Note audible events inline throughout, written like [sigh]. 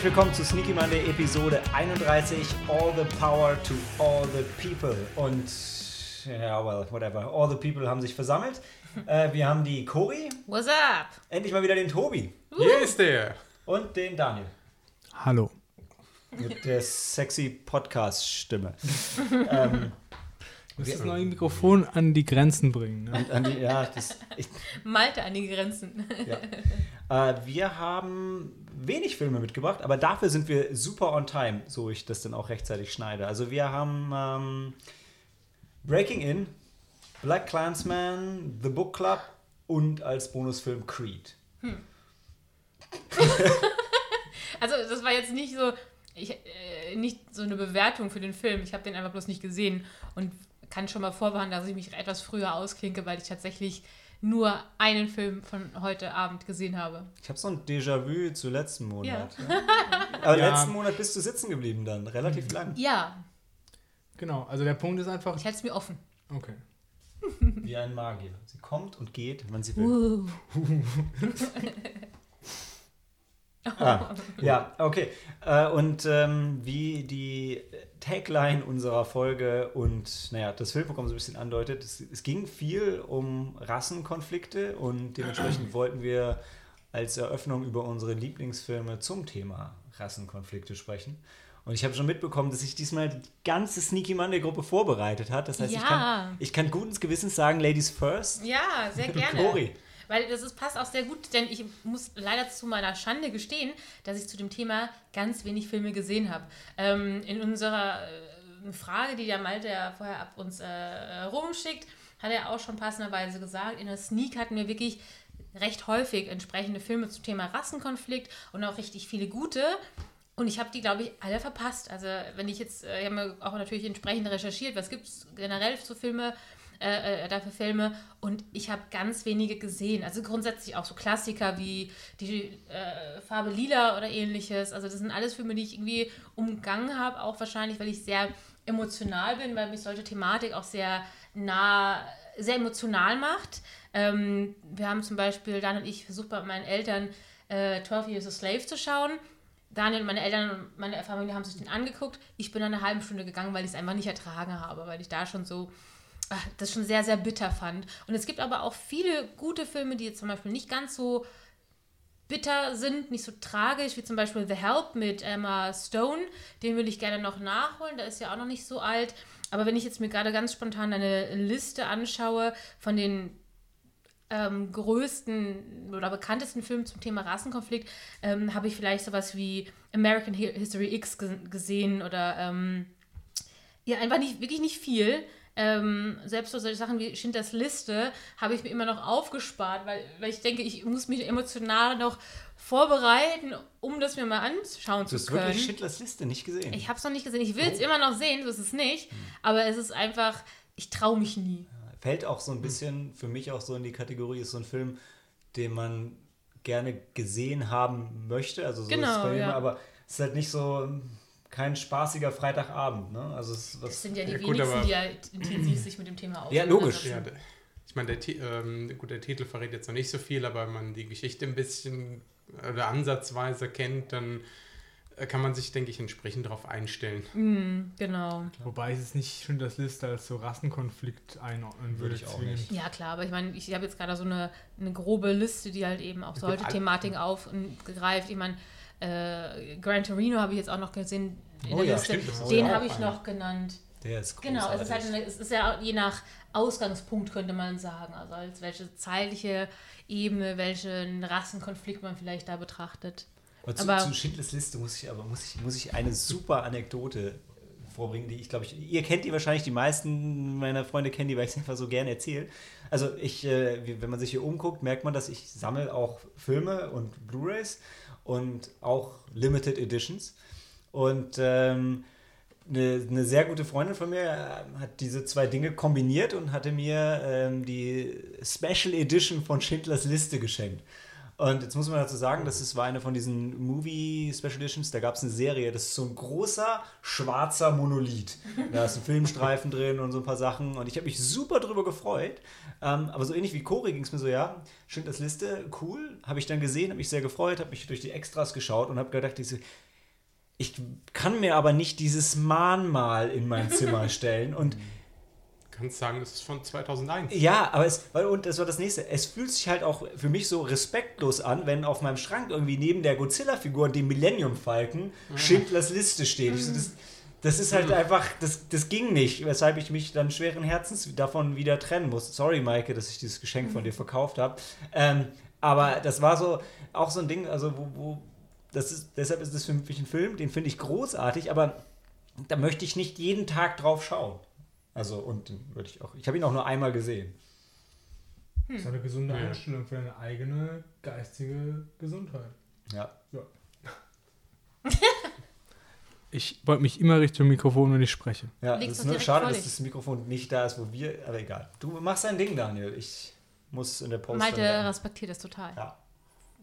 Herzlich willkommen zu Sneaky Monday Episode 31 All the Power to All the People. Und ja, well, whatever. All the People haben sich versammelt. Äh, wir haben die Cori. What's up? Endlich mal wieder den Tobi. Hier ist der. Und den Daniel. Hallo. Mit der sexy Podcast-Stimme. [laughs] ähm, Du musst das neue Mikrofon an die Grenzen bringen. Ne? und an die, ja, das, ich, Malte an die Grenzen. ja. Äh, wir haben wenig Filme mitgebracht, aber dafür sind wir super on time, so ich das dann auch rechtzeitig schneide. Also wir haben ähm, Breaking In, Black Clansman, The Book Club und als Bonusfilm Creed. [laughs] Also das war jetzt nicht so, ich, äh, nicht so eine Bewertung für den Film. Ich habe den einfach bloß nicht gesehen und kann schon mal vorwarnen, dass ich mich etwas früher ausklinke, weil ich tatsächlich nur einen Film von heute Abend gesehen habe. Ich habe so ein Déjà-vu zu letzten Monat. Ja. Ja. Aber Ja. letzten Monat bist du sitzen geblieben dann, relativ lang. Ja, Genau, also der Punkt ist einfach. ich halte es mir offen. Okay. [laughs] Wie ein Magier. Sie kommt und geht, wann sie will. Ah, [laughs] ja, okay. Äh, und ähm, wie die Tagline unserer Folge und naja, das Filmprogramm so ein bisschen andeutet, es, es ging viel um Rassenkonflikte und dementsprechend [clears throat] wollten wir als Eröffnung über unsere Lieblingsfilme zum Thema Rassenkonflikte sprechen. Und ich habe schon mitbekommen, dass sich diesmal die ganze Sneaky Monday Gruppe vorbereitet hat. Das heißt, ich, Ja. kann, ich kann guten Gewissens sagen, Ladies first. Ja, sehr [laughs] gerne. Weil das ist, passt auch sehr gut, denn ich muss leider zu meiner Schande gestehen, dass ich zu dem Thema ganz wenig Filme gesehen habe. Ähm, in unserer äh, Frage, die der Malte ja vorher ab uns äh, rumschickt, hat er auch schon passenderweise gesagt, in der Sneak hatten wir wirklich recht häufig entsprechende Filme zum Thema Rassenkonflikt und auch richtig viele gute. Und ich habe die, glaube ich, alle verpasst. Also wenn ich jetzt, äh, ich habe mir auch natürlich entsprechend recherchiert, was gibt es generell zu Filme, äh, äh, dafür Filme und ich habe ganz wenige gesehen. Also grundsätzlich auch so Klassiker wie die äh, Farbe Lila oder ähnliches. Also das sind alles Filme, die ich irgendwie umgangen habe, auch wahrscheinlich, weil ich sehr emotional bin, weil mich solche Thematik auch sehr nah, sehr emotional macht. Ähm, wir haben zum Beispiel, Dan und ich, versucht bei meinen Eltern äh, 12 Years a Slave zu schauen. Daniel und meine Eltern und meine Familie haben sich den angeguckt. Ich bin dann eine halbe Stunde gegangen, weil ich es einfach nicht ertragen habe, weil ich da schon so das schon sehr, sehr bitter fand. Und es gibt aber auch viele gute Filme, die jetzt zum Beispiel nicht ganz so bitter sind, nicht so tragisch, wie zum Beispiel The Help mit Emma Stone. Den will ich gerne noch nachholen, der ist ja auch noch nicht so alt. Aber wenn ich jetzt mir gerade ganz spontan eine Liste anschaue von den ähm, größten oder bekanntesten Filmen zum Thema Rassenkonflikt, ähm, habe ich vielleicht sowas wie American Hi- History X ge gesehen oder ähm, ja, einfach nicht, wirklich nicht viel. Ähm, selbst so solche Sachen wie Schindlers Liste habe ich mir immer noch aufgespart, weil, weil ich denke, ich muss mich emotional noch vorbereiten, um das mir mal anschauen Du zu hast können. wirklich Schindlers Liste nicht gesehen. Ich habe es noch nicht gesehen. Ich will es immer noch sehen, so ist es Hm. nicht. Aber es ist einfach, ich traue mich nie. Fällt auch so ein bisschen für mich auch so in die Kategorie, ist so ein Film, den man gerne gesehen haben möchte. Also so ist es Genau, bei mir ja. immer, aber es ist halt nicht so kein spaßiger Freitagabend. Ne? Also es Das was, sind ja die Ja, gut, wenigsten, aber- die ja intensiv sich mit dem Thema Ja, logisch. auseinandersetzen. Ja, ich meine, der, ähm, gut, der Titel verrät jetzt noch nicht so viel, aber wenn man die Geschichte ein bisschen oder ansatzweise kennt, dann äh, kann man sich, denke ich, entsprechend darauf einstellen. Mhm, genau. Wobei ich es nicht schon das Liste als so Rassenkonflikt einordnen Würde würde. ich auch nicht. Ja, klar, aber ich meine, ich habe jetzt gerade so eine, eine grobe Liste, die halt eben auch solche Thematiken aufgreift. Ich meine, äh, Gran Torino habe ich jetzt auch noch gesehen Oh ja, Liste. stimmt, Den ja habe ich noch genannt. der ist Genau, es ist, halt großartig. eine, es ist ja je nach Ausgangspunkt, könnte man sagen. Also als welche zeitliche Ebene, welchen Rassenkonflikt man vielleicht da betrachtet. Aber zu, aber- zu Schindlers Liste muss ich aber muss ich, muss ich eine super Anekdote vorbringen, die ich glaube ich, ihr kennt die wahrscheinlich, die meisten meiner Freunde kennen die, weil ich es einfach so gerne erzähle. Also ich, äh, wenn man sich hier umguckt, merkt man, dass ich sammle auch Filme und Blu-rays und auch Limited Editions. Und ähm, eine, eine sehr gute Freundin von mir äh, hat diese zwei Dinge kombiniert und hatte mir ähm, die Special Edition von Schindlers Liste geschenkt. Und jetzt muss man dazu sagen, das ist, war eine von diesen Movie Special Editions. Da gab es eine Serie, das ist so ein großer schwarzer Monolith. Da ist ein Filmstreifen drin und so ein paar Sachen. Und ich habe mich super drüber gefreut. Ähm, aber so ähnlich wie Corey ging es mir so, ja, Schindlers Liste, cool. Habe ich dann gesehen, habe mich sehr gefreut, habe mich durch die Extras geschaut und habe gedacht, ich ich kann mir aber nicht dieses Mahnmal in mein Zimmer stellen und kannst sagen, das ist von 2001. ja, aber es, weil- und das war das nächste. Es fühlt sich halt auch für mich so respektlos an, wenn auf meinem Schrank irgendwie neben der Godzilla-Figur und dem Millennium Falcon Schindlers Liste steht. Ich so, das, das ist halt einfach, das, das ging nicht, weshalb ich mich dann schweren Herzens davon wieder trennen muss. Sorry, Maike, dass ich dieses Geschenk von dir verkauft habe. Ähm, aber das war so auch so ein Ding, also wo, wo das ist, deshalb ist das für mich ein Film, den finde ich großartig, aber da möchte ich nicht jeden Tag drauf schauen. Also, und den würde ich auch, ich habe ihn auch nur einmal gesehen. Das ist eine gesunde Ja. Einstellung für deine eigene geistige Gesundheit. Ja. [laughs] Ich beug mich immer Richtung Mikrofon, wenn ich spreche. Ja, es ist nur schade, dass das Mikrofon nicht da ist, wo wir, aber egal. Du machst dein Ding, Daniel. Ich muss in der Post. Malte respektiert das total. ja.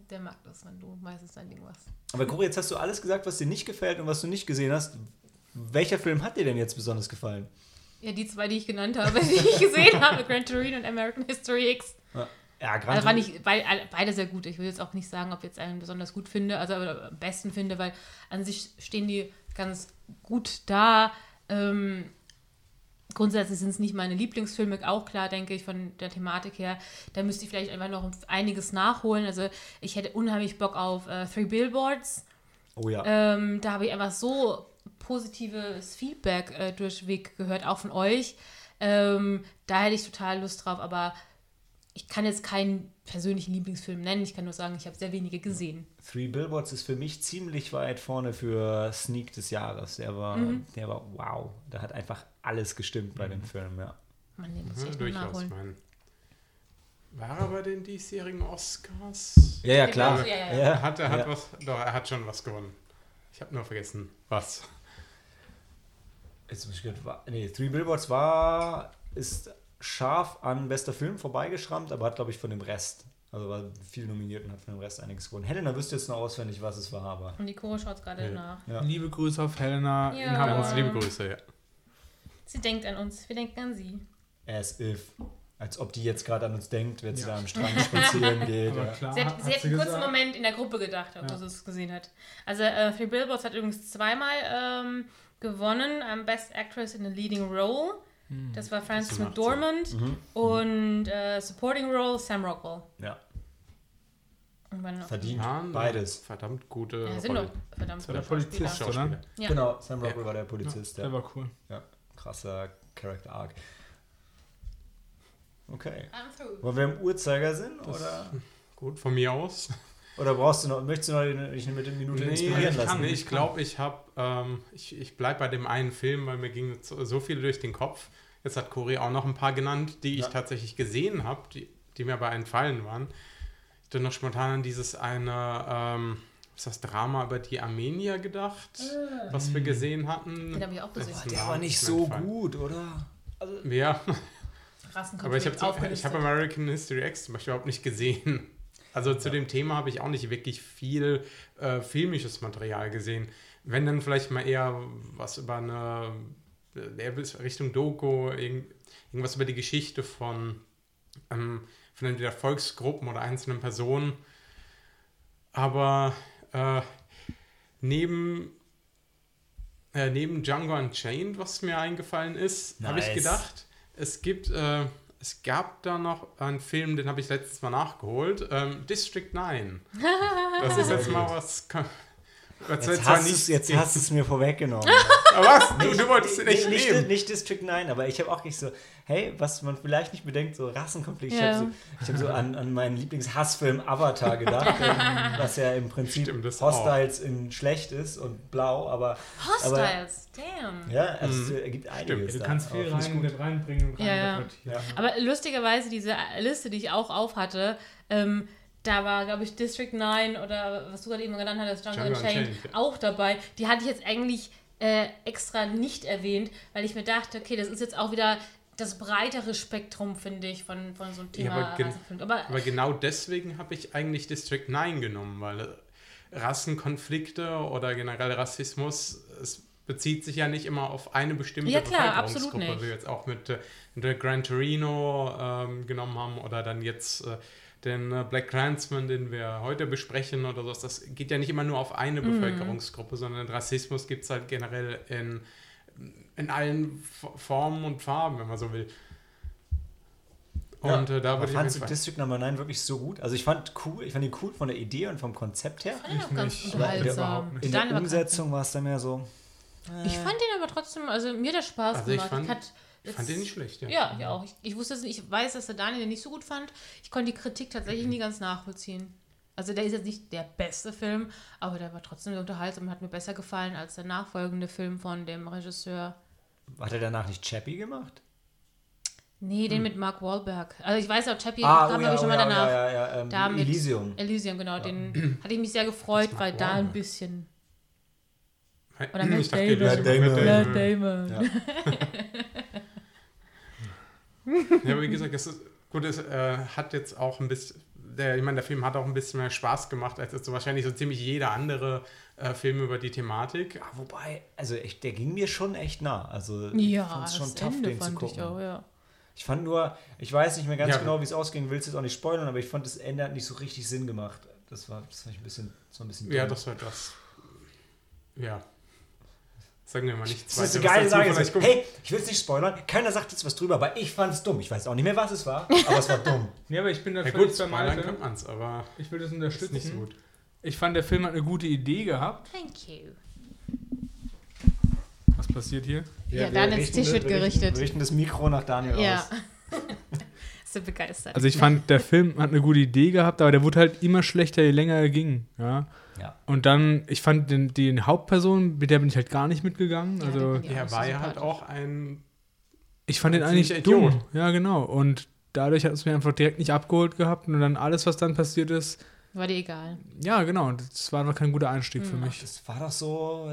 Der mag das, wenn du meistens dein Ding machst. Aber Cory, jetzt hast du alles gesagt, was dir nicht gefällt und was du nicht gesehen hast. Welcher Film hat dir denn jetzt besonders gefallen? Ja, die zwei, die ich genannt habe, [laughs] die ich gesehen habe, Gran Torino und American History X. Ja, Gran Also fand Turismo- ich beid- beide sehr gut. Ich will jetzt auch nicht sagen, ob ich jetzt einen besonders gut finde, also am besten finde, weil an sich stehen die ganz gut da. Ähm, grundsätzlich sind es nicht meine Lieblingsfilme, auch klar, denke ich, von der Thematik her. Da müsste ich vielleicht einfach noch einiges nachholen. Also ich hätte unheimlich Bock auf äh, Three Billboards. Oh ja. Ähm, da habe ich einfach so positives Feedback äh, durchweg gehört, auch von euch. Ähm, da hätte ich total Lust drauf, aber ich kann jetzt keinen persönlichen Lieblingsfilm nennen. Ich kann nur sagen, ich habe sehr wenige gesehen. Three Billboards ist für mich ziemlich weit vorne für Sneak des Jahres. Der war, Mhm. der war wow. Da hat einfach alles gestimmt bei dem Film, ja. Man, den muss Ja, ich durchaus, nachholen. mein. War er bei den diesjährigen Oscars? Ja, ja, Ja, klar. ja, ja. Er hat, er hat ja. was, doch, er hat schon was gewonnen. Ich habe nur vergessen, was. Jetzt muss ich grad, war, nee, Three Billboards war, ist scharf an bester Film vorbeigeschrammt, aber hat, glaube ich, von dem Rest, also war viel nominiert und hat von dem Rest einiges gewonnen. Helena wüsste jetzt noch auswendig, was es war, aber. Und die Chore schaut gerade Ja. nach. Ja. Liebe Grüße auf Helena Ja. in Ganz Hawaii. liebe Grüße, ja. Sie denkt an uns, wir denken an sie. As if. Als ob die jetzt gerade an uns denkt, wenn sie Ja. da am Strand spazieren [laughs] geht. Aber ja. klar, Sie hat, hat sie hat einen kurzen gesagt. Moment in der Gruppe gedacht, wo Ja. sie es gesehen hat. Also äh, Three Billboards hat übrigens zweimal ähm, gewonnen am Best Actress in a Leading Role. Hm. Das war Frances McDormand Mhm. und äh, Supporting Role Sam Rockwell. ja, Und wann noch? verdient. Eine Beides. Verdammt gute Ja, sind Rolle. doch verdammt war der gute Polizist, Schauspieler. oder? Schauspieler. Ja. Genau, Sam Rockwell war der Polizist. Der Ja. war cool. ja. Krasser Character Arc. Okay. Wollen wir im Uhrzeigersinn Das- oder, [laughs] Gut, von mir aus. Oder brauchst du noch, möchtest du noch eine- dich mit der Minute inspirieren ich, lassen? kann, ich glaube, ich habe, ähm, ich, ich bleibe bei dem einen Film, weil mir ging so, so viel durch den Kopf. Jetzt hat Cory auch noch ein paar genannt, die ich Ja. tatsächlich gesehen habe, die, die mir aber entfallen waren. Ich hatte noch spontan an dieses eine, ähm, was ist das Drama über die Armenier gedacht, was wir gesehen hatten. Den habe ich auch gesehen. Das- Der Ja, war nicht so entfallen. gut, oder? Ja, Rassenkonflikt aber ich habe ich hab American History X zum Beispiel überhaupt nicht gesehen. Also zu dem Thema habe ich auch nicht wirklich viel äh, filmisches Material gesehen. Wenn dann vielleicht mal eher was über eine äh, Richtung Doku, irgend, irgendwas über die Geschichte von, ähm, von entweder Volksgruppen oder einzelnen Personen. Aber äh, neben, äh, neben Django Unchained, was mir eingefallen ist, habe ich Nice. gedacht, es gibt, äh, es gab da noch einen Film, den habe ich letztes Mal nachgeholt, ähm, District 9. Das ist jetzt mal was. Jetzt hast, du's, jetzt hast du es mir vorweggenommen. [laughs] Aber was? Du, du wolltest den echt nicht, nehmen. nicht District 9, aber ich habe auch nicht so, hey, was man vielleicht nicht bedenkt, so Rassenkonflikt. Ich Ja. habe so, ich hab so an, an meinen Lieblingshassfilm Avatar gedacht, [laughs] was ja im Prinzip Stimmt, das Hostiles in schlecht ist und blau, aber Hostiles, damn. ja, also Mhm. es ergibt einiges. Du da. kannst Aber viel ich rein, gut. mit reinbringen und Ja, ja. reininterpretieren. Aber lustigerweise, diese Liste, die ich auch auf hatte, ähm, da war, glaube ich, District 9 oder was du gerade eben genannt hattest, Django, Unchained, Unchained, ja. auch dabei. Die hatte ich jetzt eigentlich äh, extra nicht erwähnt, weil ich mir dachte, okay, das ist jetzt auch wieder das breitere Spektrum, finde ich, von, von so einem Ja, Thema aber gen-. Aber Aber genau deswegen habe ich eigentlich District 9 genommen, weil äh, Rassenkonflikte oder generell Rassismus, es bezieht sich ja nicht immer auf eine bestimmte Ja, klar, Bevölkerungsgruppe, wie wir jetzt auch mit, äh, mit der Gran Torino ähm, genommen haben oder dann jetzt äh, den äh, Black Clansman, den wir heute besprechen oder sowas, das geht ja nicht immer nur auf eine Bevölkerungsgruppe, sondern Rassismus gibt es halt generell in, in allen Formen und Farben, wenn man so will. Und äh, da Aber würde ich fandst du District Number 9 wirklich so gut? Also ich fand cool, ich fand ihn cool von der Idee und vom Konzept her. fand ihn auch ganz in der, unterhaltsam. in der Umsetzung war es dann mehr so. Ich fand den aber trotzdem, also mir hat der Spaß Also ich gemacht. fand- hat Ich fand den nicht schlecht, ja. Ja, ja auch. Ich, ich wusste es nicht, ich weiß, dass der Daniel den nicht so gut fand. Ich konnte die Kritik tatsächlich nie ganz nachvollziehen. Also der ist jetzt nicht der beste Film, aber der war trotzdem sehr unterhaltsam und hat mir besser gefallen als der nachfolgende Film von dem Regisseur. Hat er danach nicht Chappie gemacht? Nee, den mit Mark Wahlberg. Also ich weiß auch, Chappie Hm. Ah, kam oh glaube ja, ich schon oh mal ja, danach. Ja, ja, ja, ähm, Da mit Elysium. Elysium, genau. Den [clears throat] hatte ich mich sehr gefreut, weil da ein Wahlberg? bisschen. Oder Matt ich dachte, Damon. Matt war Damon. Matt Matt Damon. [laughs] Ja. Ja, aber wie gesagt, es ist gut, es äh, hat jetzt auch ein bisschen, der, ich meine, der Film hat auch ein bisschen mehr Spaß gemacht als jetzt so wahrscheinlich so ziemlich jeder andere äh, Film über die Thematik. Ja, wobei, also ich, der ging mir schon echt nah. Also Ja, ich fand's schon das tough, Ende den zu fand gucken. ich auch, ja. Ich fand nur, ich weiß nicht mehr ganz Ja. genau, wie es ausging, will es jetzt auch nicht spoilern, aber ich fand, das Ende hat nicht so richtig Sinn gemacht. Das war, das fand ich ein bisschen, so ein bisschen Ja, dumm. das war das. Ja. Sagen wir mal nichts Das ist eine geile Sage. So, hey, ich will es nicht spoilern, keiner sagt jetzt was drüber, aber ich fand es dumm. Ich weiß auch nicht mehr, was es war, aber es war dumm. [laughs] Ja, aber ich bin da Ja völlig gut, bei Malte. kann man's, aber Ich will das ist unterstützen. nicht so gut. Ich fand, der Film hat eine gute Idee gehabt. Thank you. Was passiert hier? Ja, wir Daniels richten- Tisch wird wir richten- gerichtet. Wir richten das Mikro nach Daniel Ja. aus. [laughs] Sind begeistert. Also ich fand, der Film hat eine gute Idee gehabt, aber der wurde halt immer schlechter, je länger er ging. Ja. Ja. Und dann, ich fand den, die Hauptperson, mit der bin ich halt gar nicht mitgegangen. Ja, Also den Er war ja halt auch ein. ich fand den eigentlich ziemlicher dumm. Idiot. Ja, genau. Und dadurch hat es mir einfach direkt nicht abgeholt gehabt. Und dann alles, was dann passiert ist, War dir egal. ja, genau. Das war noch kein guter Einstieg für mich. Das war doch so,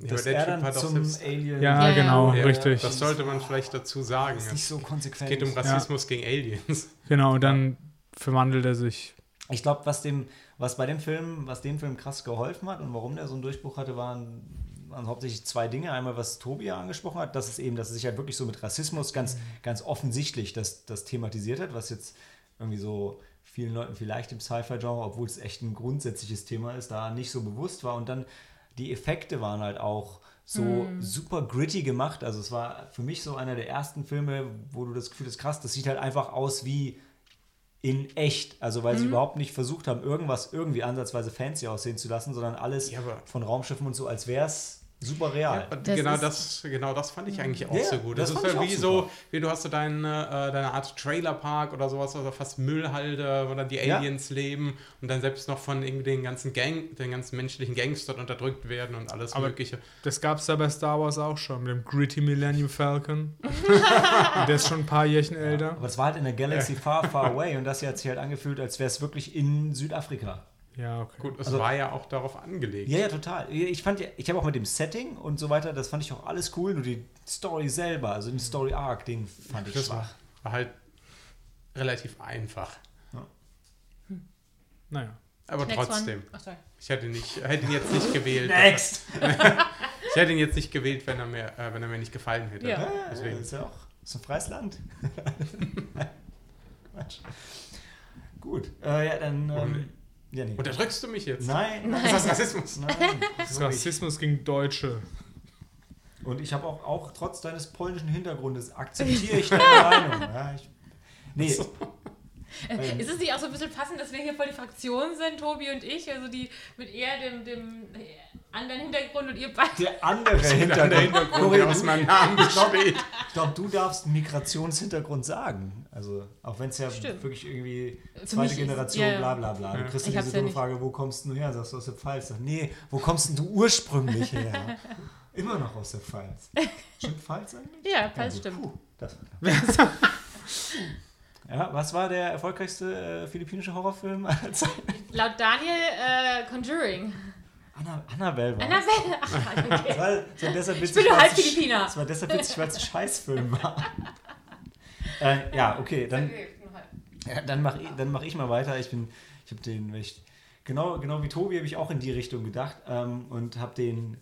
Ja, dass aber der er Typ dann zum Alien Ja, Ja, ja. genau, Ja, richtig. Das sollte man vielleicht dazu sagen. ist nicht so Es konsequent. geht um Rassismus gegen Aliens. Genau, und dann verwandelt er sich. Ich glaube, was dem, was bei dem Film, was dem Film krass geholfen hat und warum der so einen Durchbruch hatte, waren, waren hauptsächlich zwei Dinge. Einmal, was Tobi ja angesprochen hat, dass es eben, dass es sich halt wirklich so mit Rassismus ganz, ganz offensichtlich das, das thematisiert hat, was jetzt irgendwie so vielen Leuten vielleicht im Sci-Fi-Genre, obwohl es echt ein grundsätzliches Thema ist, da nicht so bewusst war. Und dann die Effekte waren halt auch so super gritty gemacht. Also es war für mich so einer der ersten Filme, wo du das Gefühl hast, krass, das sieht halt einfach aus wie in echt. Also weil sie Mhm. überhaupt nicht versucht haben, irgendwas irgendwie ansatzweise fancy aussehen zu lassen, sondern alles Ja, von Raumschiffen und so, als wäre es super real. Ja, Das genau, das, genau das fand ich eigentlich auch Ja, so gut. das Das, ist ja wie so, wie du hast so deine, äh, deine Art Trailerpark oder sowas, also fast Müllhalde, wo dann die Ja. Aliens leben und dann selbst noch von irgendwie den ganzen Gang, den ganzen menschlichen Gangstern unterdrückt werden und alles Aber- Mögliche. Das gab es da bei Star Wars auch schon, mit dem Gritty Millennium Falcon. [laughs] Der ist schon ein paar Jährchen älter. Aber es war halt in der Galaxy far, far [laughs] away und das hier hat sich halt angefühlt, als wäre es wirklich in Südafrika. Ja, okay. Gut, es Also- war ja auch darauf angelegt. Ja, ja, total. Ich fand ja, ich habe auch mit dem Setting und so weiter, das fand ich auch alles cool, nur die Story selber, also den Story Arc, den fand ich Das schwach. war, war halt relativ einfach. Naja. Aber Next trotzdem. sorry. Ich hätte, nicht, hätte ihn jetzt nicht gewählt. Next! [laughs] Ich hätte ihn jetzt nicht gewählt, wenn er mir, äh, wenn er mir nicht gefallen hätte. Ja. Ja, Deswegen. ist ja auch ist ein freies Land. [laughs] Quatsch. Gut, äh, ja, dann. Ähm, ja, nee. Unterdrückst du mich jetzt? Nein, Ist das Rassismus? nein. Das ist so. Rassismus gegen Deutsche. Und ich habe auch, auch trotz deines polnischen Hintergrundes akzeptiere ich deine Meinung. Ja, ich, nee, Ähm. Ist es nicht auch so ein bisschen passend, dass wir hier voll die Fraktion sind, Tobi und ich? Also die mit eher dem, dem anderen Hintergrund und ihr beide. der andere Der Hintergrund. Hintergrund, der aus meinem Namen besteht. Ich glaube, du darfst Migrationshintergrund sagen. Also, auch wenn es ja Stimmt. wirklich irgendwie zweite mich ist- Generation, ja, ja. bla bla bla. Du Ja. kriegst Ich diese ja dumme nicht. Frage, wo kommst du her? Sagst du aus der Pfalz? Sag, nee, wo kommst denn du ursprünglich her? [laughs] Immer noch aus der Pfalz. [laughs] Stimmt Pfalz eigentlich? Ja, passt, gut. stimmt. Puh, das war [laughs] knapp. Ja, was war der erfolgreichste äh, philippinische Horrorfilm aller Zeiten? Laut Daniel äh, Conjuring. Anna, Annabelle war Annabelle. Ach, Das okay. war, das war deshalb witzig, bin halb es ein- Philippiner. Das war deshalb witzig, weil es ein Scheißfilm war. [laughs] äh, ja, okay, dann, Okay, ja, dann mache ich, dann mach ich mal weiter. Ich bin, ich habe den, ich, genau, genau wie Tobi habe ich auch in die Richtung gedacht ähm, und habe den,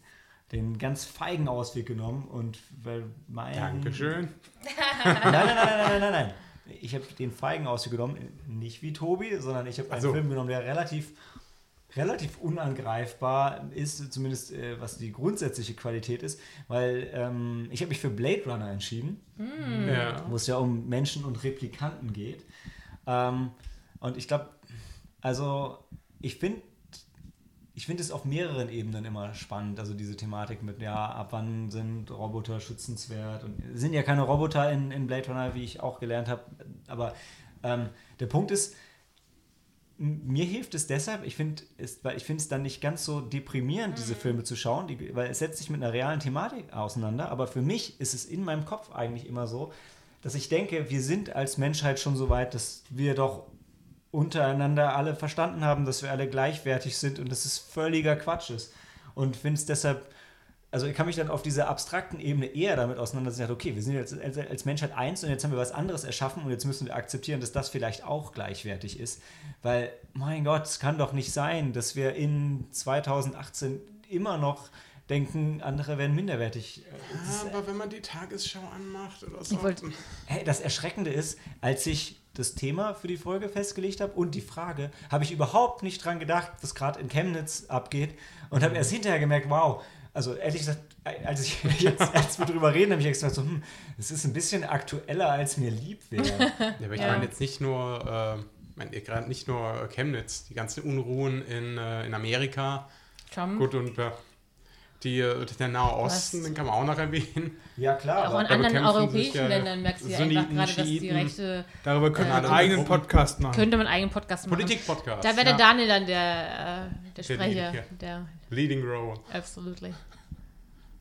den ganz feigen Ausweg genommen und weil mein... Dankeschön. Nein, nein, nein, nein, nein, nein, nein. Ich habe den Feigen ausgenommen, nicht wie Tobi, sondern ich habe einen so. Film genommen, der relativ relativ unangreifbar ist, zumindest äh, was die grundsätzliche Qualität ist, weil ähm, ich habe mich für Blade Runner entschieden Ja. wo es ja um Menschen und Replikanten geht. Ähm, und ich glaube, also ich finde ich finde es auf mehreren Ebenen immer spannend, also diese Thematik mit, ja, ab wann sind Roboter schützenswert? Und es sind ja keine Roboter in, in Blade Runner, wie ich auch gelernt habe, aber ähm, der Punkt ist, mir hilft es deshalb, ich finde es, weil ich finde es dann nicht ganz so deprimierend, diese Filme zu schauen, die, weil es setzt sich mit einer realen Thematik auseinander, aber für mich ist es in meinem Kopf eigentlich immer so, dass ich denke, wir sind als Menschheit schon so weit, dass wir doch untereinander alle verstanden haben, dass wir alle gleichwertig sind und dass es völliger Quatsch ist. Und finde es deshalb, also ich kann mich dann auf dieser abstrakten Ebene eher damit auseinandersetzen, okay, wir sind jetzt als, als Menschheit eins und jetzt haben wir was anderes erschaffen und jetzt müssen wir akzeptieren, dass das vielleicht auch gleichwertig ist. Weil, mein Gott, es kann doch nicht sein, dass wir in 2018 immer noch denken, andere werden minderwertig. Ist- Aber wenn man die Tagesschau anmacht oder so. Hey, das Erschreckende ist, als ich das Thema für die Folge festgelegt habe und die Frage, habe ich überhaupt nicht dran gedacht, was gerade in Chemnitz abgeht und habe erst hinterher gemerkt, wow, also ehrlich gesagt, als ich [laughs] jetzt als wir drüber reden, habe ich extra so, hm, es ist ein bisschen aktueller, als mir lieb wäre. [laughs] Ja, aber ich Ja. meine jetzt nicht nur, äh, gerade nicht nur Chemnitz, die ganzen Unruhen in, äh, in Amerika. Trump. Gut, und äh, die, äh, der Nahe Osten, Was? den kann man auch noch erwähnen. Ja, klar. Auch in anderen europäischen ja Ländern merkst du ja Sunniten, einfach gerade, dass die rechte, Darüber können wir Ja, einen dann eigenen. Podcast machen. könnte man einen eigenen Podcast machen. Politik-Podcast. Da wäre der Ja. Daniel dann der, äh, der Sprecher. Der, Leading Role. absolutely.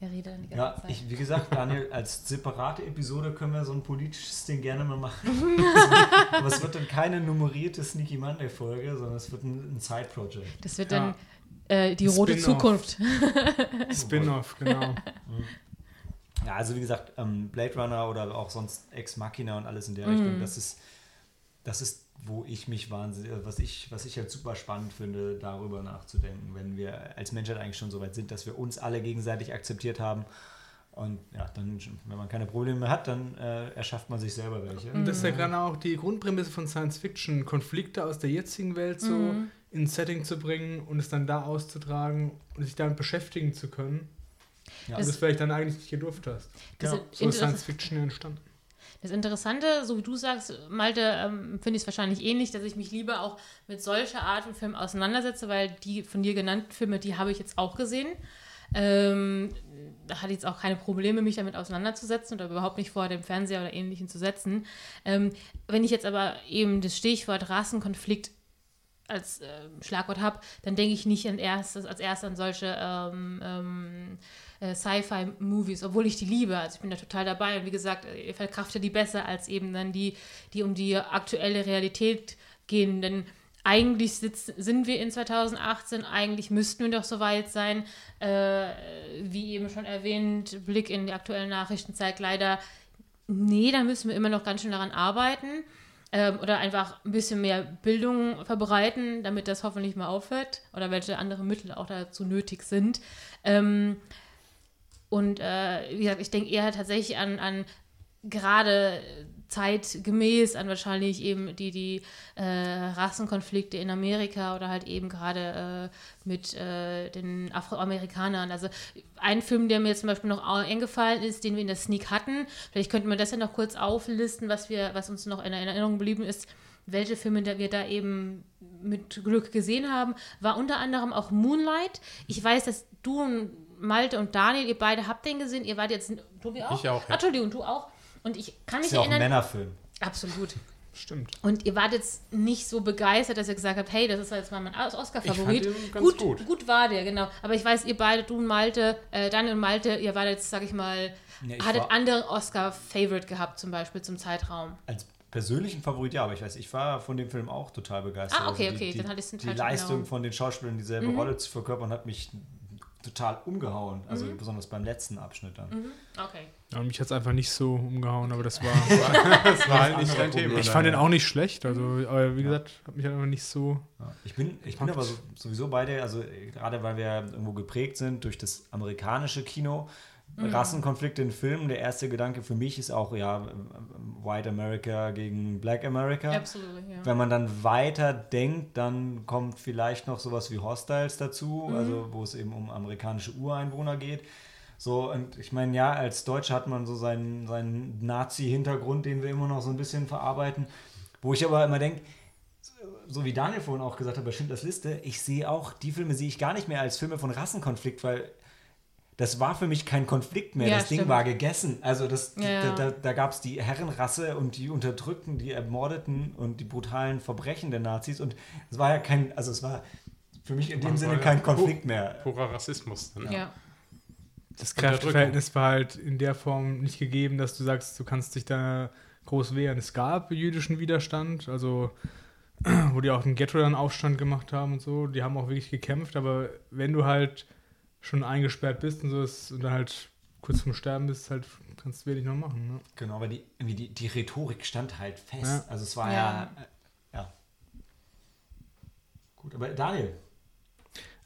Er redet dann die ganze Ja, Zeit. ich, wie gesagt, Daniel, als separate Episode können wir so ein politisches Ding gerne mal machen. [laughs] Aber es wird dann keine nummerierte Sneaky Monday Folge, sondern es wird ein, ein Side-Project. das wird Ja. Äh, die rote. Zukunft. [laughs] Spin-off, genau. [laughs] Ja, also wie gesagt, ähm, Blade Runner oder auch sonst Ex Machina und alles in der Mhm. Richtung, das ist, das ist, wo ich mich wahnsinnig, äh, was ich, was ich halt super spannend finde, darüber nachzudenken, wenn wir als Menschheit eigentlich schon so weit sind, dass wir uns alle gegenseitig akzeptiert haben. Und ja, dann, wenn man keine Probleme mehr hat, dann äh, erschafft man sich selber welche. Und das ist ja gerade auch die Grundprämisse von Science Fiction, Konflikte aus der jetzigen Welt so Mhm. Ins Setting zu bringen und es dann da auszutragen und sich damit beschäftigen zu können. Ja. Und das vielleicht dann eigentlich nicht gedurft hast. Das Ja, ist So ist Science Fiction entstanden. Das Interessante, so wie du sagst, Malte, ähm, finde ich es wahrscheinlich ähnlich, dass ich mich lieber auch mit solcher Art von Film auseinandersetze, weil die von dir genannten Filme, die habe ich jetzt auch gesehen. Ähm, da hatte ich jetzt auch keine Probleme, mich damit auseinanderzusetzen oder überhaupt nicht vor dem Fernseher oder Ähnlichem zu setzen. Ähm, wenn ich jetzt aber eben das Stichwort Rassenkonflikt als äh, Schlagwort habe, dann denke ich nicht an erstes, als erstes an solche ähm, ähm, äh, Sci-Fi-Movies, obwohl ich die liebe. Also ich bin da total dabei. Und wie gesagt, äh, ihr verkraftet die besser als eben dann die, die um die aktuelle Realität gehen. Denn eigentlich sitz, sind wir in 2018, eigentlich müssten wir doch so weit sein. Äh, wie eben schon erwähnt, Blick in die aktuellen Nachrichten zeigt leider, nee, da müssen wir immer noch ganz schön daran arbeiten ähm, oder einfach ein bisschen mehr Bildung verbreiten, damit das hoffentlich mal aufhört oder welche andere Mittel auch dazu nötig sind. Ähm, und äh, wie gesagt, ich denke eher tatsächlich an, an gerade zeitgemäß an wahrscheinlich eben die, die äh, Rassenkonflikte in Amerika oder halt eben gerade äh, mit äh, den Afroamerikanern. Also ein Film, der mir zum Beispiel noch eingefallen ist, den wir in der Sneak hatten, vielleicht könnten wir das ja noch kurz auflisten, was wir, was uns noch in Erinnerung geblieben ist, welche Filme da wir da eben mit Glück gesehen haben, war unter anderem auch Moonlight. Ich weiß, dass du und Malte und Daniel, ihr beide habt den gesehen. Ihr wart jetzt, Tobi auch? Ich auch, ja. Entschuldigung, du auch. Und ich kann mich ist ja auch ein erinnern. Männerfilm. Absolut. Stimmt. Und ihr wart jetzt nicht so begeistert, dass ihr gesagt habt, hey, das ist jetzt mal mein Oscar-Favorit. Ich Gut, gut. gut war der, genau. Aber ich weiß, ihr beide, du und Malte, äh, Daniel und Malte, ihr wart jetzt, sag ich mal, Ja, ich hattet andere Oscar-Favorite gehabt, zum Beispiel zum Zeitraum. Als persönlichen Favorit, ja, aber ich weiß, ich war von dem Film auch total begeistert. Ah, okay, Also okay, die, dann hatte ich's in Die Leistung Erinnerung. von den Schauspielern, dieselbe Mhm. Rolle zu verkörpern, hat mich total umgehauen. Also Mhm. besonders beim letzten Abschnitt dann. Okay. Ja, und mich hat es einfach nicht so umgehauen, aber das war. [laughs] Das war halt nicht dein andere Thema. ich fand den ja. auch nicht schlecht. Also, aber wie gesagt, hat mich halt einfach nicht so. Ja. Ich bin, ich bin aber so, sowieso beide, also äh, gerade weil wir irgendwo geprägt sind durch das amerikanische Kino, Rassenkonflikte in Filmen, der erste Gedanke für mich ist auch, ja, White America gegen Black America. Absolut, ja. Wenn man dann weiter denkt, dann kommt vielleicht noch sowas wie Hostiles dazu, also wo es eben um amerikanische Ureinwohner geht. So, und ich meine, ja, als Deutscher hat man so seinen, seinen Nazi-Hintergrund, den wir immer noch so ein bisschen verarbeiten. Wo ich aber immer denke, so wie Daniel vorhin auch gesagt hat bei Schindlers Liste, ich sehe auch, die Filme sehe ich gar nicht mehr als Filme von Rassenkonflikt, weil das war für mich kein Konflikt mehr. Ja, das Ding stimmt. war gegessen. Also das, Ja, ja. da, da, da gab es die Herrenrasse und die Unterdrückten, die Ermordeten und die brutalen Verbrechen der Nazis. Und es war ja kein, also es war für mich in dem Sinne ja kein Konflikt mehr. Purer Rassismus. Dann. ja. Das. Kräfteverhältnis war halt in der Form nicht gegeben, dass du sagst, du kannst dich da groß wehren. Es gab jüdischen Widerstand, also [clears throat] wo die auch im Ghetto dann Aufstand gemacht haben und so. Die haben auch wirklich gekämpft, aber wenn du halt schon eingesperrt bist und so ist, und dann halt kurz vorm Sterben bist, halt kannst du wenig noch machen. Ne? Genau, aber die, die, die Rhetorik stand halt fest. Ja. Also es war Ja. ja. ja. Gut, aber Daniel,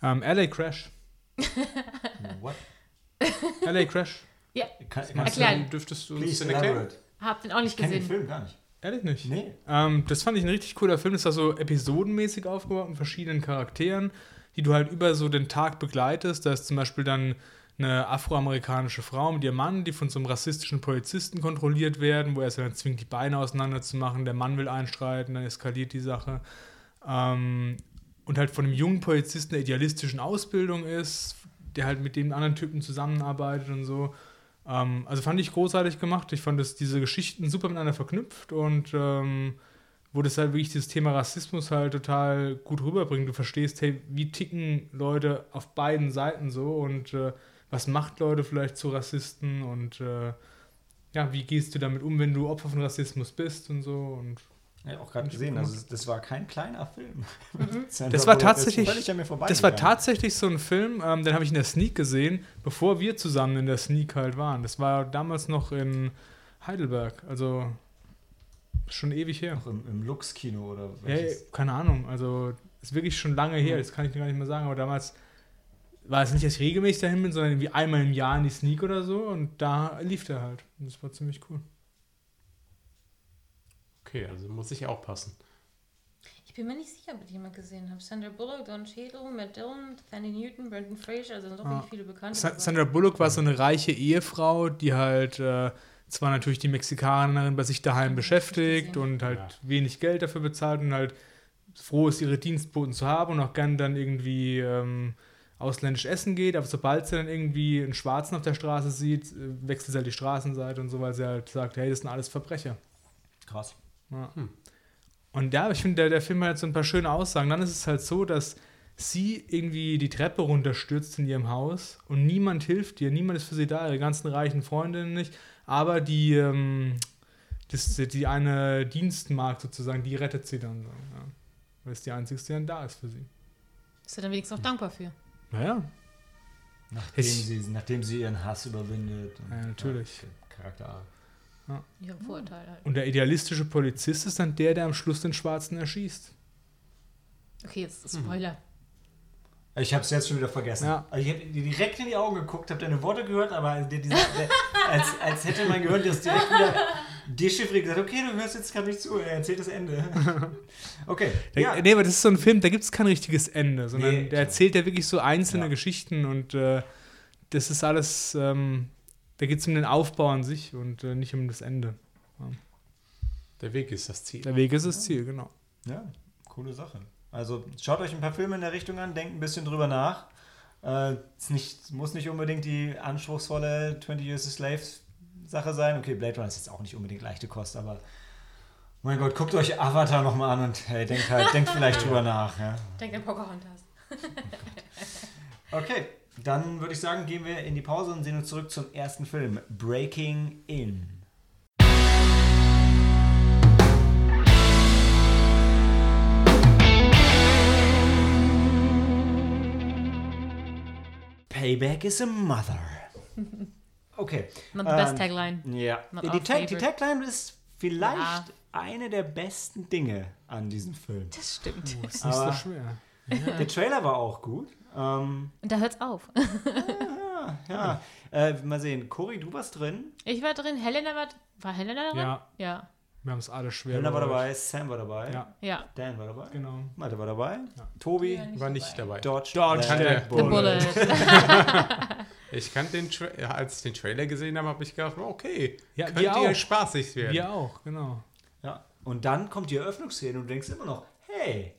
Ähm, LA Crash. [laughs] what? LA Crash. ja. Kann, kannst Erklären. Dann dürftest du uns Please den erklären. Hab den auch nicht Ich kenne den gesehen. Film gar nicht. Ehrlich nicht. Nee. Ähm, das fand ich ein richtig cooler Film. Das war so episodenmäßig aufgebaut mit verschiedenen Charakteren, die du halt über so den Tag begleitest. Da ist zum Beispiel dann eine afroamerikanische Frau mit ihrem Mann, die von so einem rassistischen Polizisten kontrolliert werden, wo er sie dann zwingt, die Beine auseinanderzumachen. Der Mann will einstreiten, dann eskaliert die Sache. Ähm, und halt von einem jungen Polizisten der idealistischen Ausbildung ist, der halt mit den anderen Typen zusammenarbeitet und so. Ähm, also fand ich großartig gemacht. Ich fand dass diese Geschichten super miteinander verknüpft und ähm, wo das halt wirklich dieses Thema Rassismus halt total gut rüberbringt. Du verstehst, hey, wie ticken Leute auf beiden Seiten so und äh, was macht Leute vielleicht zu Rassisten und äh, ja, wie gehst du damit um, wenn du Opfer von Rassismus bist und so und Ja, auch gerade gesehen, also das war kein kleiner Film. [laughs] Das war tatsächlich- Das, war tatsächlich so ein Film, ähm, den habe ich in der Sneak gesehen, bevor wir zusammen in der Sneak halt waren. Das war damals noch in Heidelberg, also schon ewig her. Auch im, im Lux-Kino oder Ja, welches? keine Ahnung, also ist wirklich schon lange her, das kann ich gar nicht mehr sagen, aber damals war es nicht, dass ich regelmäßig dahin bin, sondern irgendwie einmal im Jahr in die Sneak oder so und da lief der halt. Und das war ziemlich cool. Okay, also muss ich aufpassen. Ich bin mir nicht sicher, ob ich jemand gesehen habe. Sandra Bullock, Don Cheadle, Matt Dillon, Fanny Newton, Brendan Fraser, also sind doch Ah. wirklich viele Bekannte. Sa. Sandra Bullock war so eine reiche Ehefrau, die halt äh, zwar natürlich die Mexikanerin bei sich daheim beschäftigt und halt Ja. wenig Geld dafür bezahlt und halt froh ist, ihre Dienstboten zu haben und auch gern dann irgendwie ähm, ausländisch essen geht, aber sobald sie dann irgendwie einen Schwarzen auf der Straße sieht, äh, wechselt sie halt die Straßenseite und so, weil sie halt sagt, hey, das sind alles Verbrecher. Krass. Ja. Hm. Und ja, ich finde, der, der Film hat so ein paar schöne Aussagen. Dann ist es halt so, dass sie irgendwie die Treppe runterstürzt in ihrem Haus und niemand hilft ihr, niemand ist für sie da, ihre ganzen reichen Freundinnen nicht, aber die, ähm, das, die eine Dienstmagd sozusagen, die rettet sie dann. So, ja. Weil es die einzige, die dann da ist für sie. Ist er dann wenigstens auch dankbar für. Naja, Nachdem Ich- sie, nachdem sie ihren Hass überwindet. und- Ja, natürlich. okay, Charakter. Ihre Vorurteile halt. und der idealistische Polizist ist dann der, der am Schluss den Schwarzen erschießt. Okay, jetzt ist Spoiler. Ich habe es jetzt schon wieder vergessen. Ja. Also ich habe dir direkt in die Augen geguckt, habe deine Worte gehört, aber der, als, als hätte mein Gehirn das direkt wieder dechiffriert gesagt, okay, du hörst jetzt gerade nicht zu, er erzählt das Ende. [laughs] Okay, Der, ja. Nee, aber das ist so ein Film, da gibt es kein richtiges Ende, sondern Nee, der klar. erzählt ja wirklich so einzelne Ja. Geschichten und äh, das ist alles, ähm, da geht es um den Aufbau an sich und äh, nicht um das Ende. Der Weg ist das Ziel. Der Weg ist das Ziel, genau. Ja, coole Sache. Also schaut euch ein paar Filme in der Richtung an, denkt ein bisschen drüber nach. Äh, es nicht, muss nicht unbedingt die anspruchsvolle 20 Years a Slave Sache sein. Okay, Blade Runner ist jetzt auch nicht unbedingt leichte Kost, aber mein Gott, guckt euch Avatar nochmal an und hey, denkt halt, denkt vielleicht [laughs] drüber nach. Ja. Denk an Pocahontas. Okay, dann würde ich sagen, gehen wir in die Pause und sehen uns zurück zum ersten Film, Breaking In. Payback is a mother. [laughs] Okay. Not the best Ähm, tagline. Ja. Not Die, Tag, die. Tagline ist vielleicht Ja. eine der besten Dinge an diesem Film. Das stimmt. Das ist nicht Aber- so schwer. [laughs] Der Trailer war auch gut. Ähm, Und da hört's auf. ja, [laughs] Ja, ja. Äh, mal sehen. Cory, du warst drin. Ich war drin, Helena war. War Helena drin? Ja, Ja. wir haben es alle schwer. Helena war dabei, Sam war dabei, Ja, Ja. Dan war dabei, genau. Malte war dabei, Ja. Tobi, Ja, War nicht dabei. Dodge, Dodge, the der The Bullet. [laughs] Ich kannte den Tra ja, als ich den Trailer gesehen habe, habe ich gedacht, okay, Ja, könnte ja auch. spaßig werden. Wir auch, genau. Ja. Und dann kommt die Eröffnungsszene und du denkst immer noch, hey.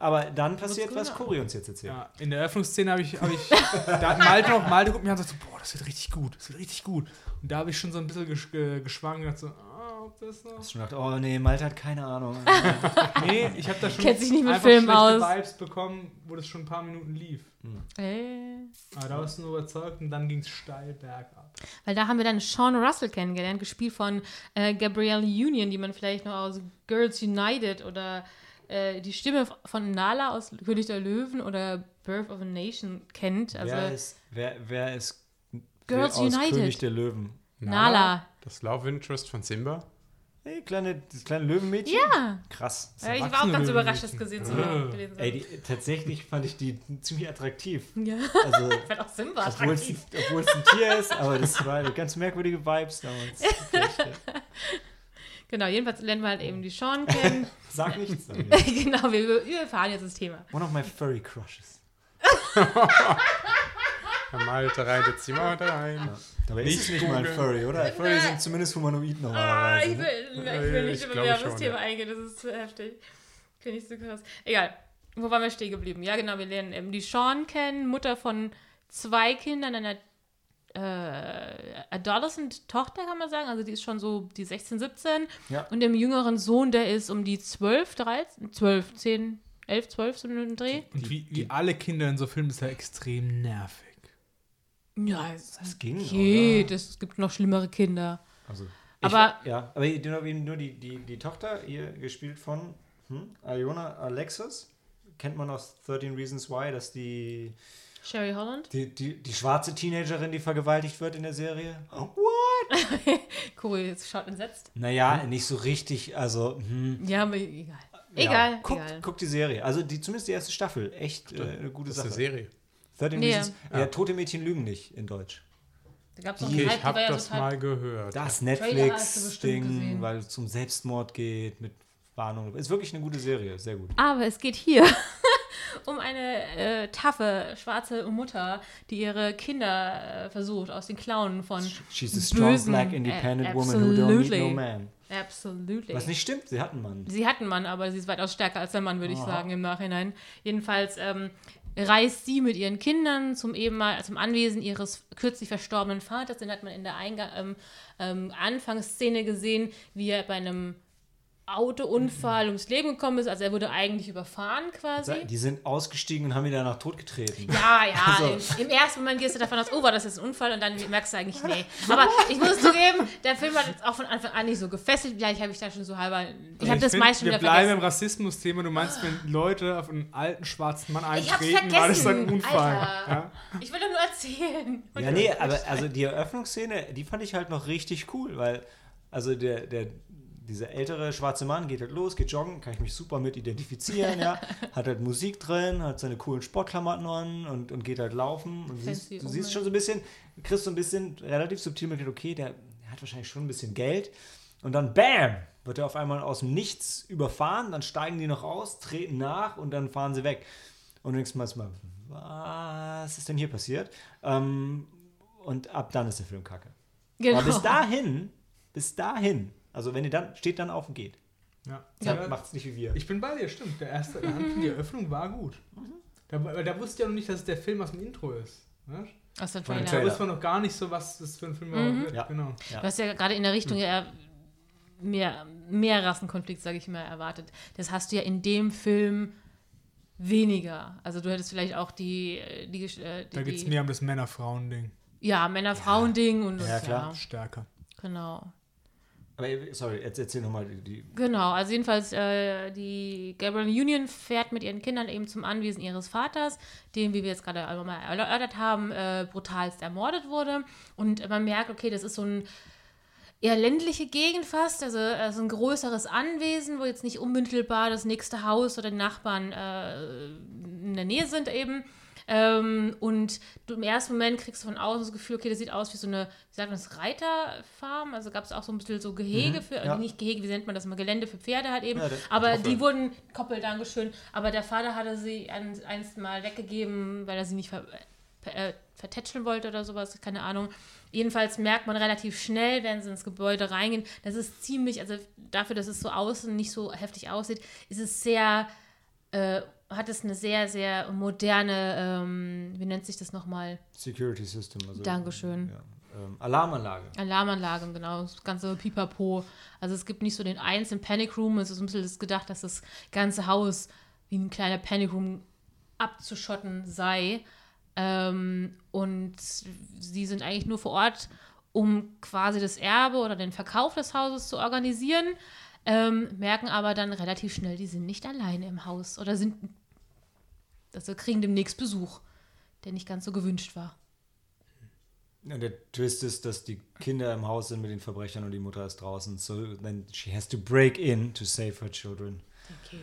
Aber dann passiert, was? Cory uns jetzt erzählt. Ja, in der Eröffnungsszene habe ich, hab ich da hat Malte noch, Malte guckt mir an und sagt so, boah, das wird richtig gut, das wird richtig gut. Und da habe ich schon so ein bisschen gesch ge geschwankt und gedacht so, ah, ob das noch... Hast du gedacht, oh nee, Malte hat keine Ahnung. [laughs] Nee, ich habe da schon Kennt sich nicht mit einfach Filmen schlechte aus. Vibes bekommen, wo das schon ein paar Minuten lief. Äh. Aber da warst du nur überzeugt und dann ging es steil bergab. Weil da haben wir dann Sean Russell kennengelernt, gespielt von äh, Gabrielle Union, die man vielleicht noch aus Girls United oder äh, die Stimme von Nala aus König der Löwen oder Birth of a Nation kennt. Also wer ist, wer, wer ist Girls wer aus United. König der Löwen? Nala. Das Love Interest von Simba. Hey, kleine, das kleine Löwenmädchen? Ja. Krass. Ja, ich war auch ganz überrascht, das gesehen zu haben. zu Ey, die, tatsächlich fand ich die ziemlich attraktiv. Ja, Also, ich [laughs] fand auch Simba obwohl es, attraktiv. obwohl es ein Tier ist, aber das war eine ganz merkwürdige Vibes damals. [laughs] Ja. Genau, jedenfalls lernen wir halt eben die Sean kennen. [laughs] Sag nichts. Daniel. [laughs] genau, wir, wir erfahren jetzt das Thema. One of my furry crushes. [laughs] Malte reitet sie mal rein. Dabei Nicht ist es nicht mal ein. Furry, oder? Furry sind zumindest humanoid Ah, normalerweise. ich ne? will, ich Ja, will nicht ich immer glaube mehr auf schon, das Thema ja. eingehen, das ist zu heftig. Finde ich so krass. Egal. Wo waren wir stehen geblieben? Ja, genau, wir lernen eben die Sean kennen, Mutter von zwei Kindern, einer äh, Adolescent-Tochter, kann man sagen. Also die ist schon so die 16, 17. Ja. Und dem jüngeren Sohn, der ist um die 12, 13, 12, 10, 11, 12, so einen Dreh. Und wie, wie alle Kinder in so Filmen ist er extrem nervig. Ja, es Das ging, geht. oder? Es gibt noch schlimmere Kinder. Also, ich, Aber- ja, aber nur, nur die, die, die Tochter, hier gespielt von hm, Iona Alexis, kennt man aus 13 Reasons Why, dass die, Sherry Holland. die, die, die schwarze Teenagerin, die vergewaltigt wird in der Serie. What? Cory jetzt schaut entsetzt. Naja, nicht so richtig, also, hm, Ja, aber egal. ja. Egal, Guckt, egal. guckt die Serie. Also die, zumindest die erste Staffel. Echt äh, eine gute Das ist eine Sache. Serie. 13 Nee. Reasons. Ja. tote Mädchen lügen nicht in Deutsch. Da gab's noch Okay, ich habe ja das total- mal gehört. Das Netflix-Ding, weil es zum Selbstmord geht, mit Warnung. Ist wirklich eine gute Serie, sehr gut. Aber es geht hier [laughs] um eine äh, taffe, schwarze Mutter, die ihre Kinder äh, versucht aus den Klauen von She's a strong bösen- black independent äh, woman who don't need no man. Absolutely. Was nicht stimmt, sie hat einen Mann. Sie hat einen Mann, aber sie ist weitaus stärker als der Mann, würde ich sagen, im Nachhinein. Jedenfalls ähm, reist sie mit ihren Kindern zum eben zum Anwesen ihres kürzlich verstorbenen Vaters. Den hat man in der Eingang, ähm, ähm, Anfangsszene gesehen, wie er bei einem Autounfall ums Leben gekommen ist. Also er wurde eigentlich überfahren quasi. Die sind ausgestiegen und haben ihn danach totgetreten. Ja, ja, [laughs] Also- im, im ersten Moment gehst du davon aus, oh, war das jetzt ein Unfall und dann merkst du eigentlich, nee. Aber ich muss zugeben, der Film hat jetzt auch von Anfang an nicht so gefesselt. Vielleicht habe ich da schon so halber, ich habe das find, meiste Wir wieder bleiben vergessen. im Rassismus-Thema. Du meinst, wenn Leute auf einen alten schwarzen Mann Ich eintreten, war das dann ein vergessen, Unfall. Ja? Ich will doch nur erzählen. Ja, nee, aber also die Eröffnungsszene, die fand ich halt noch richtig cool, weil also der, der, dieser ältere schwarze Mann geht halt los, geht joggen, kann ich mich super mit identifizieren, ja. [laughs] Hat halt Musik drin, hat seine coolen Sportklamotten an und, und geht halt laufen. Und siehst, du siehst schon so ein bisschen, kriegst so ein bisschen relativ subtil mit, okay, der hat wahrscheinlich schon ein bisschen Geld. Und dann BAM! Wird er auf einmal aus dem Nichts überfahren, dann steigen die noch aus, treten nach und dann fahren sie weg. Und du denkst mal, was ist denn hier passiert? Ähm, und ab dann ist der Film kacke. Genau. Aber bis dahin, bis dahin, also wenn ihr dann, steht dann auf und geht. Ja. Ja. Macht's nicht wie wir. Ich bin bei dir, stimmt. Der erste, der Anfang, die Eröffnung war gut. Da, weil da wusste ich ja noch nicht, dass es der Film aus dem Intro ist. Ne? Aus dem Da Trailer. Trailer. wusste man noch gar nicht so, was das für ein Film wird. Ja. Genau. Ja. Du hast ja gerade in der Richtung ja mehr, mehr Rassenkonflikt, sage ich mal, erwartet. Das hast du ja in dem Film weniger. Also du hättest vielleicht auch die, die, äh, die Da geht es mehr um das Männer-Frauen-Ding. ja, Männer-Frauen-Ding und Ja, klar. Stärker. genau. Aber sorry, jetzt erzähl nochmal die. Genau, also jedenfalls äh, die Gabrielle Union fährt mit ihren Kindern eben zum Anwesen ihres Vaters, den, wie wir jetzt gerade mal erörtert haben, äh, brutalst ermordet wurde. Und man merkt, okay, das ist so ein eher ländliche Gegend fast, also äh, so ein größeres Anwesen, wo jetzt nicht unmittelbar das nächste Haus oder die Nachbarn äh, in der Nähe sind eben. Ähm, und du im ersten Moment kriegst du von außen das Gefühl, okay, das sieht aus wie so eine, wie sagt man das, Reiterfarm. Also gab es auch so ein bisschen so Gehege für, ja. nicht Gehege, wie nennt man das mal, Gelände für Pferde halt eben. Ja, aber die wurden, Koppel, Dankeschön. Aber der Vater hatte sie ein, einst mal weggegeben, weil er sie nicht ver, äh, vertätscheln wollte oder sowas, keine Ahnung. Jedenfalls merkt man relativ schnell, wenn sie ins Gebäude reingehen, das ist ziemlich, also dafür, dass es so außen nicht so heftig aussieht, ist es sehr, äh, hat es eine sehr, sehr moderne, ähm, wie nennt sich das nochmal? Security System. Also, Dankeschön. Ja. Ähm, Alarmanlage. Alarmanlagen, genau, das ganze Pipapo. Also es gibt nicht so den einzelnen Panic Room, es ist ein bisschen das gedacht, dass das ganze Haus wie ein kleiner Panic Room abzuschotten sei. Ähm, und sie sind eigentlich nur vor Ort, um quasi das Erbe oder den Verkauf des Hauses zu organisieren, ähm, merken aber dann relativ schnell, die sind nicht alleine im Haus oder sind, also kriegen demnächst Besuch, der nicht ganz so gewünscht war. Und der Twist ist, dass die Kinder im Haus sind mit den Verbrechern und die Mutter ist draußen. So then she has to break in to save her children. Okay.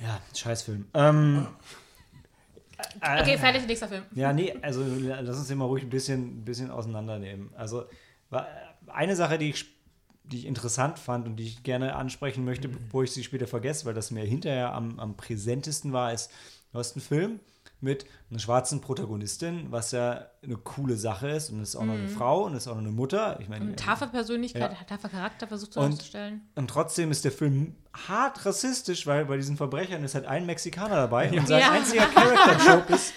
Ja, Scheißfilm. Ähm, Okay, fertig, nächster Film. Ja, nee, also lass uns den mal ruhig ein bisschen, ein bisschen auseinandernehmen. Also eine Sache, die ich, die ich interessant fand und die ich gerne ansprechen möchte, bevor ich sie später vergesse, weil das mir hinterher am, am präsentesten war, ist, du hast einen Film mit einer schwarzen Protagonistin, was ja eine coole Sache ist und es ist auch noch eine Frau und es ist auch noch eine Mutter. Ich meine, Eine taffe Persönlichkeit, Ja. taffe Charakter versucht zu Und- darzustellen. und trotzdem ist der Film hart rassistisch, weil bei diesen Verbrechern ist halt ein Mexikaner dabei und sein Ja. einziger Character-Joke [laughs] ist,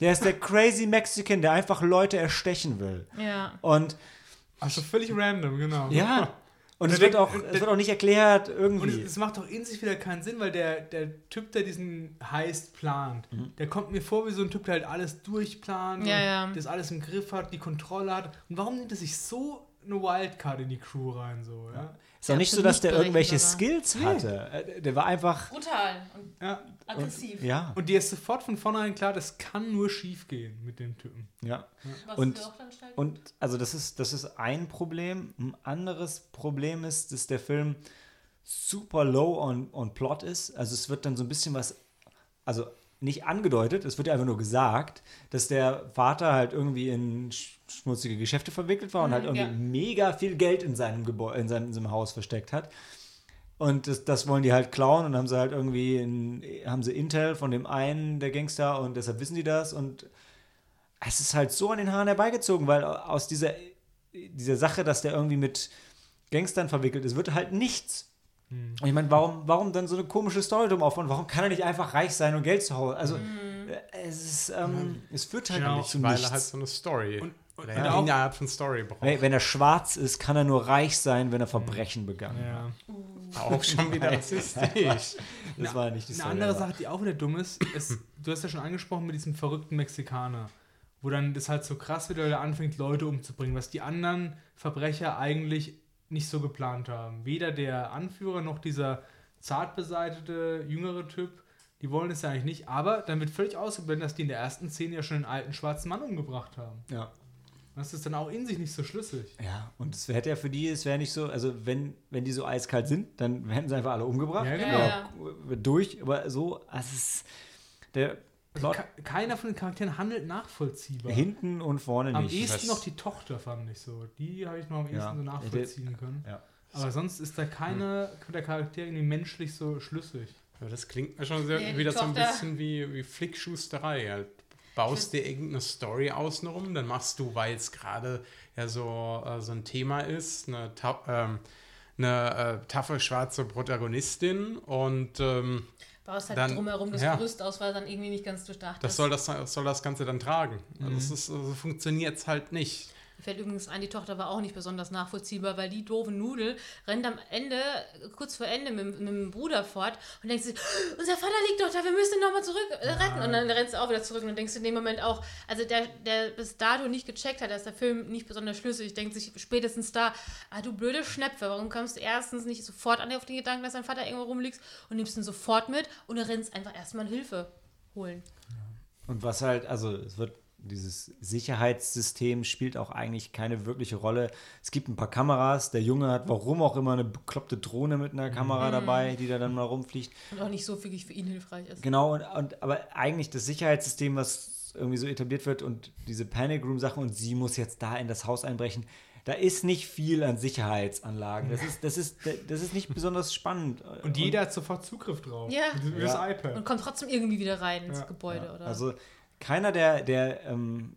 der ist der crazy Mexican, der einfach Leute erstechen will. Ja. Und Also völlig random, genau. ja, und es der wird, auch, es wird auch nicht erklärt Und es, irgendwie. es macht doch in sich wieder keinen Sinn, weil der, der Typ, der diesen Heist plant, der kommt mir vor wie so ein Typ, der halt alles durchplant, Ja, ja. das alles im Griff hat, die Kontrolle hat. Und warum nimmt er sich so eine Wildcard in die Crew rein? So, ja? ist auch nicht so, dass der irgendwelche. Skills hatte. Äh, Der war einfach, Brutal und Ja. aggressiv. ja, Und dir ist sofort von vornherein klar, das kann nur schief gehen mit dem Typen. ja. Was Und-? Und also das ist, das ist ein Problem. Ein anderes Problem ist, dass der Film super low on, on Plot ist. Also es wird dann so ein bisschen was, also nicht angedeutet, es wird ja einfach nur gesagt, dass der Vater halt irgendwie in sch- schmutzige Geschäfte verwickelt war und halt irgendwie ja. mega viel Geld in seinem, Gebäude, in, seinem, in seinem Haus versteckt hat. Und das, das wollen die halt klauen und haben sie halt irgendwie, in, haben sie Intel von dem einen der Gangster und deshalb wissen die das und es ist halt so an den Haaren herbeigezogen, weil aus dieser, dieser Sache, dass der irgendwie mit Gangstern verwickelt ist, wird halt nichts. Und ich meine, warum, warum dann so eine komische Story drum aufbauen? Warum kann er nicht einfach reich sein und Geld zu Hause? Also, äh, es ist, ähm, es führt halt Genau, nicht zu Weil nichts. er halt so eine Story. Und- und oder auch- eine Art von Story braucht. wenn, er schwarz ist, kann er nur reich sein, wenn er Verbrechen begangen hat. Ja. Auch schon wieder [laughs] rassistisch. [laughs] Das war nicht die Eine Story. andere aber- Sache, die auch wieder dumm ist, ist, du hast ja schon angesprochen mit diesem verrückten Mexikaner, wo dann das halt so krass wird, weil er anfängt, Leute umzubringen, was die anderen Verbrecher eigentlich nicht so geplant haben. Weder der Anführer noch dieser zart beseitete, jüngere Typ, die wollen es ja eigentlich nicht, aber dann wird völlig ausgeblendet, dass die in der ersten Szene ja schon einen alten schwarzen Mann umgebracht haben. Ja. Das ist dann auch in sich nicht so schlüssig. Ja, und es hätte ja für die, es wäre nicht so, also wenn, wenn die so eiskalt sind, dann [laughs] werden sie einfach alle umgebracht. Ja, genau. Ja, durch, aber so, also es ist, der Plot Ke keiner von den Charakteren handelt nachvollziehbar. hinten und vorne Am nicht. ehesten Was- noch die Tochter, fand ich so. Die habe ich noch am ehesten Ja. so nachvollziehen können. Ja. Aber sonst ist da keine der Charaktere irgendwie menschlich so schlüssig. Aber das klingt mir schon sehr, Nee, wieder so ein Tochter- bisschen wie, wie Flickschusterei. Halt. Baust dir irgendeine Story außenrum, dann machst du, weil es gerade ja so, äh, so ein Thema ist, eine, ta ähm, eine äh, taffe schwarze Protagonistin und ähm, Baust halt dann- drumherum das ja. Gerüst aus, weil dann irgendwie nicht ganz durchdacht das ist. soll das, soll das Ganze dann tragen. Mhm. Also das ist, also funktioniert es halt nicht. Mir fällt übrigens ein, die Tochter war auch nicht besonders nachvollziehbar, weil die doofe Nudel rennt am Ende, kurz vor Ende, mit, mit dem Bruder fort und denkt sich, unser Vater liegt doch da, wir müssen ihn nochmal zurück äh, retten. Und dann rennt sie auch wieder zurück und dann denkst du in dem Moment auch, also der, der bis dato nicht gecheckt hat, dass der Film nicht besonders schlüssig, denkt sich spätestens da, ah du blöde Schnepfe, warum kommst du erstens nicht sofort an auf den Gedanken, dass dein Vater irgendwo rumliegt und nimmst ihn sofort mit und du rennst einfach erstmal Hilfe holen. Und was halt, also es wird dieses Sicherheitssystem spielt auch eigentlich keine wirkliche Rolle. Es gibt ein paar Kameras. Der Junge hat warum auch immer eine bekloppte Drohne mit einer Kamera dabei, die da dann mal rumfliegt. Und auch nicht so wirklich für ihn hilfreich ist. Genau, und, und, aber eigentlich das Sicherheitssystem, was irgendwie so etabliert wird und diese Panic Room Sache und sie muss jetzt da in das Haus einbrechen, da ist nicht viel an Sicherheitsanlagen. Das ist, das ist, das ist nicht besonders spannend. Und jeder hat sofort Zugriff drauf. Ja. Mit, mit Ja. das iPad. Und kommt trotzdem irgendwie wieder rein ins Ja, Gebäude, Ja, oder? Also keiner der, der, ähm,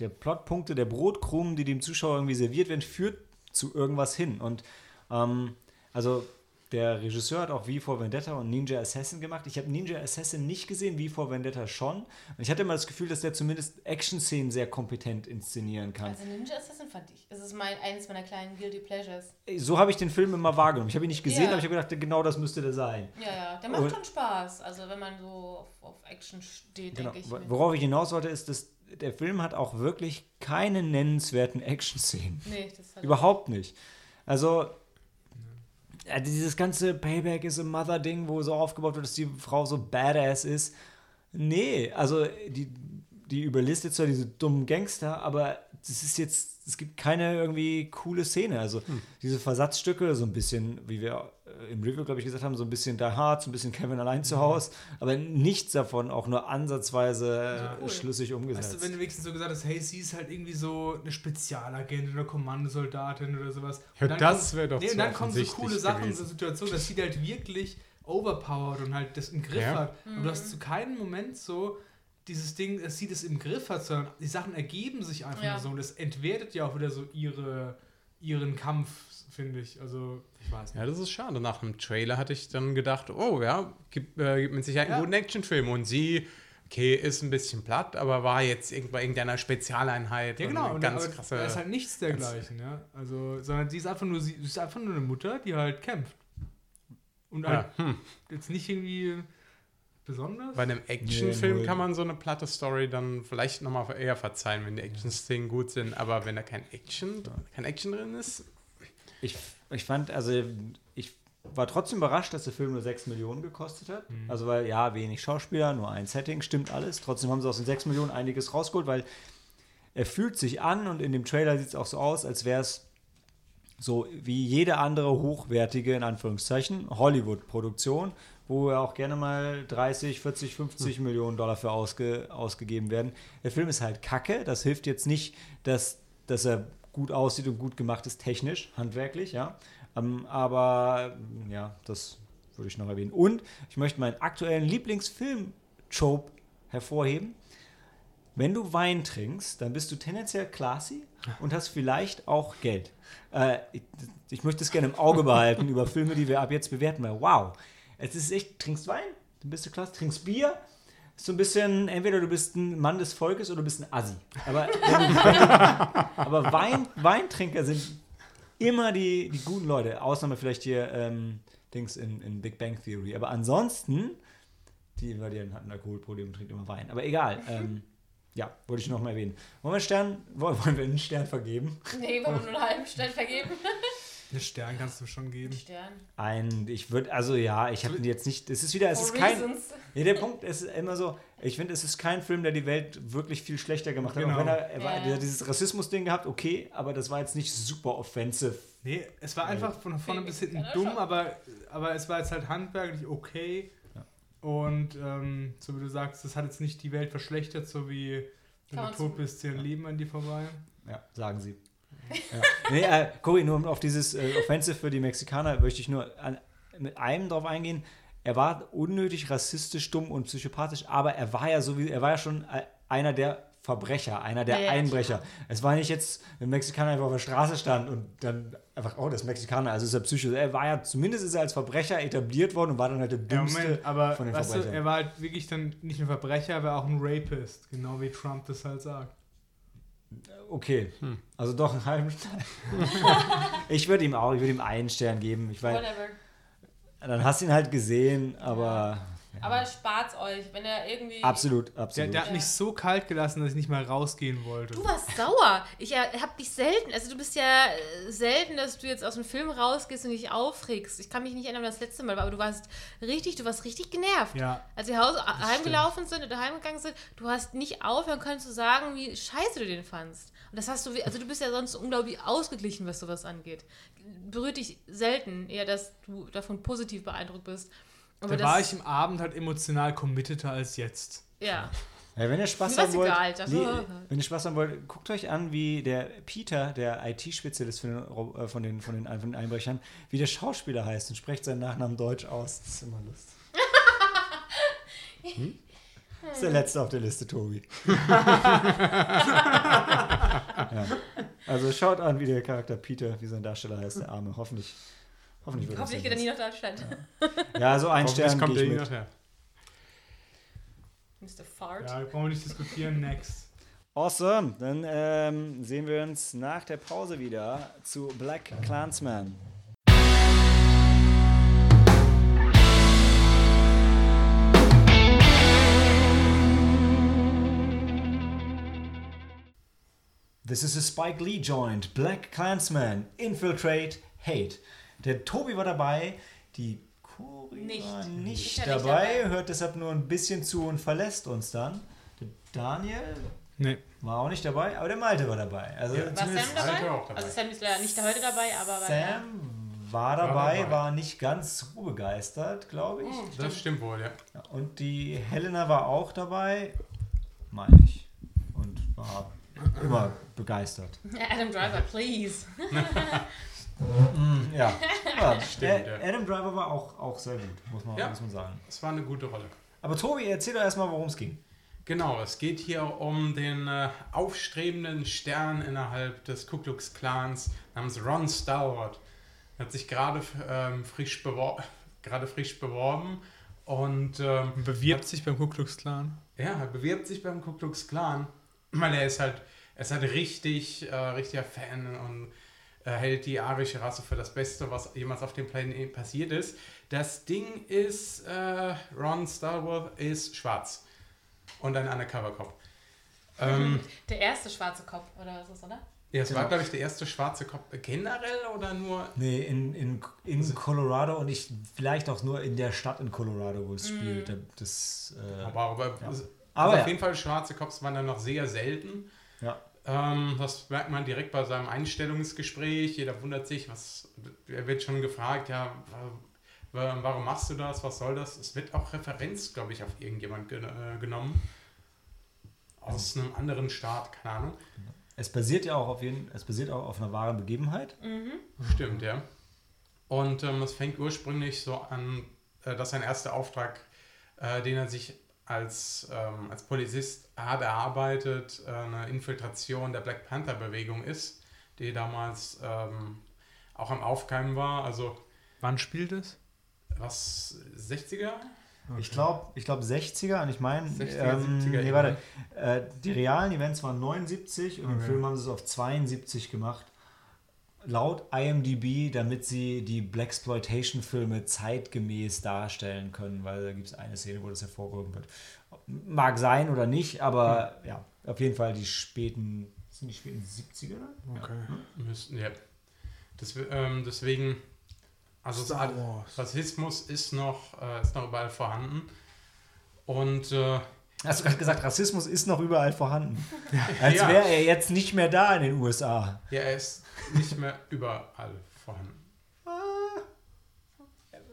der Plotpunkte, der Brotkrumen, die dem Zuschauer irgendwie serviert werden, führt zu irgendwas hin. Und ähm, also der Regisseur hat auch V for Vendetta und Ninja Assassin gemacht. Ich habe Ninja Assassin nicht gesehen, V for Vendetta schon. Und ich hatte immer das Gefühl, dass der zumindest Action-Szenen sehr kompetent inszenieren kann. Also Ninja Assassin fand ich. Das ist mein, eines meiner kleinen Guilty Pleasures. So habe ich den Film immer wahrgenommen. Ich habe ihn nicht gesehen, Ja. aber ich habe gedacht, genau das müsste der sein. Ja, ja, der macht Und- schon Spaß. Also wenn man so auf, auf Action steht, Genau. denke ich. Worauf ich hinaus wollte, ist, dass der Film hat auch wirklich keine nennenswerten Action-Szenen. Nee, das hat Überhaupt nicht. Also, ja, dieses ganze Payback is a Mother-Ding, wo so aufgebaut wird, dass die Frau so badass ist. Nee, also die, die überlistet zwar diese dummen Gangster, aber das ist jetzt, es gibt keine irgendwie coole Szene. Also diese Versatzstücke, so ein bisschen, wie wir im Review, glaube ich, gesagt haben, so ein bisschen Die Hard, so ein bisschen Kevin allein zu Hause, aber nichts davon auch nur ansatzweise Ja, cool. äh, schlüssig umgesetzt. Weißt du, wenn du wenigstens so gesagt hast, hey, sie ist halt irgendwie so eine Spezialagentin oder Kommandosoldatin oder sowas. Ja, das kommt- wär doch nee, und dann kommen so coole Sachen, gewesen. so Situationen, dass sie halt wirklich overpowered und halt das im Griff Ja. hat. Und du hast zu keinem Moment so dieses Ding, dass sie das im Griff hat, sondern die Sachen ergeben sich einfach Ja. nur so. Und das entwertet ja auch wieder so ihre, ihren Kampf, finde ich. Also, ich weiß nicht. Ja, das ist schade. Nach dem Trailer hatte ich dann gedacht, oh ja, gibt, äh, gibt mit Sicherheit einen Ja. guten Actionfilm. Und sie, okay, ist ein bisschen platt, aber war jetzt irgend- bei irgendeiner Spezialeinheit. Ja, genau. Und Ganz aber krasse. Da ist halt nichts dergleichen, ja. Also, sondern sie ist einfach nur, sie ist einfach nur eine Mutter, die halt kämpft. Und halt ja, hm. jetzt nicht irgendwie besonders. Bei einem Nee, Actionfilm null. kann man so eine platte Story dann vielleicht nochmal eher verzeihen, wenn die Action-Szenen gut sind. Aber wenn da kein Action, kein Action drin ist, Ich, ich fand, also ich war trotzdem überrascht, dass der Film nur 6 Millionen gekostet hat. Mhm. Also weil, ja, wenig Schauspieler, nur ein Setting, stimmt alles. Trotzdem haben sie aus den 6 Millionen einiges rausgeholt, weil er fühlt sich an und in dem Trailer sieht es auch so aus, als wäre es so wie jede andere hochwertige, in Anführungszeichen, Hollywood-Produktion, wo ja auch gerne mal 30, 40, 50 Millionen Dollar für ausge, ausgegeben werden. Der Film ist halt kacke. Das hilft jetzt nicht, dass, dass er gut aussieht und gut gemacht ist, technisch, handwerklich, ja. Ähm, aber ja, das würde ich noch erwähnen. Und ich möchte meinen aktuellen Lieblingsfilm-Trope hervorheben. Wenn du Wein trinkst, dann bist du tendenziell classy und hast vielleicht auch Geld. Äh, ich, ich möchte es gerne im Auge behalten [laughs] über Filme, die wir ab jetzt bewerten, weil wow, es ist echt, trinkst Wein, dann bist du classy, trinkst Bier, ist so ein bisschen, entweder du bist ein Mann des Volkes oder du bist ein Assi. Aber, [laughs] aber Wein, Weintrinker sind immer die, die guten Leute. Ausnahme vielleicht hier ähm, Dings in, in Big Bang Theory. Aber ansonsten, die Invadieren hatten Alkoholprobleme und trinkt immer Wein. Aber egal. Ähm, ja, wollte ich noch mal erwähnen. Wollen wir, einen Stern, wollen wollen wir einen Stern vergeben? Nee, wollen wir nur einen halben Stern vergeben? [laughs] Einen Stern kannst du schon geben. Stern. Ein, ich würde, also ja, ich habe jetzt nicht, es ist wieder, es For ist kein, reasons. Ja, der Punkt ist immer so, ich finde, es ist kein Film, der die Welt wirklich viel schlechter gemacht hat. Genau. Auch wenn er, er war, Ja. dieses Rassismus-Ding gehabt, okay, aber das war jetzt nicht super offensive. Nee, es war einfach von vorne bis hinten Ja, dumm, schon. aber, aber es war jetzt halt handwerklich okay. Ja. Und ähm, so wie du sagst, das hat jetzt nicht die Welt verschlechtert, so wie wenn Kann du tot bist, zehn Leben an dir vorbei. Ja, sagen sie. Ja. Nee, äh, Cory, nur um auf dieses äh, Offensive für die Mexikaner möchte ich nur an, mit einem drauf eingehen. Er war unnötig rassistisch, dumm und psychopathisch, aber er war ja so wie, er war ja schon äh, einer der Verbrecher, einer der Ja, ja, Einbrecher. Es war nicht jetzt, wenn ein Mexikaner einfach auf der Straße stand und dann einfach, oh, das ist Mexikaner, also ist er psychisch. Er war ja, zumindest ist er als Verbrecher etabliert worden und war dann halt der Ja, dümmste Moment, aber von den weißt du, Verbrechern. er war halt wirklich dann nicht ein Verbrecher, er war auch ein Rapist, genau wie Trump das halt sagt. Okay, also doch einen halben Stern. [laughs] ich würde ihm auch, ich würde ihm einen Stern geben. Ich weiß, Whatever. dann hast du ihn halt gesehen, aber Aber spart's euch, wenn er irgendwie. Absolut, Der, absolut. der hat mich so kalt gelassen, dass ich nicht mal rausgehen wollte. Du warst sauer. Ich äh, hab dich selten, also du bist ja äh, selten, dass du jetzt aus dem Film rausgehst und dich aufregst. Ich kann mich nicht erinnern, das letzte Mal war, aber du warst richtig, du warst richtig genervt. Ja. Als wir Haus, heimgelaufen sind oder heimgegangen sind, du hast nicht aufhören können zu sagen, wie scheiße du den fandst. Und das hast du, wie- also du bist ja sonst unglaublich ausgeglichen, was sowas angeht. Berührt dich selten, eher, dass du davon positiv beeindruckt bist. Aber Da war ich im Abend halt emotional committeter als jetzt. Ja. Ja, wenn ihr Spaß haben wollt, egal, nee, wenn ihr Spaß haben wollt, guckt euch an, wie der Peter, der IT-Spezialist von, den Ro- äh, von, den, von, den, von den Einbrechern, wie der Schauspieler heißt und spricht seinen Nachnamen Deutsch aus. Das ist immer lustig. [laughs] Hm? Das ist der letzte auf der Liste, Tobi. [laughs] ja. Also schaut an, wie der Charakter Peter, wie sein Darsteller heißt, der Arme. Hoffentlich, hoffentlich wird Hoffentlich geht er nie nach Deutschland. was. [laughs] Ja, so ein Stern kommt gehe ich mit. nachher. Mr. Fart. Ja, brauchen wir nicht diskutieren. Next. Awesome. Dann ähm, sehen wir uns nach der Pause wieder zu Black Clansman. This is a Spike Lee joint. Black Clansman. Infiltrate, Hate. Der Tobi war dabei. Die Cori Nicht. war Ich nicht war nicht dabei, dabei. hört deshalb nur ein bisschen zu und verlässt uns dann. Der Daniel Nee. war auch nicht dabei, aber der Malte war dabei. Also Ja. War Sam zumindest dabei? Auch dabei. Also Sam ist leider nicht heute dabei, aber war ja. Sam war dabei, dabei. war nicht ganz so begeistert, glaube ich. Das stimmt wohl, ja. Ja, Und die Helena war auch dabei, meine ich. Und war immer begeistert. [laughs] Adam Driver, please. [laughs] Ja, [laughs] ja Stimmt, ja. Adam Driver war auch, auch sehr gut, muss man, Ja. muss man sagen. Es war eine gute Rolle. Aber Tobi, erzähl doch erstmal, worum es ging. Genau, es geht hier um den äh, aufstrebenden Stern innerhalb des Ku Klux Klans namens Ron Stallworth. Er hat sich gerade ähm, frisch, bewor gerade frisch beworben und ähm, Bewirbt sich beim Ku Klux Klan. ja, er bewirbt sich beim Ku Klux Klan, weil er ist halt, er ist halt richtig, äh, richtiger Fan und hält die arische Rasse für das Beste, was jemals auf dem Planeten passiert ist. Das Ding ist, äh, Ron Stallworth ist schwarz und ein Undercover-Cop. Ähm, Der erste schwarze Kopf, oder was ist das, oder? ja, es war, Genau. glaube ich, der erste schwarze Cop generell oder nur. Nee, in, in, in Colorado und ich vielleicht auch nur in der Stadt in Colorado, wo es spielt. Das, äh, Aber, aber, Ja. also Aber ja. auf jeden Fall, schwarze Cops waren dann noch sehr selten. ja. Ähm, das merkt man direkt bei seinem Einstellungsgespräch. Jeder wundert sich, was. Er wird schon gefragt, ja, wa- wa- warum machst du das? Was soll das? Es wird auch Referenz, glaube ich, auf irgendjemand gen äh, genommen. Aus einem anderen Staat, keine Ahnung. Es basiert ja auch auf jeden, es basiert auch auf einer wahren Begebenheit. Stimmt, ja. Und ähm, es fängt ursprünglich so an, äh, dass sein erster Auftrag, äh, den er sich als, ähm, als Polizist hat erarbeitet, äh, eine Infiltration der Black Panther-Bewegung ist, die damals ähm, auch am Aufkeimen war. Also Wann spielt es? was 60er? Ich glaube, ich glaube 60er und ich meine, 60er, ähm, 70er nee, warte, äh, die realen Events waren 79 und im Okay. Film haben sie es auf 72 gemacht. Laut IMDb, damit sie die Blaxploitation-Filme zeitgemäß darstellen können, weil da gibt es eine Szene, wo das hervorgehoben wird. Mag sein oder nicht, aber ja, auf jeden Fall die späten, sind die späten 70er? Okay. Müssten, ja. Das, ähm, deswegen, also Star Wars. Rassismus ist noch, äh, ist noch überall vorhanden. Und äh, Hast du gerade gesagt, Rassismus ist noch überall vorhanden. Als Ja. wäre er jetzt nicht mehr da in den USA. Ja, er ist nicht mehr überall vorhanden.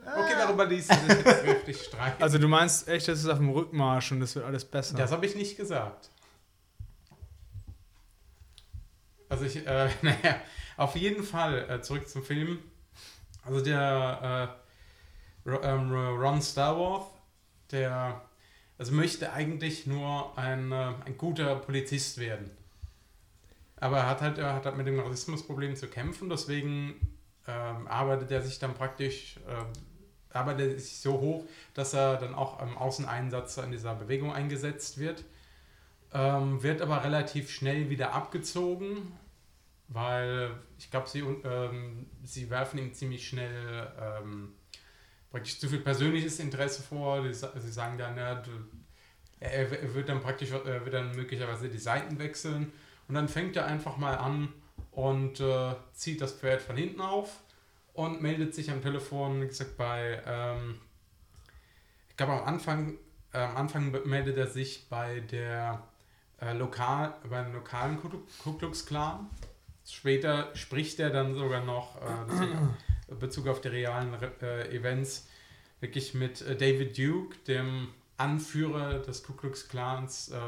Okay, darüber ließ sich jetzt wirklich streiten. Also du meinst echt, das ist auf dem Rückmarsch und das wird alles besser. das habe ich nicht gesagt. Also ich, äh, [laughs] naja, auf jeden Fall äh, zurück zum Film. Also der äh, ähm, Ron Starworth, der also möchte eigentlich nur ein, äh, ein guter Polizist werden. Aber er hat halt, er hat halt mit dem Rassismusproblem zu kämpfen, deswegen ähm, arbeitet er sich dann praktisch, ähm, arbeitet sich so hoch, dass er dann auch im Außeneinsatz in dieser Bewegung eingesetzt wird. Ähm, wird aber relativ schnell wieder abgezogen, weil ich glaube, sie, ähm, sie werfen ihm ziemlich schnell ähm, praktisch zu viel persönliches Interesse vor. Sie sagen dann, ja, du, er, wird dann praktisch, er wird dann möglicherweise die Seiten wechseln und dann fängt er einfach mal an und äh, zieht das Pferd von hinten auf und meldet sich am Telefon, wie gesagt, bei, ähm, ich glaube am Anfang, äh, am Anfang meldet er sich bei der äh, lokal, beim lokalen Ku Ku Klux Klan. Später spricht er dann sogar noch äh, deswegen Bezug auf die realen äh, Events wirklich mit äh, David Duke, dem Anführer des Ku Klux Klans. Äh,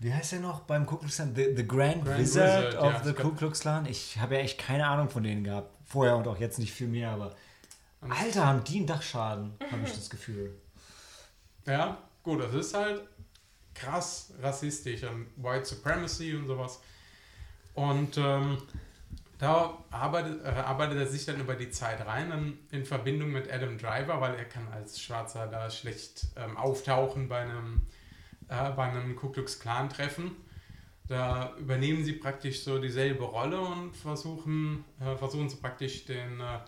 Wie heißt der noch beim Ku Klux Klan? The, the Grand, Grand Wizard, Wizard, of ja, the Ku Klux Klan. Ich habe ja echt keine Ahnung von denen gehabt. Vorher und auch jetzt nicht viel mehr, aber Alter, haben die einen Dachschaden, habe ich das Gefühl. Ja, gut, das ist halt krass rassistisch und White Supremacy und sowas. Und ähm, da arbeitet, äh, arbeitet er sich dann über die Zeit rein, dann in Verbindung mit Adam Driver, weil er kann als Schwarzer da schlecht ähm, auftauchen bei einem, äh, bei einem Ku Klux Klan Treffen. Da übernehmen sie praktisch so dieselbe Rolle und versuchen, äh, versuchen sie praktisch den, äh,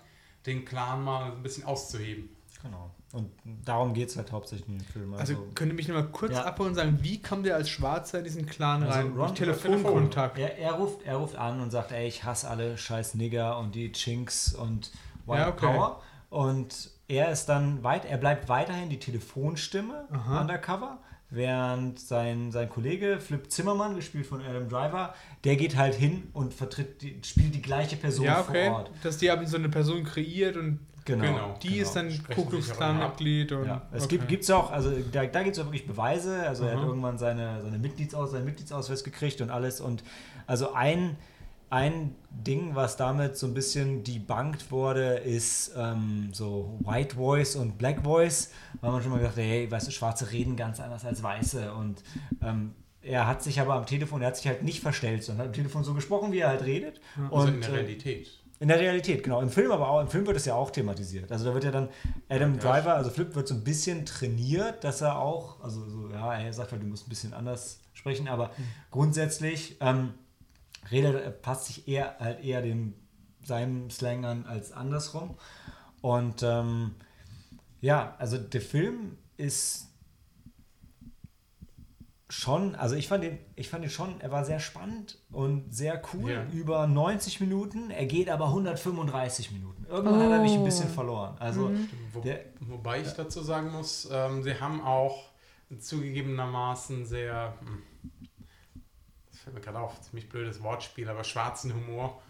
den Clan mal ein bisschen auszuheben. Genau. Und darum geht es halt hauptsächlich in dem Film. Also könnt ihr mich noch mal kurz Ja. abholen und sagen, wie kommt der als Schwarzer in diesen Clan Also rein? Ron- Telefonkontakt. Er, er, ruft, er ruft an und sagt, ey, ich hasse alle scheiß Nigger und die Chinks und White Ja, okay. Power. Und er ist dann weit, er bleibt weiterhin die Telefonstimme Aha. undercover, während sein, sein Kollege Flip Zimmermann, gespielt von Adam Driver, der geht halt hin und vertritt die, spielt die gleiche Person Ja, okay. vor Ort. Dass die haben so eine Person kreiert und Genau. Genau. die ist dann Sprechen Ku Klux Klan. Mitglied. Und, Ja, es okay. gibt gibt's auch, also da, da gibt es auch wirklich Beweise. Also er hat Aha. irgendwann seine, seine Mitgliedsaus, seinen Mitgliedsausweis gekriegt und alles. Und also ein, ein Ding, was damit so ein bisschen debunked wurde, ist ähm, so White Voice und Black Voice, weil man schon mal gedacht, hey, weißt du, Schwarze reden ganz anders als Weiße. Und ähm, er hat sich aber am Telefon, er hat sich halt nicht verstellt, sondern hat am Telefon so gesprochen, wie er halt redet. Also Und, in der äh, Realität. in der Realität, genau. Im Film aber auch, im Film wird es ja auch thematisiert. Also da wird ja dann Adam Ja, Driver, also Flip wird so ein bisschen trainiert, dass er auch, also so, ja, er sagt halt, du musst ein bisschen anders sprechen, aber grundsätzlich ähm, redet, passt sich eher halt eher dem seinem Slang an als andersrum. Und ähm, ja, also der Film ist schon, also ich fand den, ich fand ihn schon, er war sehr spannend und sehr cool, Ja. über 90 Minuten, er geht aber 135 Minuten. Irgendwann hat er mich ein bisschen verloren. Also Wo, der, wobei ich dazu sagen muss, ähm, sie haben auch zugegebenermaßen sehr, hm, fällt mir gerade auf, ziemlich blödes Wortspiel, aber schwarzen Humor.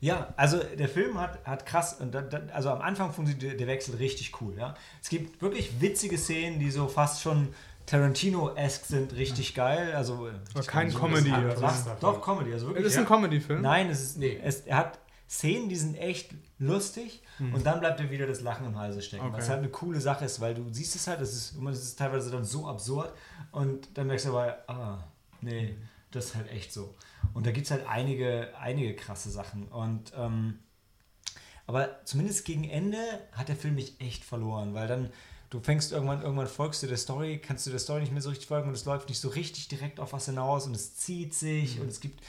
Ja, also der Film hat, hat krass, und da, da, also am Anfang funktioniert der, der Wechsel richtig cool, ja. Es gibt wirklich witzige Szenen, die so fast schon Tarantino-esque sind, richtig geil. Also, Aber kein so Comedy. das Also. was- doch, Comedy, also Das wirklich. ist ein Ja. Comedy-Film. Nein, es ist, Nee. es, er hat Szenen, die sind echt lustig und dann bleibt er wieder das Lachen im Halse stecken. Okay. Was halt eine coole Sache ist, weil du siehst es halt, das ist, das ist teilweise dann so absurd und dann merkst du aber, ah, nee, das ist halt echt so. Und da gibt es halt einige, einige krasse Sachen. Und ähm, aber zumindest gegen Ende hat der Film mich echt verloren, weil dann du fängst irgendwann, irgendwann folgst du der Story, kannst du der Story nicht mehr so richtig folgen und es läuft nicht so richtig direkt auf was hinaus und es zieht sich und es gibt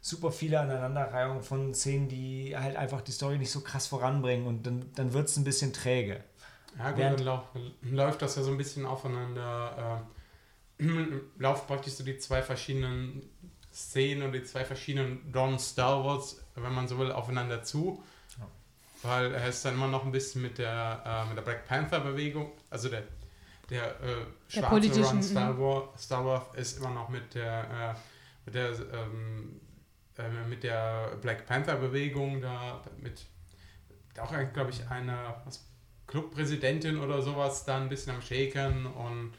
super viele Aneinanderreihungen von Szenen, die halt einfach die Story nicht so krass voranbringen und dann, dann wird es ein bisschen träge. Ja, gut, Während- dann läuft das ja so ein bisschen aufeinander, äh, laufen praktisch so die zwei verschiedenen Szenen und die zwei verschiedenen Don Star Wars, wenn man so will, aufeinander zu. Ja. Weil er ist dann immer noch ein bisschen mit der, äh, mit der Black Panther-Bewegung, also der, der, äh, schwarze politischen, Ron mhm. Star Wars, Star Wars ist immer noch mit der, äh, mit der, ähm, äh, mit der Black Panther-Bewegung da, mit, auch, glaube ich, eine, was, Clubpräsidentin oder sowas da ein bisschen am Shaken und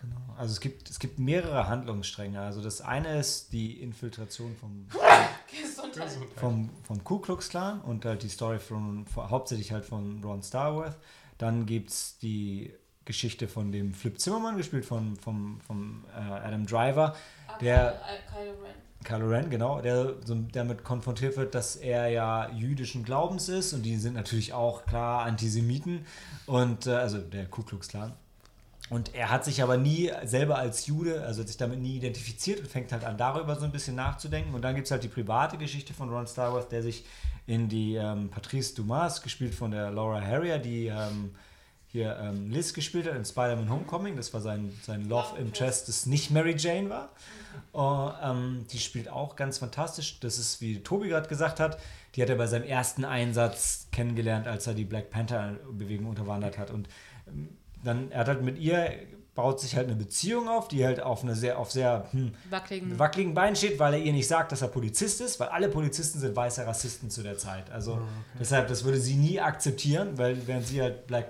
Genau. Also es gibt, es gibt mehrere Handlungsstränge. Also das eine ist die Infiltration vom, [laughs] Gesundheit. vom, vom Ku Klux Klan und halt die Story von, von hauptsächlich halt von Ron Starworth. Dann gibt es die Geschichte von dem Flip Zimmermann, gespielt von, vom, vom äh, Adam Driver, Der- Ah, Kylo Ren. Kylo Ren, genau, der so damit konfrontiert wird, dass er ja jüdischen Glaubens ist und die sind natürlich auch klar Antisemiten und äh, also der Ku Klux Klan. Und er hat sich aber nie selber als Jude, also hat sich damit nie identifiziert und fängt halt an, darüber so ein bisschen nachzudenken. Und dann gibt es halt die private Geschichte von Ron Starworth, der sich in die ähm, Patrice Dumas, gespielt von der Laura Harrier, die ähm, hier ähm, Liz gespielt hat in Spider-Man Homecoming. Das war sein, sein Love Interest, das nicht Mary Jane war. Oh, ähm, die spielt auch ganz fantastisch. Das ist, wie Tobi gerade gesagt hat, die hat er bei seinem ersten Einsatz kennengelernt, als er die Black Panther-Bewegung unterwandert hat. Und ähm, dann, er hat halt mit ihr baut sich halt eine Beziehung auf, die halt auf eine sehr, auf sehr hm, Wackeligen. wackeligen Beinen steht, weil er ihr nicht sagt, dass er Polizist ist, weil alle Polizisten sind weiße Rassisten zu der Zeit. Also deshalb, das würde sie nie akzeptieren, weil während sie halt Black,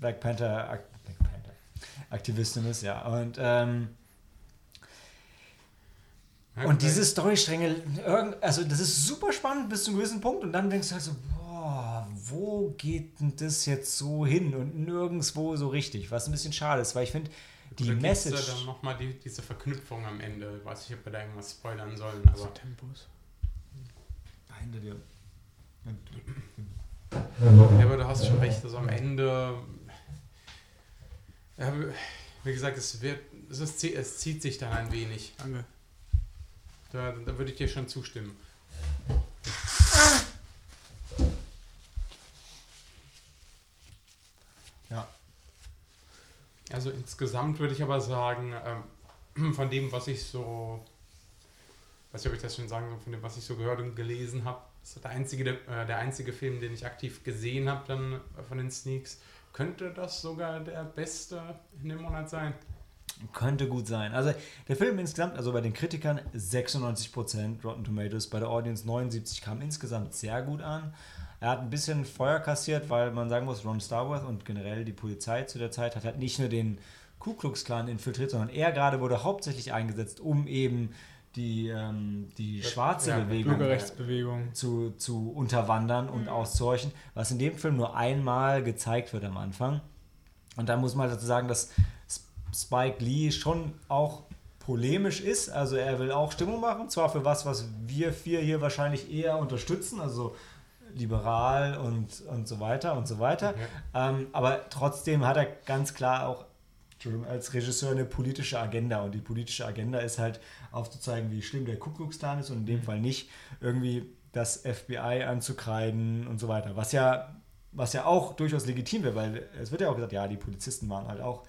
Black Panther, Ak- Black Panther Aktivistin ist, ja. Und ähm, und diese Storystränge, irgend- also das ist super spannend bis zu einem gewissen Punkt und dann denkst du halt so, boah, wo geht denn das jetzt so hin und nirgendwo so richtig, was ein bisschen schade ist, weil ich finde, die da gibt's Message... Ja dann nochmal die, diese Verknüpfung am Ende. Ich weiß nicht, ob wir da irgendwas spoilern sollen, So aber Tempos. Ah, hinter dir. Ja, aber du hast schon recht, also am Ende, ja, wie gesagt, es wird, es, ist, es zieht sich dann ein wenig. Danke. Da, da würde ich dir schon zustimmen. Ja. Also insgesamt würde ich aber sagen, ähm, von dem, was ich so, weiß nicht, ob ich das schon sagen soll, von dem, was ich so gehört und gelesen habe, ist der einzige, der, äh, der einzige Film, den ich aktiv gesehen habe dann äh, von den Sneaks. Könnte das sogar der beste in dem Monat sein? Könnte gut sein. Also der Film insgesamt, also bei den Kritikern 96% Rotten Tomatoes, bei der Audience 79 kam insgesamt sehr gut an. Er hat ein bisschen Feuer kassiert, weil man sagen muss, Ron Starworth und generell die Polizei zu der Zeit hat halt nicht nur den Ku Klux Klan infiltriert, sondern er gerade wurde hauptsächlich eingesetzt, um eben die, ähm, die schwarze Ja, Bewegung Bürgerrechtsbewegung. zu, zu unterwandern und auszuhorchen, was in dem Film nur einmal gezeigt wird am Anfang. Und da muss man dazu sagen, dass Spike Lee schon auch polemisch ist. Also er will auch Stimmung machen, zwar für was, was wir vier hier wahrscheinlich eher unterstützen, also liberal und, und so weiter und so weiter. Ähm, aber trotzdem hat er ganz klar auch als Regisseur eine politische Agenda und die politische Agenda ist halt aufzuzeigen, wie schlimm der Ku Klux Klan ist und in dem Fall nicht irgendwie das FBI anzukreiden und so weiter. Was ja, was ja auch durchaus legitim wäre, weil es wird ja auch gesagt, ja, die Polizisten waren halt auch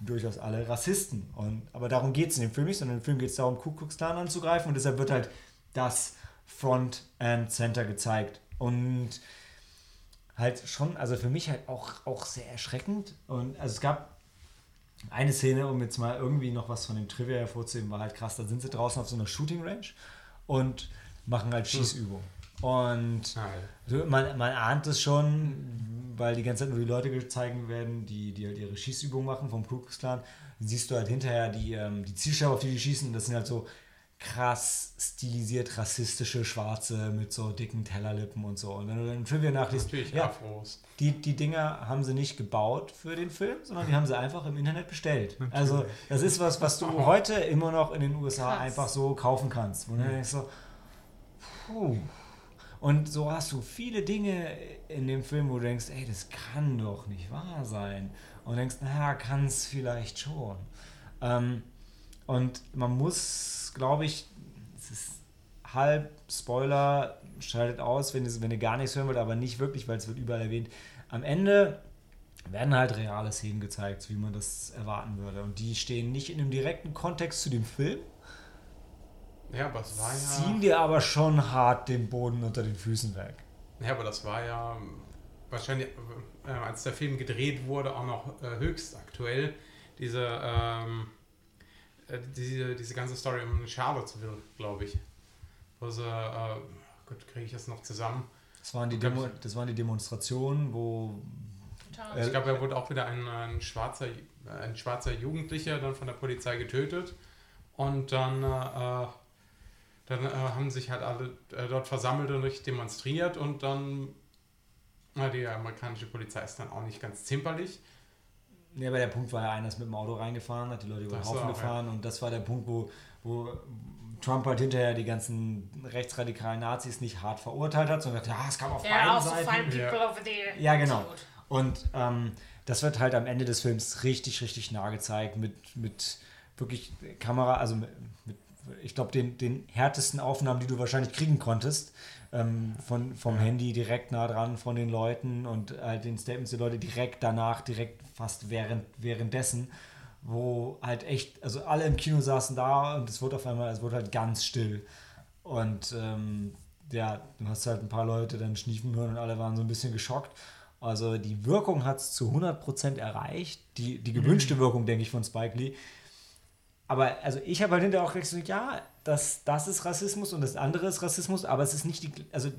durchaus alle Rassisten. Und, aber darum geht es in dem Film nicht, sondern im Film geht es darum, Ku Klux Klan anzugreifen und deshalb wird halt das Front and Center gezeigt. Und halt schon, also für mich halt auch, auch sehr erschreckend. Und also es gab eine Szene, um jetzt mal irgendwie noch was von dem Trivia hervorzuheben, war halt krass. Da sind sie draußen auf so einer Shooting Range und machen halt Schießübungen. Und Nein. so, man, man ahnt es schon, weil die ganze Zeit nur die Leute gezeigt werden, die, die halt ihre Schießübungen machen vom Ku Klux Klan. Dann siehst du halt hinterher die, ähm, die Zielscheibe, auf die die schießen. Das sind halt so krass stilisiert rassistische Schwarze mit so dicken Tellerlippen und so. Und wenn du dann Trivia nachliest, Natürlich ja, Afros. die, die Dinger haben sie nicht gebaut für den Film, sondern die haben sie einfach im Internet bestellt. Also das ist was, was du heute immer noch in den USA Krass. einfach so kaufen kannst. Wo du denkst so, puh. Und so hast du viele Dinge in dem Film, wo du denkst, ey, das kann doch nicht wahr sein. Und denkst, naja, kann es vielleicht schon. Ähm, und man muss, glaube ich, es ist halb Spoiler, schaltet aus, wenn, es, wenn ihr gar nichts hören wollt, aber nicht wirklich, weil es wird überall erwähnt. Am Ende werden halt reale Szenen gezeigt, wie man das erwarten würde. Und die stehen nicht in einem direkten kontext zu dem Film, Ja, aber es war ja. ziehen dir aber schon hart den Boden unter den Füßen weg. Ja, aber das war ja wahrscheinlich, äh, als der Film gedreht wurde, auch noch äh, höchst aktuell. Diese, ähm, äh, diese, diese ganze Story um Charlottesville, glaube ich. Wo sie, äh, Gott, kriege ich das noch zusammen? Das waren die, Demo das waren die Demonstrationen, wo Total. Äh, Ich glaube, er wurde auch wieder ein, ein, schwarzer, ein schwarzer Jugendlicher dann von der Polizei getötet. Und dann, äh, dann äh, haben sich halt alle äh, dort versammelt und richtig demonstriert. Und dann, na, die amerikanische Polizei ist dann auch nicht ganz zimperlich. Ja, aber der Punkt war ja, einer ist mit dem Auto reingefahren, hat die Leute über den Haufen ja. gefahren und das war der Punkt, wo, wo Trump halt hinterher die ganzen rechtsradikalen Nazis nicht hart verurteilt hat, sondern gesagt, ja, es kam auf Ja, beiden Seiten. over there. Ja, genau. Und ähm, das wird halt am Ende des Films richtig, richtig nah gezeigt mit, mit wirklich Kamera, also mit, mit ich glaube, den, den härtesten Aufnahmen, die du wahrscheinlich kriegen konntest. Ähm, von, vom Handy direkt nah dran von den Leuten und halt den Statements der Leute direkt danach, direkt fast während, währenddessen, wo halt echt, also alle im Kino saßen da und es wurde auf einmal, es wurde halt ganz still. Und ähm, ja, du hast halt ein paar Leute dann schniefen hören und alle waren so ein bisschen geschockt. Also die Wirkung hat es zu 100% erreicht, die, die gewünschte Wirkung, denke ich, von Spike Lee. Aber also ich habe halt hinterher auch gesagt, ja, das, das ist Rassismus und das andere ist Rassismus, aber es ist nicht die, also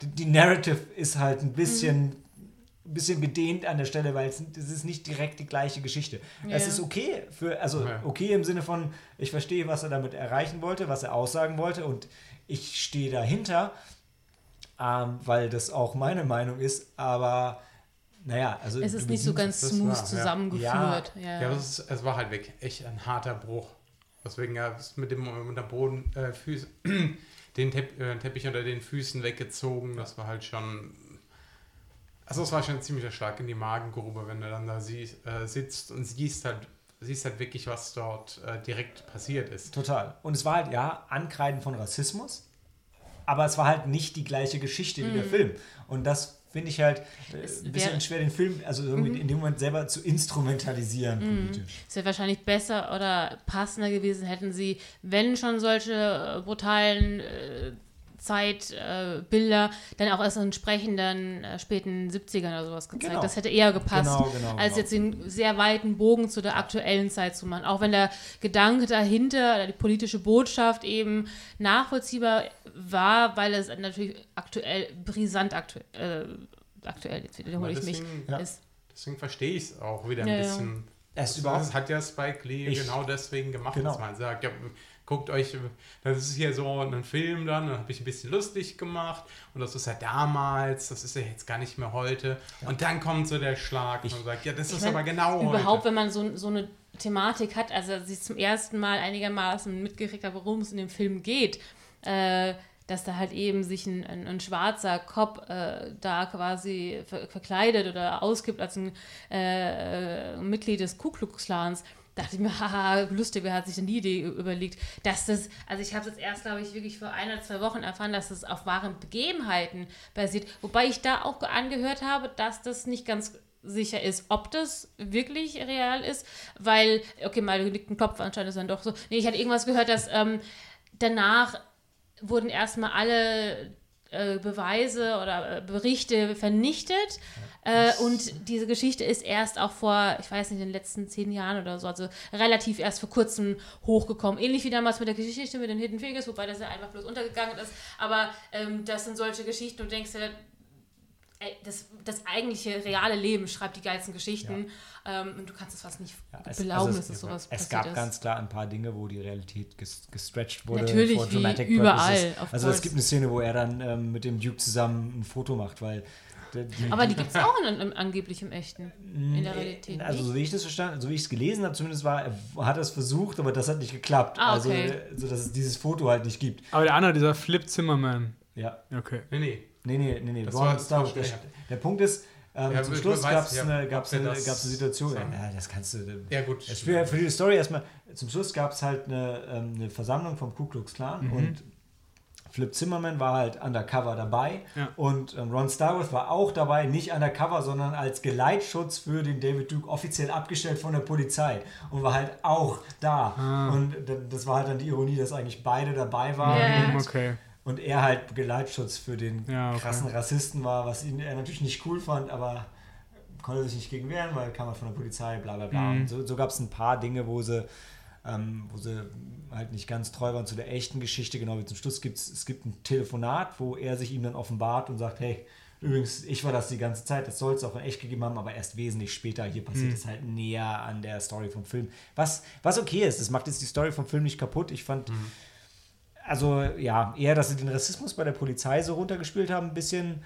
die, die Narrative ist halt ein bisschen, ein bisschen gedehnt an der Stelle, weil es, es ist nicht direkt die gleiche Geschichte. Ja. Es ist okay für, also Ja. okay im Sinne von, ich verstehe, was er damit erreichen wollte, was er aussagen wollte und ich stehe dahinter, ähm, weil das auch meine Meinung ist, aber naja, also Es ist nicht so ganz smooth war, ja. zusammengeführt. Ja. Ja, das ist, es war halt weg. Echt ein harter Bruch. Deswegen ja, es mit dem mit der Boden, äh, Füß, [clears throat] den Tepp, äh, Teppich unter den Füßen weggezogen. Das war halt schon. Also es war schon ein ziemlicher Schlag in die Magengrube, wenn du dann da siehst, äh, sitzt und siehst halt, siehst halt wirklich, was dort äh, direkt passiert ist. Total. Und es war halt, ja, Ankreiden von Rassismus, aber es war halt nicht die gleiche Geschichte wie der Film. Und das finde ich halt äh, ein bisschen wäre- schwer, den Film also irgendwie in dem Moment selber zu instrumentalisieren politisch. Es wäre wahrscheinlich besser oder passender gewesen, hätten sie, wenn schon solche äh, brutalen äh, Zeitbilder, äh, dann auch erst in entsprechenden äh, späten 70ern oder sowas gezeigt. Genau. Das hätte eher gepasst, Genau, genau, als genau. jetzt den sehr weiten Bogen zu der aktuellen Zeit zu machen. Auch wenn der Gedanke dahinter, oder die politische Botschaft eben nachvollziehbar war, weil es natürlich aktuell, brisant aktu äh, aktuell, jetzt wiederhole ich mich, deswegen- Ja. ist. Deswegen verstehe ich es auch wieder ein Ja, ja. bisschen. Es ist Das, überhaupt das hat ja Spike Lee Ich- genau deswegen gemacht, Genau. dass man sagt, ja, guckt euch, das ist hier so ein Film dann, dann habe ich ein bisschen lustig gemacht und das ist ja damals, das ist ja jetzt gar nicht mehr heute. Und dann kommt so der Schlag und man sagt, ja, das ist mein, aber genau Überhaupt, heute. wenn man so, so eine Thematik hat, also sie zum ersten Mal einigermaßen mitgekriegt hat, worum es in dem Film geht, äh, dass da halt eben sich ein, ein, ein schwarzer Cop äh, da quasi ver verkleidet oder ausgibt als ein äh, äh, Mitglied des Ku Klux Klans. Dachte ich mir, [laughs] haha, lustig, wer hat sich denn die Idee überlegt, dass das, also ich habe es erst, glaube ich, wirklich vor ein oder zwei Wochen erfahren, dass das auf wahren Begebenheiten basiert. Wobei ich da auch angehört habe, dass das nicht ganz sicher ist, ob das wirklich real ist, weil, okay, mal liegt ein Kopf, anscheinend ist dann doch so. Nee, ich hatte irgendwas gehört, dass ähm, danach wurden erstmal alle äh, Beweise oder äh, Berichte vernichtet äh, und diese Geschichte ist erst auch vor, ich weiß nicht, in den letzten zehn Jahren oder so, also relativ erst vor kurzem hochgekommen. Ähnlich wie damals mit der Geschichte mit den Hidden Figures, wobei das ja einfach bloß untergegangen ist, aber ähm, das sind solche Geschichten, du denkst ja, ey, das, das eigentliche reale Leben schreibt die geilsten Geschichten ähm, und du kannst es fast nicht Ja, es- belauben, also dass es sowas Es gab ist. ganz klar ein paar Dinge, wo die Realität ges gestretched wurde. Natürlich, wie überall, Also course. es gibt eine Szene, wo er dann ähm, mit dem Duke zusammen ein Foto macht, weil Aber die gibt es auch in, in, angeblich im Echten, in der Realität. Also nicht? so wie ich das verstanden, so wie ich es gelesen habe, zumindest war, er hat es versucht, aber das hat nicht geklappt. Ah, Also okay. äh, so dass es dieses Foto halt nicht gibt. Aber der andere, dieser Flip Zimmerman. Ja. Okay. Nee, nee. Nee, nee, nee, nee. Das war- das Star- war der, der Punkt ist, ähm, Ja, zum Schluss gab es ja, eine, gab's eine, gab's eine Situation. sagen. Ja, das kannst du. Ja, gut. Für, für die Story erstmal, zum Schluss gab es halt eine, ähm, eine Versammlung vom Ku Klux Klan Mhm. und Flip Zimmerman war halt undercover dabei Ja. und ähm, Ron Starworth war auch dabei, nicht undercover, sondern als Geleitschutz für den David Duke offiziell abgestellt von der Polizei und war halt auch da. Ah. Und das war halt dann die Ironie, dass eigentlich beide dabei waren Ja. und, Okay. und er halt Geleitschutz für den Ja, okay. krassen Rassisten war, was ihn er natürlich nicht cool fand, aber konnte sich nicht gegen wehren, weil kam halt von der Polizei, bla bla bla. Mhm. Und so, so gab es ein paar Dinge, wo sie, ähm, wo sie halt nicht ganz treu waren zu der echten Geschichte. Genau wie zum Schluss gibt es gibt ein Telefonat, wo er sich ihm dann offenbart und sagt, hey, übrigens, ich war das die ganze Zeit, das soll es auch in echt gegeben haben, aber erst wesentlich später. Hier passiert es halt näher an der Story vom Film. Was, was okay ist, das macht jetzt die Story vom Film nicht kaputt. Ich fand, also ja, eher, dass sie den Rassismus bei der Polizei so runtergespielt haben, ein bisschen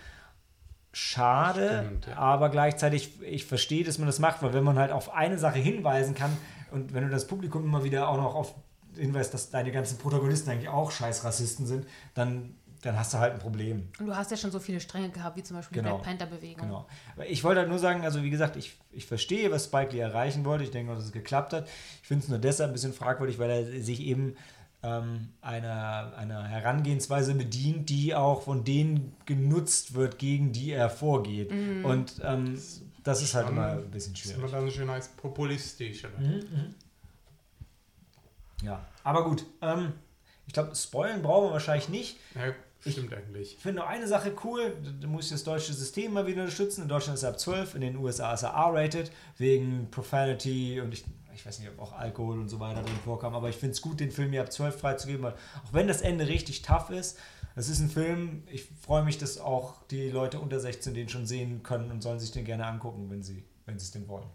schade, Stimmt, ja. aber gleichzeitig, ich verstehe, dass man das macht, weil wenn man halt auf eine Sache hinweisen kann und wenn du das Publikum immer wieder auch noch auf hinweist, dass deine ganzen Protagonisten eigentlich auch scheiß Rassisten sind, dann, dann hast du halt ein Problem. Und du hast ja schon so viele Stränge gehabt, wie zum Beispiel Genau. die Black Panther-Bewegung. Genau. Ich wollte halt nur sagen, also wie gesagt, ich, ich verstehe, was Spike Lee erreichen wollte. Ich denke dass es geklappt hat. Ich finde es nur deshalb ein bisschen fragwürdig, weil er sich eben ähm, einer, einer Herangehensweise bedient, die auch von denen genutzt wird, gegen die er vorgeht. Und ähm, das ist halt immer ein bisschen Das ist schwierig. immer dann schön heißt populistisch. Oder? Mhm. Ja, aber gut. Ähm, ich glaube, spoilen brauchen wir wahrscheinlich nicht. Ja, stimmt eigentlich. Ich finde noch eine Sache cool, da- muss ich das deutsche System mal wieder unterstützen. In Deutschland ist er ab 12, in den USA ist er R-rated, wegen Profanity und ich, ich weiß nicht, ob auch Alkohol und so weiter drin vorkam, aber ich finde es gut, den Film hier ab 12 freizugeben, weil auch wenn das Ende richtig tough ist, es ist ein Film, ich freue mich, dass auch die Leute unter 16 den schon sehen können und sollen sich den gerne angucken, wenn sie wenn sie es denn wollen.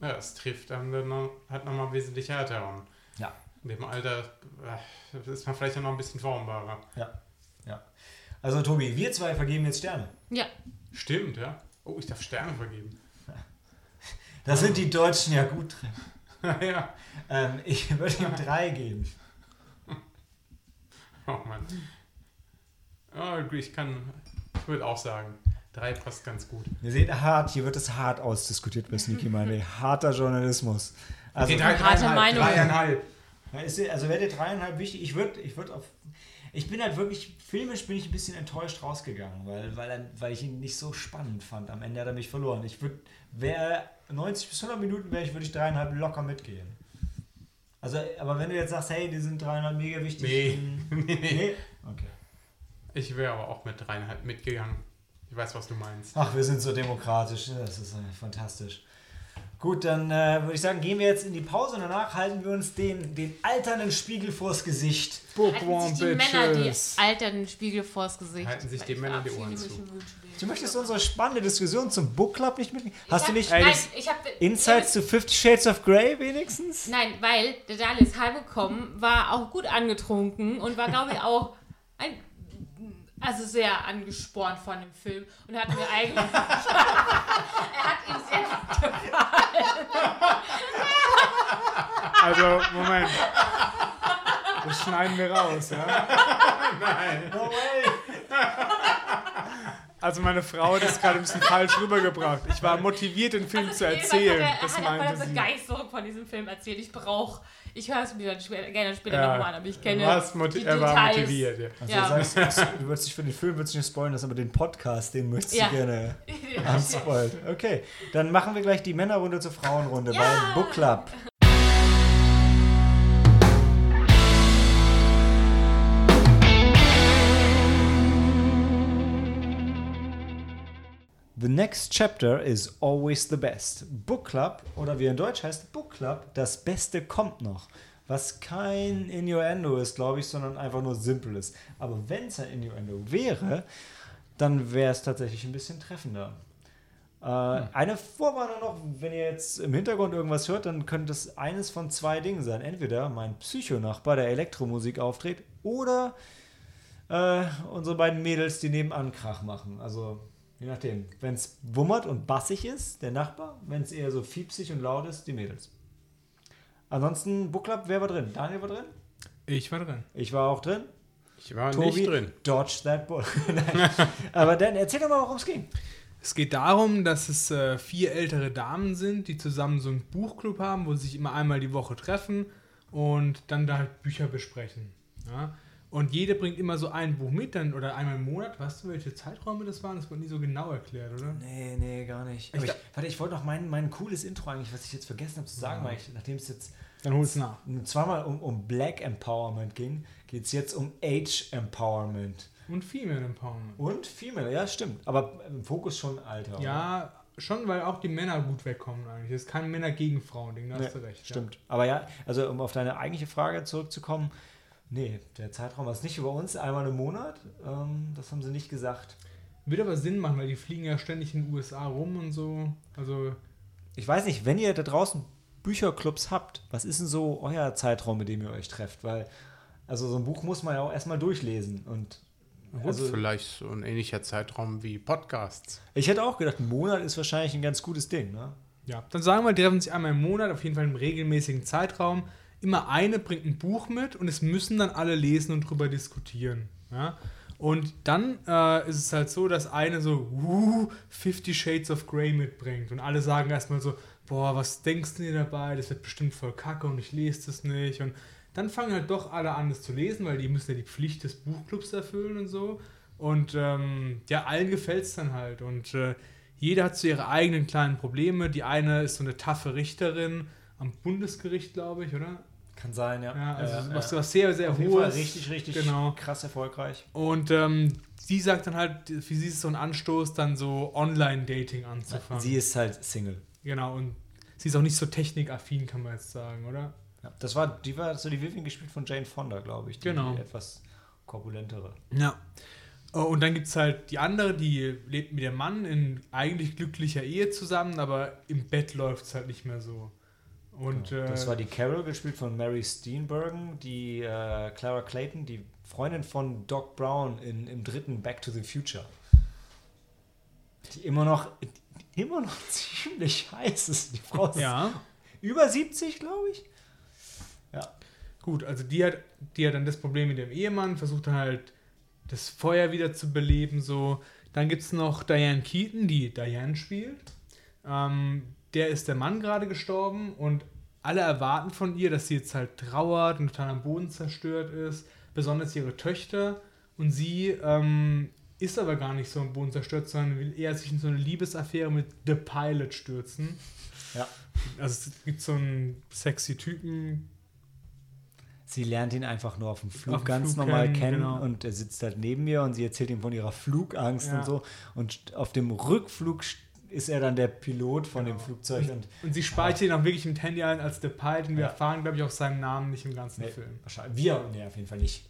Ja, es trifft dann, dann noch, halt nochmal wesentlich härter. Ja. In dem Alter äh, ist man vielleicht auch noch ein bisschen formbarer. Ja, ja. Also Tobi, wir zwei vergeben jetzt Sterne. Ja, Stimmt, ja. Oh, ich darf Sterne vergeben. [laughs] Da sind die Deutschen ja gut drin. [laughs] ja. Ähm, ich würde ihm drei geben. [laughs] Oh Mann. Oh, ich kann, ich würde auch sagen, drei passt ganz gut. Wir sehen hart, hier wird es hart ausdiskutiert bei Sneaky Monday. Harter Journalismus. Also, Okay, drei, Harte Meinung. Dreieinhalb. Ist, also wäre der dreieinhalb wichtig. Ich würde ich würd auf. Ich bin halt wirklich, filmisch bin ich ein bisschen enttäuscht rausgegangen, weil, weil, er, weil ich ihn nicht so spannend fand. Am Ende hat er mich verloren. Ich würde, wäre 90 bis 100 Minuten wäre ich, würde ich dreieinhalb locker mitgehen. Also, aber wenn du jetzt sagst, hey, die sind dreieinhalb mega wichtig. Nee. dann- Nee, [laughs] nee. nee? Okay. Ich wäre aber auch mit dreieinhalb mitgegangen. Ich weiß, was du meinst. Ach, wir sind so demokratisch. Das ist äh, fantastisch. Gut, dann äh, würde ich sagen, gehen wir jetzt in die Pause und danach halten wir uns den, den alternden Spiegel vors Gesicht. halten Bookworm sich die Männer die alternden Spiegel vors Gesicht. Halten sich die Männer die Ohren zu. Du möchtest unsere spannende Diskussion zum Book Club nicht mitnehmen? Ich Hast du hab- nicht Nein, ich habe. Insights zu Fifty Shades of Grey wenigstens? Nein, weil der Dali ist heimgekommen, war auch gut angetrunken und war, glaube ich, auch ein, also sehr angespornt von dem Film und hat mir eigentlich. [laughs] er hat ihm sehr gut Also, Moment. Das schneiden wir raus, ja? No way! Also meine Frau hat es gerade ein bisschen falsch rübergebracht. Ich war motiviert, den Film zu erzählen. Er, Das hat meinte der sie. Begeisterung von diesem Film erzählt. Ich brauche, ich höre es mir dann später, gerne später Ja. nochmal an, aber ich kenne moti- die er war Details. motiviert. Ja. Also Ja. du sagst, du würdest dich für den Film würdest du nicht spoilen, das aber den Podcast, den möchtest Ja. du gerne [laughs] anspoilen. Okay, dann machen wir gleich die Männerrunde zur Frauenrunde Ja. beim Book Club. The next chapter is always the best. Book Club, oder wie in Deutsch heißt, Book Club, das Beste kommt noch. Was kein Innuendo ist, glaube ich, sondern einfach nur simpel ist. Aber wenn es ein Innuendo wäre, dann wäre es tatsächlich ein bisschen treffender. Äh, Eine Vorwarnung noch, wenn ihr jetzt im Hintergrund irgendwas hört, dann könnte es eines von zwei Dingen sein. Entweder mein Psychonachbar, der Elektromusik auftritt, oder äh, unsere beiden Mädels, die nebenan Krach machen. Also je nachdem. Wenn es wummert und bassig ist, der Nachbar. Wenn es eher so fiepsig und laut ist, die Mädels. Ansonsten, Book Club, wer war drin? Daniel war drin? Ich war drin. Ich war auch drin. Ich war Tobi, nicht drin. Dodge that bull. [laughs] Aber dann erzähl doch mal, worum es ging. Es geht darum, dass es äh, vier ältere Damen sind, die zusammen so einen Buchclub haben, wo sie sich immer einmal die Woche treffen und dann da halt Bücher besprechen. Ja? Und jede bringt immer so ein Buch mit, dann oder einmal im Monat. Weißt du, welche Zeiträume das waren? Das wurde nie so genau erklärt, oder? Nee, nee, gar nicht. Aber ich, warte, ich wollte noch mein, mein cooles Intro eigentlich, was ich jetzt vergessen habe zu sagen, weil ich, nachdem es jetzt Dann hol's nach. zweimal um, um Black Empowerment ging, geht es jetzt um Age Empowerment. Und Female Empowerment. Und Female, ja, stimmt. Aber im Fokus schon Alter. oder? Ja, schon, weil auch die Männer gut wegkommen eigentlich. Das ist kein Männer gegen Frauen-Ding, da hast Nee, du recht. Stimmt. Aber ja, also um auf deine eigentliche Frage zurückzukommen, nee, der Zeitraum ist nicht über uns, einmal im Monat. Ähm, das haben sie nicht gesagt. Wird aber Sinn machen, weil die fliegen ja ständig in den USA rum und so. Also, Ich weiß nicht, wenn ihr da draußen Bücherclubs habt, was ist denn so euer Zeitraum, mit dem ihr euch trefft? Weil, also so ein Buch muss man ja auch erstmal durchlesen. Und Also vielleicht so ein ähnlicher Zeitraum wie Podcasts. ich hätte auch gedacht, ein Monat ist wahrscheinlich ein ganz gutes Ding, ne? ja. Dann sagen wir, die treffen sich einmal im Monat, auf jeden Fall im regelmäßigen Zeitraum. Immer eine bringt ein Buch mit und es müssen dann alle lesen und drüber diskutieren. Ja? Und dann äh, ist es halt so, dass eine so uh, Fifty Shades of Grey mitbringt und alle sagen erstmal so, boah, was denkst du dir dabei? Das wird bestimmt voll kacke und ich lese das nicht. Und dann fangen halt doch alle an, es zu lesen, weil die müssen ja die Pflicht des Buchclubs erfüllen und so. Und ähm, ja, allen gefällt es dann halt. Und äh, jeder hat so ihre eigenen kleinen Probleme. Die eine ist so eine taffe Richterin am Bundesgericht, glaube ich, oder? Kann sein, ja. Ja, also Ja, was, ja. sehr, sehr Auf jeden Fall hohes. richtig, richtig Genau. krass erfolgreich. Und ähm, sie sagt dann halt, für sie ist es so ein Anstoß, dann so Online-Dating anzufangen. Sie ist halt Single. genau, und sie ist auch nicht so technikaffin, kann man jetzt sagen, oder? Ja, das war, die war so die Vivian gespielt von Jane Fonda, glaube ich. Die Genau. etwas korpulentere. Ja. Oh, Und dann gibt es halt die andere, die lebt mit ihrem Mann in eigentlich glücklicher Ehe zusammen, aber im Bett läuft es halt nicht mehr so. Und Genau. Das äh, war die Carol, gespielt von Mary Steenburgen, die äh, Clara Clayton, die Freundin von Doc Brown in, im dritten Back to the Future. Die immer noch, die immer noch [laughs] ziemlich heiß ist. Die Frau ist ja, über 70, glaube ich. Ja. gut, also die hat, die hat dann das Problem mit dem Ehemann, versucht halt das Feuer wieder zu beleben, so. Dann gibt es noch Diane Keaton, die Diane spielt. Ähm, der ist der Mann gerade gestorben und alle erwarten von ihr, dass sie jetzt halt trauert und total am Boden zerstört ist, besonders ihre Töchter. Und sie ähm, ist aber gar nicht so am Boden zerstört, sondern will eher sich in so eine Liebesaffäre mit The Pilot stürzen. Ja. Also es gibt so einen sexy Typen. Sie lernt ihn einfach nur auf dem Flug Auf ganz Flug normal kennen, kennen genau. und er sitzt halt neben mir und sie erzählt ihm von ihrer Flugangst Ja. und so. Und auf dem Rückflug ist er dann der Pilot von dem Genau. Flugzeug und Und sie speichert ihn auch wirklich mit Handy ein als The Pilot und wir Ja. erfahren, glaube ich, auch seinen Namen nicht im ganzen Nee, Film. wahrscheinlich wir, nee, auf jeden Fall nicht.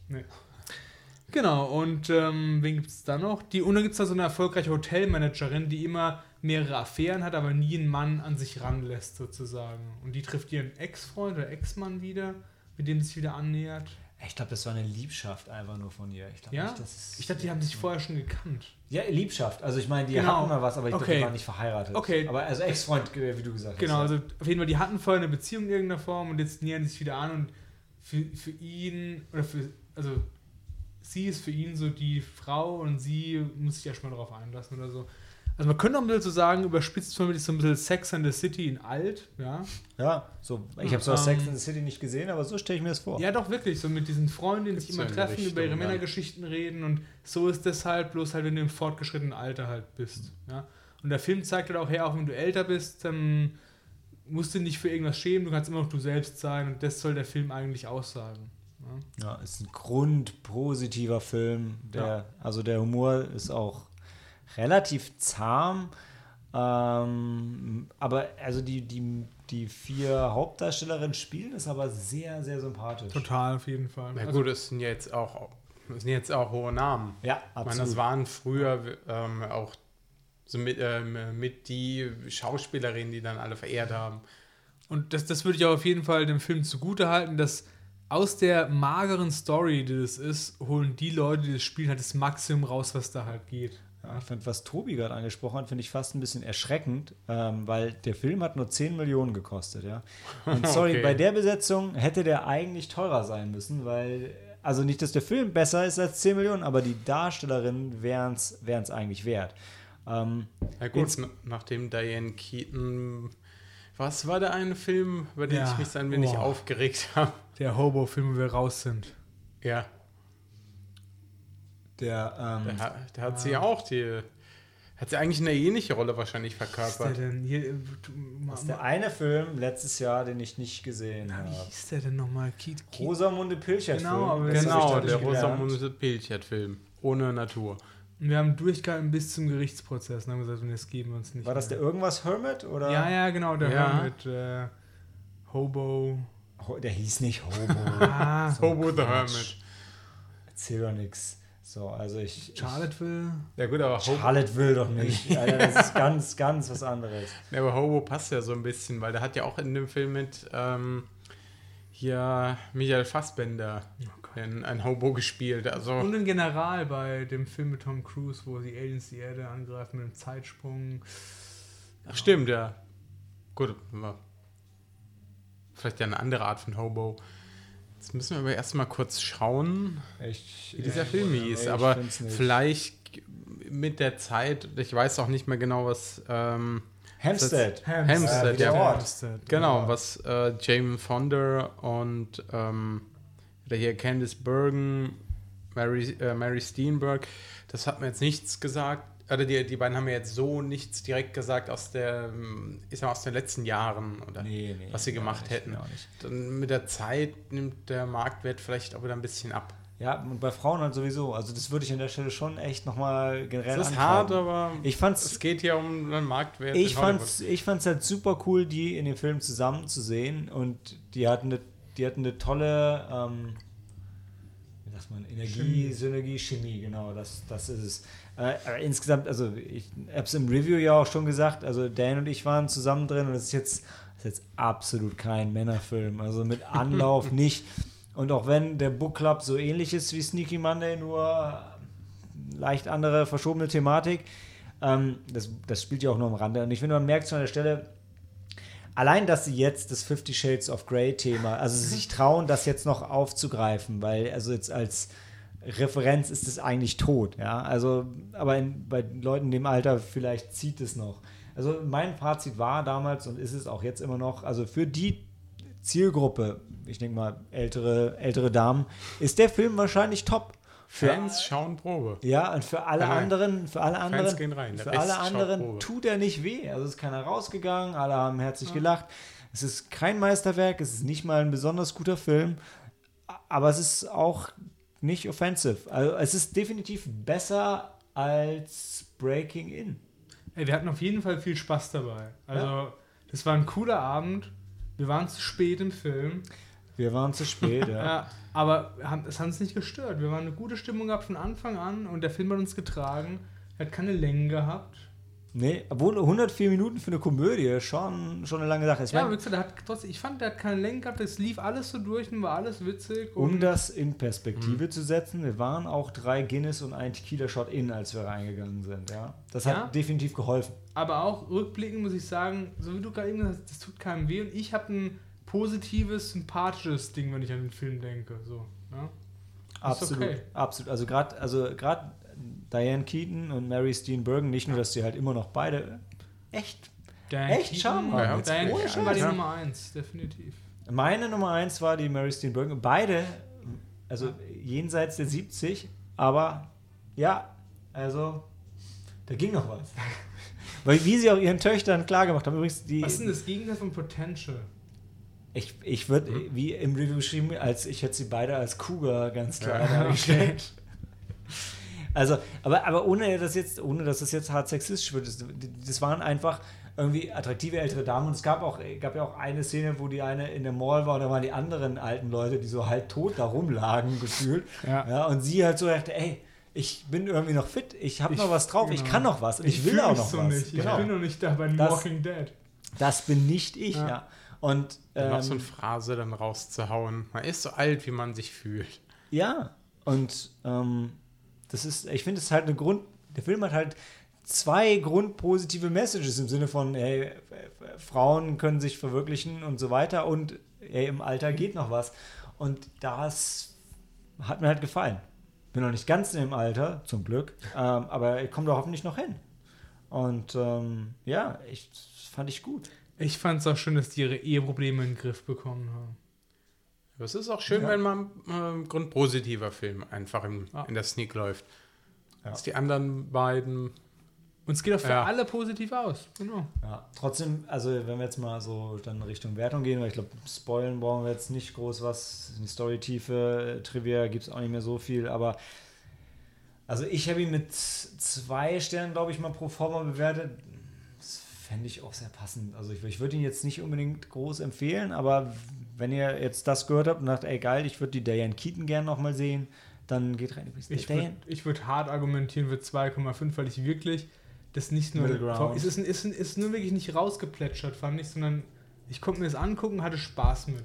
Genau, und ähm, wen gibt es da noch? Die, und dann gibt es da so eine erfolgreiche Hotelmanagerin, die immer mehrere Affären hat, aber nie einen Mann an sich ranlässt, sozusagen. Und die trifft ihren Ex-Freund oder Ex-Mann wieder, mit dem sie sich wieder annähert. Ich glaube, das war eine Liebschaft einfach nur von ihr. Ich glaube Ja? nicht, Ich dachte, die haben sich vorher schon gekannt. Ja, Liebschaft. Also ich meine, die Genau. hatten mal was, aber ich glaube, Okay. die waren nicht verheiratet. Okay. Aber also Ex-Freund, äh, wie du gesagt Genau, hast. also auf jeden Fall, die hatten vorher eine Beziehung in irgendeiner Form und jetzt nähern sie sich wieder an und für, für ihn, oder für, also sie ist für ihn so die Frau und sie muss sich erstmal darauf einlassen oder so. Also man könnte auch ein bisschen so sagen, überspitzt vermittelt so ein bisschen Sex and the City in alt, ja. Ja, so, ich habe so Ähm, Sex in the City nicht gesehen, aber so stelle ich mir das vor. Ja, doch wirklich, so mit diesen Freundinnen, die sich immer so treffen, über ihre Richtung, ja. Männergeschichten reden und so ist das halt, bloß halt, wenn du im fortgeschrittenen Alter halt bist, ja. Und der Film zeigt halt auch her, auch wenn du älter bist, dann musst du dich nicht für irgendwas schämen, du kannst immer noch du selbst sein und das soll der Film eigentlich aussagen. Ja. Ja, ist ein grundpositiver Film. Der, Ja. Also der Humor ist auch relativ zahm. Ähm, aber also die, die, die vier Hauptdarstellerinnen spielen es aber sehr, sehr sympathisch. Total, auf jeden Fall. Na Also, gut, es sind jetzt auch, es sind jetzt auch hohe Namen. Ja, Ich meine, absolut. das waren früher ähm, auch so mit, ähm, mit die Schauspielerinnen, die dann alle verehrt haben. und das, das würde ich auch auf jeden Fall dem Film zugute halten, dass aus der mageren Story, die das ist, holen die Leute, die das spielen, halt das Maximum raus, was da halt geht. Ja, ich finde, was Tobi gerade angesprochen hat, finde ich fast ein bisschen erschreckend, ähm, weil der Film hat nur 10 Millionen gekostet, ja. Und [laughs] sorry, Okay. bei der Besetzung hätte der eigentlich teurer sein müssen, weil, also nicht, dass der Film besser ist als 10 Millionen, aber die Darstellerinnen wären es eigentlich wert. Ähm, Na gut, nachdem Diane Keaton, was war der eine Film, über den Ja. ich mich so ein wenig Oh. aufgeregt [laughs] habe? Der Hobo-Film, wo wir raus sind. Ja, der, ähm, der, der hat sie auch, die hat sie eigentlich eine ähnliche Rolle wahrscheinlich Was ist verkörpert. der denn? Hier, äh, du- das ist der eine Film letztes Jahr, den ich nicht gesehen na, habe. wie hieß der denn nochmal? Keith, Keith? Rosamunde Pilchert Genau, aber Das Genau, der. Rosamunde Pilchert-Film. Ohne Natur. Und wir haben durchgehalten bis zum Gerichtsprozess und haben gesagt, das geben wir uns nicht. War das der mehr. irgendwas Hermit? Oder? Ja, ja, genau, der Ja. Hermit. Äh, Hobo. Ho- Der hieß nicht Hobo. [laughs] Ah, Hobo the. Hermit. Erzähl doch nix. So, also ich. Charlotteville. Ja gut, aber Ich, Hobo, Charlotte will doch nicht. [laughs] Alter, das ist ganz, ganz was anderes. ja, aber Hobo passt ja so ein bisschen, weil der hat ja auch in dem Film mit ähm, hier Michael Fassbender ein, ein Hobo gespielt. Also Und ein General bei dem Film mit Tom Cruise, wo die Aliens die Erde angreifen mit einem Zeitsprung. Ach, stimmt, ja. Gut, vielleicht ja eine andere Art von Hobo. Jetzt müssen wir aber erstmal kurz schauen, Ich, wie dieser ich- Film hieß. Aber find's nicht. vielleicht mit der Zeit, ich weiß auch nicht mehr genau, was. Ähm, Hampstead. Hampstead, Äh, wie der ja. Ort. Hampstead. genau, Ja. was äh, Jamie Fonda und ähm, Oder hier Candice Bergen, Mary, äh, Mary Steenburg. Das hat mir jetzt nichts gesagt. Oder die, die beiden haben mir jetzt so nichts direkt gesagt aus der, ich sag mal, aus den letzten Jahren oder Nee, nee, was sie gemacht nicht, hätten. Dann mit der Zeit nimmt der Marktwert vielleicht auch wieder ein bisschen ab. Ja, und bei Frauen halt sowieso. Also das würde ich an der Stelle schon echt nochmal generell Das ist antreiben. hart, aber Ich fand's, es geht hier um einen Marktwert. ich fand's, ich fand's halt super cool, die in dem Film zusammen zu sehen und die hatten eine, die hatten eine tolle, ähm, sagt man, Energie, Chemie. Synergie, Chemie, genau, das, das ist es. Äh, insgesamt, also ich habe es im Review ja auch schon gesagt, also Dan und ich waren zusammen drin und es ist jetzt, ist jetzt absolut kein Männerfilm, also mit [laughs] Anlauf nicht. Und auch wenn der Book Club so ähnlich ist wie Sneaky Monday, nur leicht andere verschobene Thematik, ähm, das, das spielt ja auch nur am Rande. Und ich finde, man merkt schon an der Stelle, allein, dass sie jetzt das Fifty Shades of Grey Thema, also [laughs] sich trauen, das jetzt noch aufzugreifen, weil also jetzt als Referenz ist es eigentlich tot, ja. Also, aber in, bei Leuten in dem Alter vielleicht zieht es noch. Also mein Fazit war damals und ist es auch jetzt immer noch, also für die Zielgruppe, ich denke mal ältere, ältere Damen, ist der Film wahrscheinlich top. Für, Fans schauen Probe. ja, und für alle Nein, anderen, für alle anderen, gehen rein, der für Rest alle anderen tut er nicht weh. Also ist keiner rausgegangen, alle haben herzlich gelacht. Es ist kein Meisterwerk, es ist nicht mal ein besonders guter Film, aber es ist auch nicht offensive. Also es ist definitiv besser als Breaking In. Ey, wir hatten auf jeden Fall viel Spaß dabei. Also, das war ein cooler Abend. Wir waren zu spät im Film. Wir waren zu spät, [laughs] ja. Ja, aber haben- es hat uns nicht gestört. Wir waren eine gute Stimmung gehabt von Anfang an und der Film hat uns getragen. Er hat keine Längen gehabt. Nee, obwohl 104 Minuten für eine Komödie schon, schon eine lange Sache ist. Ja, aber wie gesagt, der hat trotzdem, ich fand, der hat keine Längen gehabt. Es lief alles so durch und war alles witzig. um das in Perspektive zu setzen, wir waren auch drei Guinness und ein Tequila-Shot in, als wir reingegangen sind. Ja? Das hat Ja. definitiv geholfen. aber auch rückblickend muss ich sagen, so wie du gerade eben gesagt hast, das tut keinem weh. Und ich habe ein positives, sympathisches Ding, wenn ich an den Film denke. So, ja? Ist Absolut, okay. absolut. Also gerade also grad Diane Keaton und Mary Steenburgen, nicht nur, dass sie halt immer noch beide echt. Diane Echt Charme haben. Ja, Diane Keaton war die. Nummer eins, definitiv. Meine Nummer eins war die Mary Steenburgen. Beide, also jenseits der 70, aber ja, also da ging noch was. [laughs] Weil wie sie auch ihren Töchtern klargemacht haben, übrigens die. Was ist denn das Gegenteil von Potential? Ich, ich würde, wie im Review geschrieben, als ich hätte sie beide als Cougar ganz klar Ja, dargestellt. Also, aber, aber ohne das jetzt, ohne dass das jetzt hart sexistisch wird, das, das waren einfach irgendwie attraktive ältere Damen und es gab auch, gab ja auch eine Szene, wo die eine in der Mall war und da waren die anderen alten Leute, die so halb tot da rumlagen, gefühlt. Ja. und sie halt so dachte, ey, ich bin irgendwie noch fit, ich habe Ich- noch was drauf, ich genau. kann noch was und ich, will fühl auch noch so was. Nicht. Genau. Ich bin noch nicht da bei Das- Walking Dead. Das bin nicht ich, ja. Ja. Und Dann noch ähm, so eine Phrase dann rauszuhauen. Man ist so alt, wie man sich fühlt. Ja, und ähm, das ist, ich finde, es ist halt eine Grund, der Film hat halt zwei grundpositive Messages im Sinne von, hey, F- Frauen können sich verwirklichen und so weiter und hey, im Alter geht noch was. Und das hat mir halt gefallen. Bin noch nicht ganz im Alter, zum Glück, ähm, aber ich komme da hoffentlich noch hin. Und ähm, ja, ich, das fand ich gut. Ich fand es auch schön, dass die ihre Eheprobleme in den Griff bekommen haben. Aber es ist auch schön, Ja. wenn man ähm, grundpositiver Film einfach im, Ja. in der Sneak läuft. Ja. Dass die anderen beiden Und es geht auch für Ja. alle positiv aus. Genau. Ja, trotzdem, also wenn wir jetzt mal so dann Richtung Wertung gehen, weil ich glaube, spoilen brauchen wir jetzt nicht groß was. In die Storytiefe, äh, Trivia gibt es auch nicht mehr so viel, aber also ich habe ihn mit zwei Sternen, glaube ich, mal pro forma bewertet. Fände ich auch sehr passend. Also ich, ich würde ihn jetzt nicht unbedingt groß empfehlen, aber wenn ihr jetzt das gehört habt und sagt, ey geil, ich würde die Diane Keaton gerne nochmal sehen, dann geht rein. Übrigens, Ich würde würd hart argumentieren für 2,5, weil ich wirklich das nicht nur. Es ist, ist, ist nur wirklich nicht rausgeplätschert, fand ich, sondern ich konnte mir das angucken, hatte Spaß mit.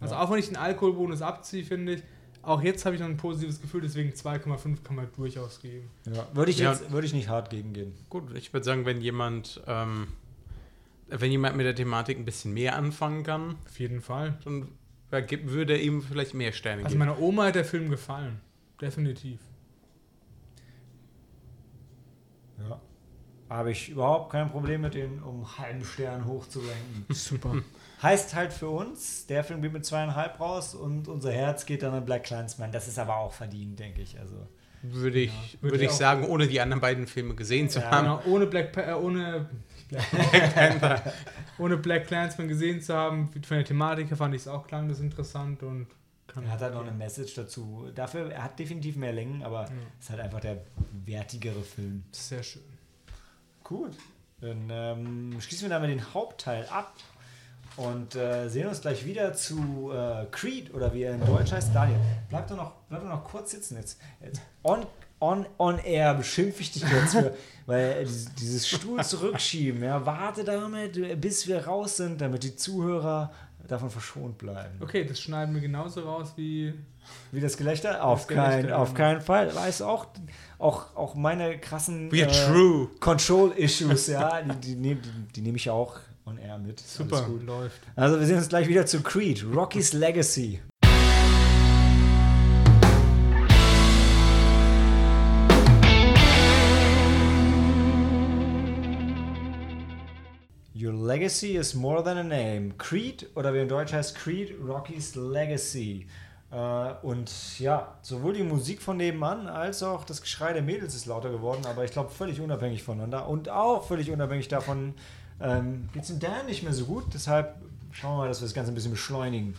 Also Ja. auch wenn ich den Alkoholbonus abziehe, finde ich, auch jetzt habe ich noch ein positives Gefühl, deswegen 2,5 kann man durchaus geben. ja, würde ich Ja. jetzt würde ich nicht hart gegen gehen. Gut, ich würde sagen, wenn jemand, ähm, wenn jemand mit der Thematik ein bisschen mehr anfangen kann, Auf jeden Fall. dann würde er ihm vielleicht mehr Sterne Also geben. meiner Oma hat der Film gefallen. Definitiv. Ja. habe ich überhaupt kein Problem mit, den um einen halben Stern hochzurenken. Super. [laughs] Heißt halt für uns, der Film geht mit zweieinhalb raus und unser Herz geht dann an Black Clansman. Das ist aber auch verdient, denke ich. Also, Würde ich, würde würde ich sagen, ohne die anderen beiden Filme gesehen zu Ja. haben. Genau, ohne Black, Pa- äh, ohne, [laughs] Black Panther. ohne Black Clansman gesehen zu haben, von der Thematik her fand ich es auch klang das interessant und kann er hat halt noch eine Message dazu. Dafür, er hat definitiv mehr Längen, aber ist halt einfach der wertigere Film. sehr schön. Gut. Dann ähm, schließen wir damit den Hauptteil ab und äh, sehen uns gleich wieder zu äh, Creed oder wie er in Deutsch heißt. Daniel, bleib doch noch, bleib doch noch kurz sitzen jetzt. jetzt on, on, on air beschimpfe ich dich jetzt für, [laughs] weil äh, dieses, Stuhl zurückschieben, ja, warte damit, äh, bis wir raus sind, damit die Zuhörer davon verschont bleiben. Okay, das schneiden wir genauso raus wie. Wie das Gelächter? Auf, Gelächter, kein, auf genau. keinen Fall. Weißt du auch, auch, auch meine krassen true. Control-Issues, ja, die, die, die, die nehme ich auch on air mit. Super, Alles gut. läuft. Also wir sehen uns gleich wieder zu Creed, Rocky's Legacy. Your legacy is more than a name. Creed, oder wie in Deutsch heißt Creed, Rocky's Legacy. Äh, und ja, sowohl die Musik von nebenan als auch das Geschrei der Mädels ist lauter geworden, aber ich glaube völlig unabhängig voneinander. Und auch völlig unabhängig davon ähm, geht es dem Dan nicht mehr so gut. Deshalb schauen wir mal, dass wir das Ganze ein bisschen beschleunigen.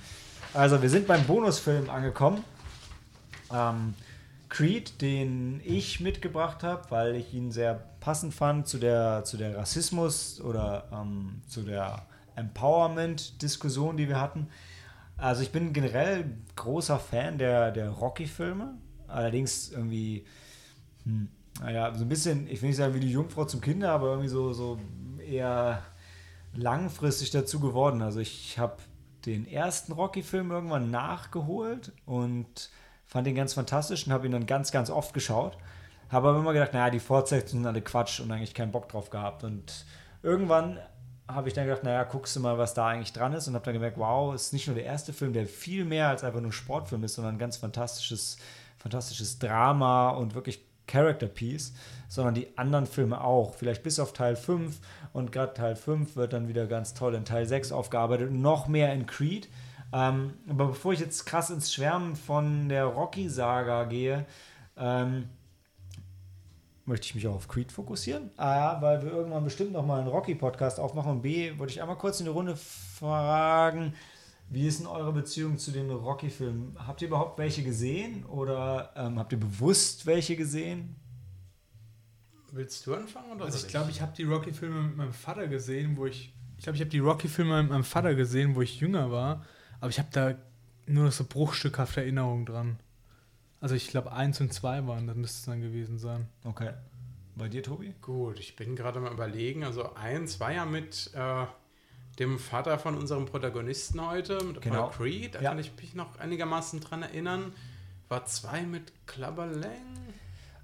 Also, wir sind beim Bonusfilm angekommen. Ähm, Creed, den ich mitgebracht habe, weil ich ihn sehr passend fand zu der, zu der Rassismus- oder ähm, zu der Empowerment-Diskussion, die wir hatten. Also ich bin generell großer Fan der, der Rocky-Filme. Allerdings irgendwie, hm, naja, so ein bisschen, ich will nicht sagen wie die Jungfrau zum Kinder, aber irgendwie so, so eher langfristig dazu geworden. Also ich habe den ersten Rocky-Film irgendwann nachgeholt und fand ihn ganz fantastisch und habe ihn dann ganz, ganz oft geschaut. Habe aber immer gedacht, naja, die Fortsetzungen sind alle Quatsch und eigentlich keinen Bock drauf gehabt. Und irgendwann habe ich dann gedacht, naja, guckst du mal, was da eigentlich dran ist und habe dann gemerkt, wow, es ist nicht nur der erste Film, der viel mehr als einfach nur Sportfilm ist, sondern ein ganz fantastisches, fantastisches Drama und wirklich Character Piece, sondern die anderen Filme auch. Vielleicht bis auf Teil 5 und gerade Teil 5 wird dann wieder ganz toll in Teil 6 aufgearbeitet und noch mehr in Creed. Ähm, aber bevor ich jetzt krass ins Schwärmen von der Rocky-Saga gehe, ähm, möchte ich mich auch auf Creed fokussieren. A, weil wir irgendwann bestimmt noch mal einen Rocky-Podcast aufmachen. Und B, wollte ich einmal kurz in die Runde fragen, wie ist denn eure Beziehung zu den Rocky-Filmen? Habt ihr überhaupt welche gesehen oder ähm, habt ihr bewusst welche gesehen? Willst du anfangen oder Also ich glaube, ich habe die Rocky-Filme mit meinem Vater gesehen, wo ich. Ich glaube, ich habe die Rocky-Filme mit meinem Vater gesehen, wo ich jünger war. Aber ich habe da nur noch so bruchstückhafte Erinnerungen dran. Also ich glaube, eins und zwei waren, das müsste es dann gewesen sein. Okay. Bei dir, Tobi? Gut, ich bin gerade mal überlegen. Also eins war ja mit äh, dem Vater von unserem Protagonisten heute, mit Genau. Apollo Creed. Da Ja. kann ich mich noch einigermaßen dran erinnern. War zwei mit Clubber Lang.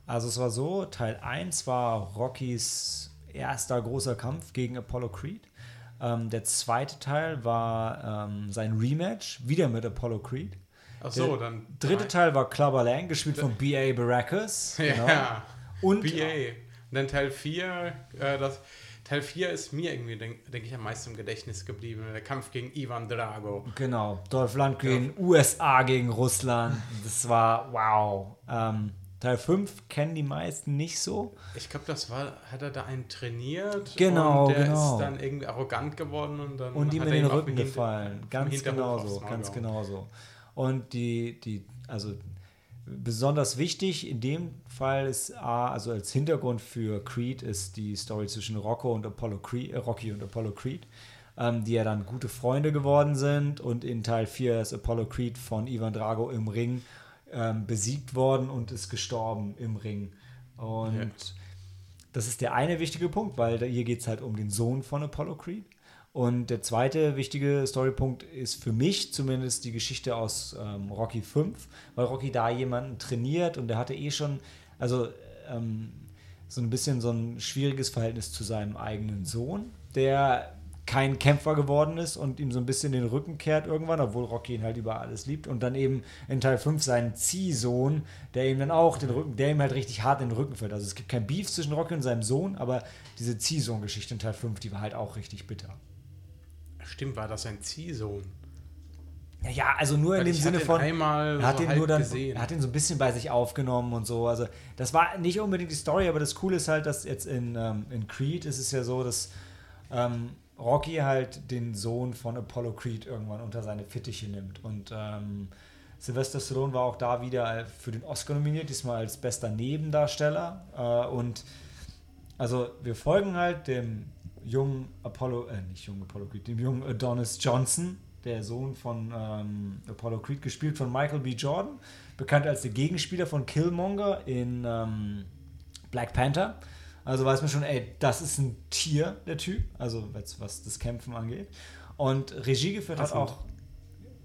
Also es war so, Teil 1 war Rockys erster großer Kampf gegen Apollo Creed. Ähm, der zweite Teil war ähm, sein Rematch, wieder mit Apollo Creed. Ach so, Der dann. Dritte drei. Teil war Clubber Lang, gespielt von B.A. Baracus. [laughs] Genau. Ja, Und BA. Und dann Teil 4, äh, das. Teil 4 ist mir irgendwie, denke denk ich, am meisten im Gedächtnis geblieben. Der Kampf gegen Ivan Drago. Genau, Dolph Lundgren, USA gegen Russland. Das war wow. Ähm, Teil 5 kennen die meisten nicht so. Ich glaube, das war, hat er da einen trainiert. Genau, und der genau. ist dann irgendwie arrogant geworden und dann. Und ihm in den Rücken gefallen. Ganz genau so, ganz genau so. Und die, die, also besonders wichtig in dem Fall ist A, also als Hintergrund für Creed ist die Story zwischen Rocco und Apollo Creed, äh, Rocky und Apollo Creed, ähm, die ja dann gute Freunde geworden sind und in Teil 4 ist Apollo Creed von Ivan Drago im Ring ähm, besiegt worden und ist gestorben im Ring. Und Ja. das ist der eine wichtige Punkt, weil hier geht es halt um den Sohn von Apollo Creed. Und der zweite wichtige Storypunkt ist für mich zumindest die Geschichte aus ähm, Rocky 5, weil Rocky da jemanden trainiert und der hatte eh schon, also ähm, so ein bisschen so ein schwieriges Verhältnis zu seinem eigenen Sohn, der kein Kämpfer geworden ist und ihm so ein bisschen den Rücken kehrt irgendwann, obwohl Rocky ihn halt über alles liebt. Und dann eben in Teil 5 seinen Ziehsohn, der ihm dann auch den Rücken, der ihm halt richtig hart in den Rücken fällt. Also es gibt kein Beef zwischen Rocky und seinem Sohn, aber diese Ziehsohn-Geschichte in Teil 5, die war halt auch richtig bitter. Stimmt, war das ein Ziehsohn? Ja, also nur in Weil dem ich Sinne von. einmal er hat so ihn nur dann, gesehen. er hat ihn so ein bisschen bei sich aufgenommen und so. Also das war nicht unbedingt die Story, aber das Coole ist halt, dass jetzt in, ähm, in Creed ist es ja so, dass ähm, Rocky halt den Sohn von Apollo Creed irgendwann unter seine Fittiche nimmt. Und ähm, Sylvester Stallone war auch da wieder für den Oscar nominiert, diesmal als bester Nebendarsteller. Äh, und also wir folgen halt dem jungen Apollo, äh, nicht jungen Apollo Creed, dem jungen Adonis Johnson, der Sohn von ähm, Apollo Creed, gespielt von Michael B. Jordan, bekannt als der Gegenspieler von Killmonger in ähm, Black Panther. Also weiß man schon, ey, das ist ein Tier, der Typ, also was, was das Kämpfen angeht. Und Regie geführt Passend. hat auch.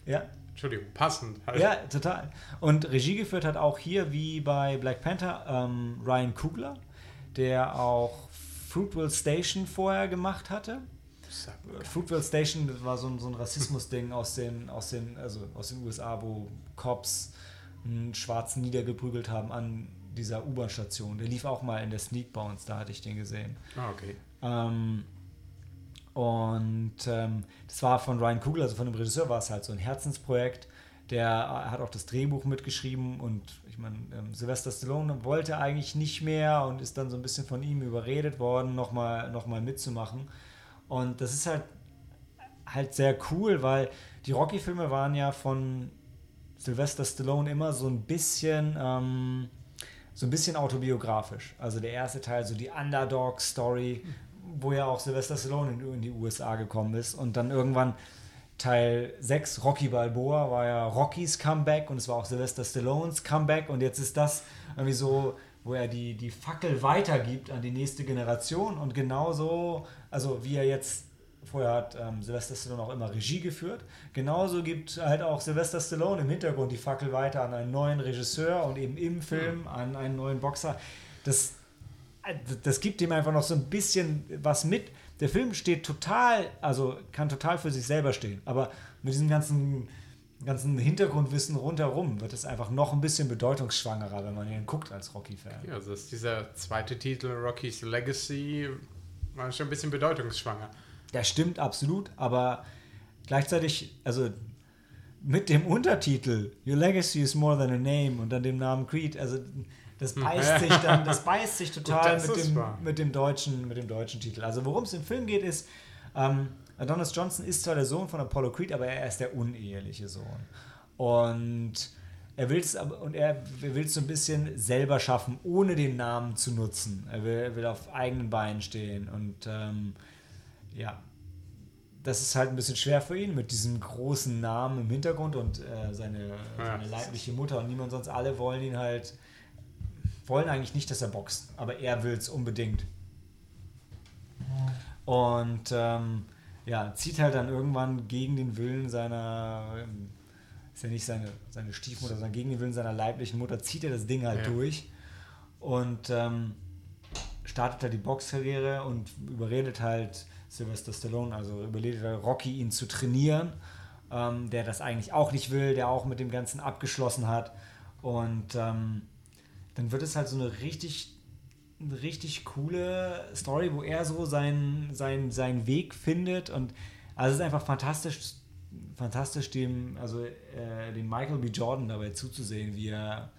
Ja, Entschuldigung, passend. Halt. ja, total. Und Regie geführt hat auch hier, wie bei Black Panther, ähm, Ryan Coogler, der auch Fruitville Station vorher gemacht hatte. Fruitville Station das war so ein, so ein Rassismus-Ding aus den, aus, den, also aus den USA, wo Cops einen Schwarzen niedergeprügelt haben an dieser U-Bahn-Station. Der lief auch mal in der Sneak uns, da hatte ich den gesehen. Ah, okay. Ähm, und ähm, das war von Ryan Kugel, also von dem Regisseur, war es halt so ein Herzensprojekt. Der hat auch das Drehbuch mitgeschrieben und ich meine, ähm, Sylvester Stallone wollte eigentlich nicht mehr und ist dann so ein bisschen von ihm überredet worden, nochmal noch mal mitzumachen. Und das ist halt, halt sehr cool, weil die Rocky-Filme waren ja von Sylvester Stallone immer so ein bisschen, ähm, so ein bisschen autobiografisch. Also der erste Teil, so die Underdog-Story, wo ja auch Sylvester Stallone in, in die USA gekommen ist und dann irgendwann Teil 6, Rocky Balboa, war ja Rockys Comeback und es war auch Sylvester Stallones Comeback und jetzt ist das irgendwie so, wo er die, die Fackel weitergibt an die nächste Generation und genauso, also wie er jetzt, vorher hat ähm, Sylvester Stallone auch immer Regie geführt, genauso gibt halt auch Sylvester Stallone im Hintergrund die Fackel weiter an einen neuen Regisseur und eben im Film an einen neuen Boxer. Das, das gibt ihm einfach noch so ein bisschen was mit. Der Film steht total, also kann total für sich selber stehen, aber mit diesem ganzen, ganzen Hintergrundwissen rundherum wird es einfach noch ein bisschen bedeutungsschwangerer, wenn man ihn guckt als Rocky-Fan. Ja, also ist dieser zweite Titel, Rocky's Legacy, war schon ein bisschen bedeutungsschwanger. Das stimmt absolut, aber gleichzeitig, also mit dem Untertitel Your Legacy is more than a name und dann dem Namen Creed, also das beißt sich dann, das beißt sich [laughs] total das mit, dem, wahr. mit, dem deutschen, mit dem deutschen Titel. Also worum es im Film geht, ist, ähm, Adonis Johnson ist zwar der Sohn von Apollo Creed, aber er ist der uneheliche Sohn. Und er will es und er will es so ein bisschen selber schaffen, ohne den Namen zu nutzen. Er will, er will auf eigenen Beinen stehen und ähm, ja, das ist halt ein bisschen schwer für ihn mit diesem großen Namen im Hintergrund und äh, seine, seine leibliche Mutter und niemand sonst alle wollen ihn halt, wollen eigentlich nicht, dass er boxt, aber er will es unbedingt. Und ähm, ja, zieht halt dann irgendwann gegen den Willen seiner, ist ja nicht seine, seine Stiefmutter, sondern gegen den Willen seiner leiblichen Mutter, zieht er das Ding halt Ja. durch und ähm, startet da die Boxkarriere und überredet halt Sylvester Stallone, also überredet halt Rocky, ihn zu trainieren, ähm, der das eigentlich auch nicht will, der auch mit dem Ganzen abgeschlossen hat. Und ähm, dann wird es halt so eine richtig, eine richtig coole Story, wo er so seinen, seinen, seinen Weg findet. Und also es ist einfach fantastisch, fantastisch dem, also äh, dem Michael B. Jordan dabei zuzusehen, wie er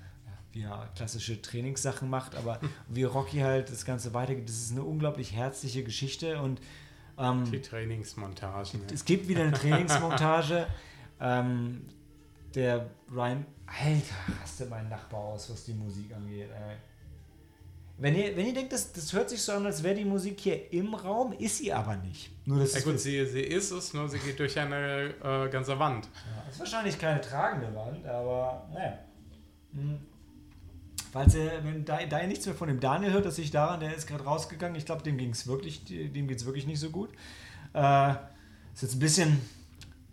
wie er klassische Trainingssachen macht, aber [laughs] wie Rocky halt das Ganze weitergeht. Das ist eine unglaublich herzliche Geschichte und ähm, Die Trainingsmontagen. es gibt wieder eine [laughs] Trainingsmontage. ähm, der Ryan. Alter, rastet mein Nachbar aus, was die Musik angeht, ey. Wenn ihr, wenn ihr denkt, das, das hört sich so an, als wäre die Musik hier im Raum, ist sie aber nicht. Nur das Ja gut, sie, sie ist es, nur sie geht durch eine äh, ganze Wand. Ja, ist wahrscheinlich keine tragende Wand, aber naja. Hm. Falls ihr, wenn da, da ihr nichts mehr von dem Daniel hört, dass ich daran, der ist gerade rausgegangen, ich glaube, dem ging es wirklich, dem geht es wirklich nicht so gut. Äh, ist jetzt ein bisschen,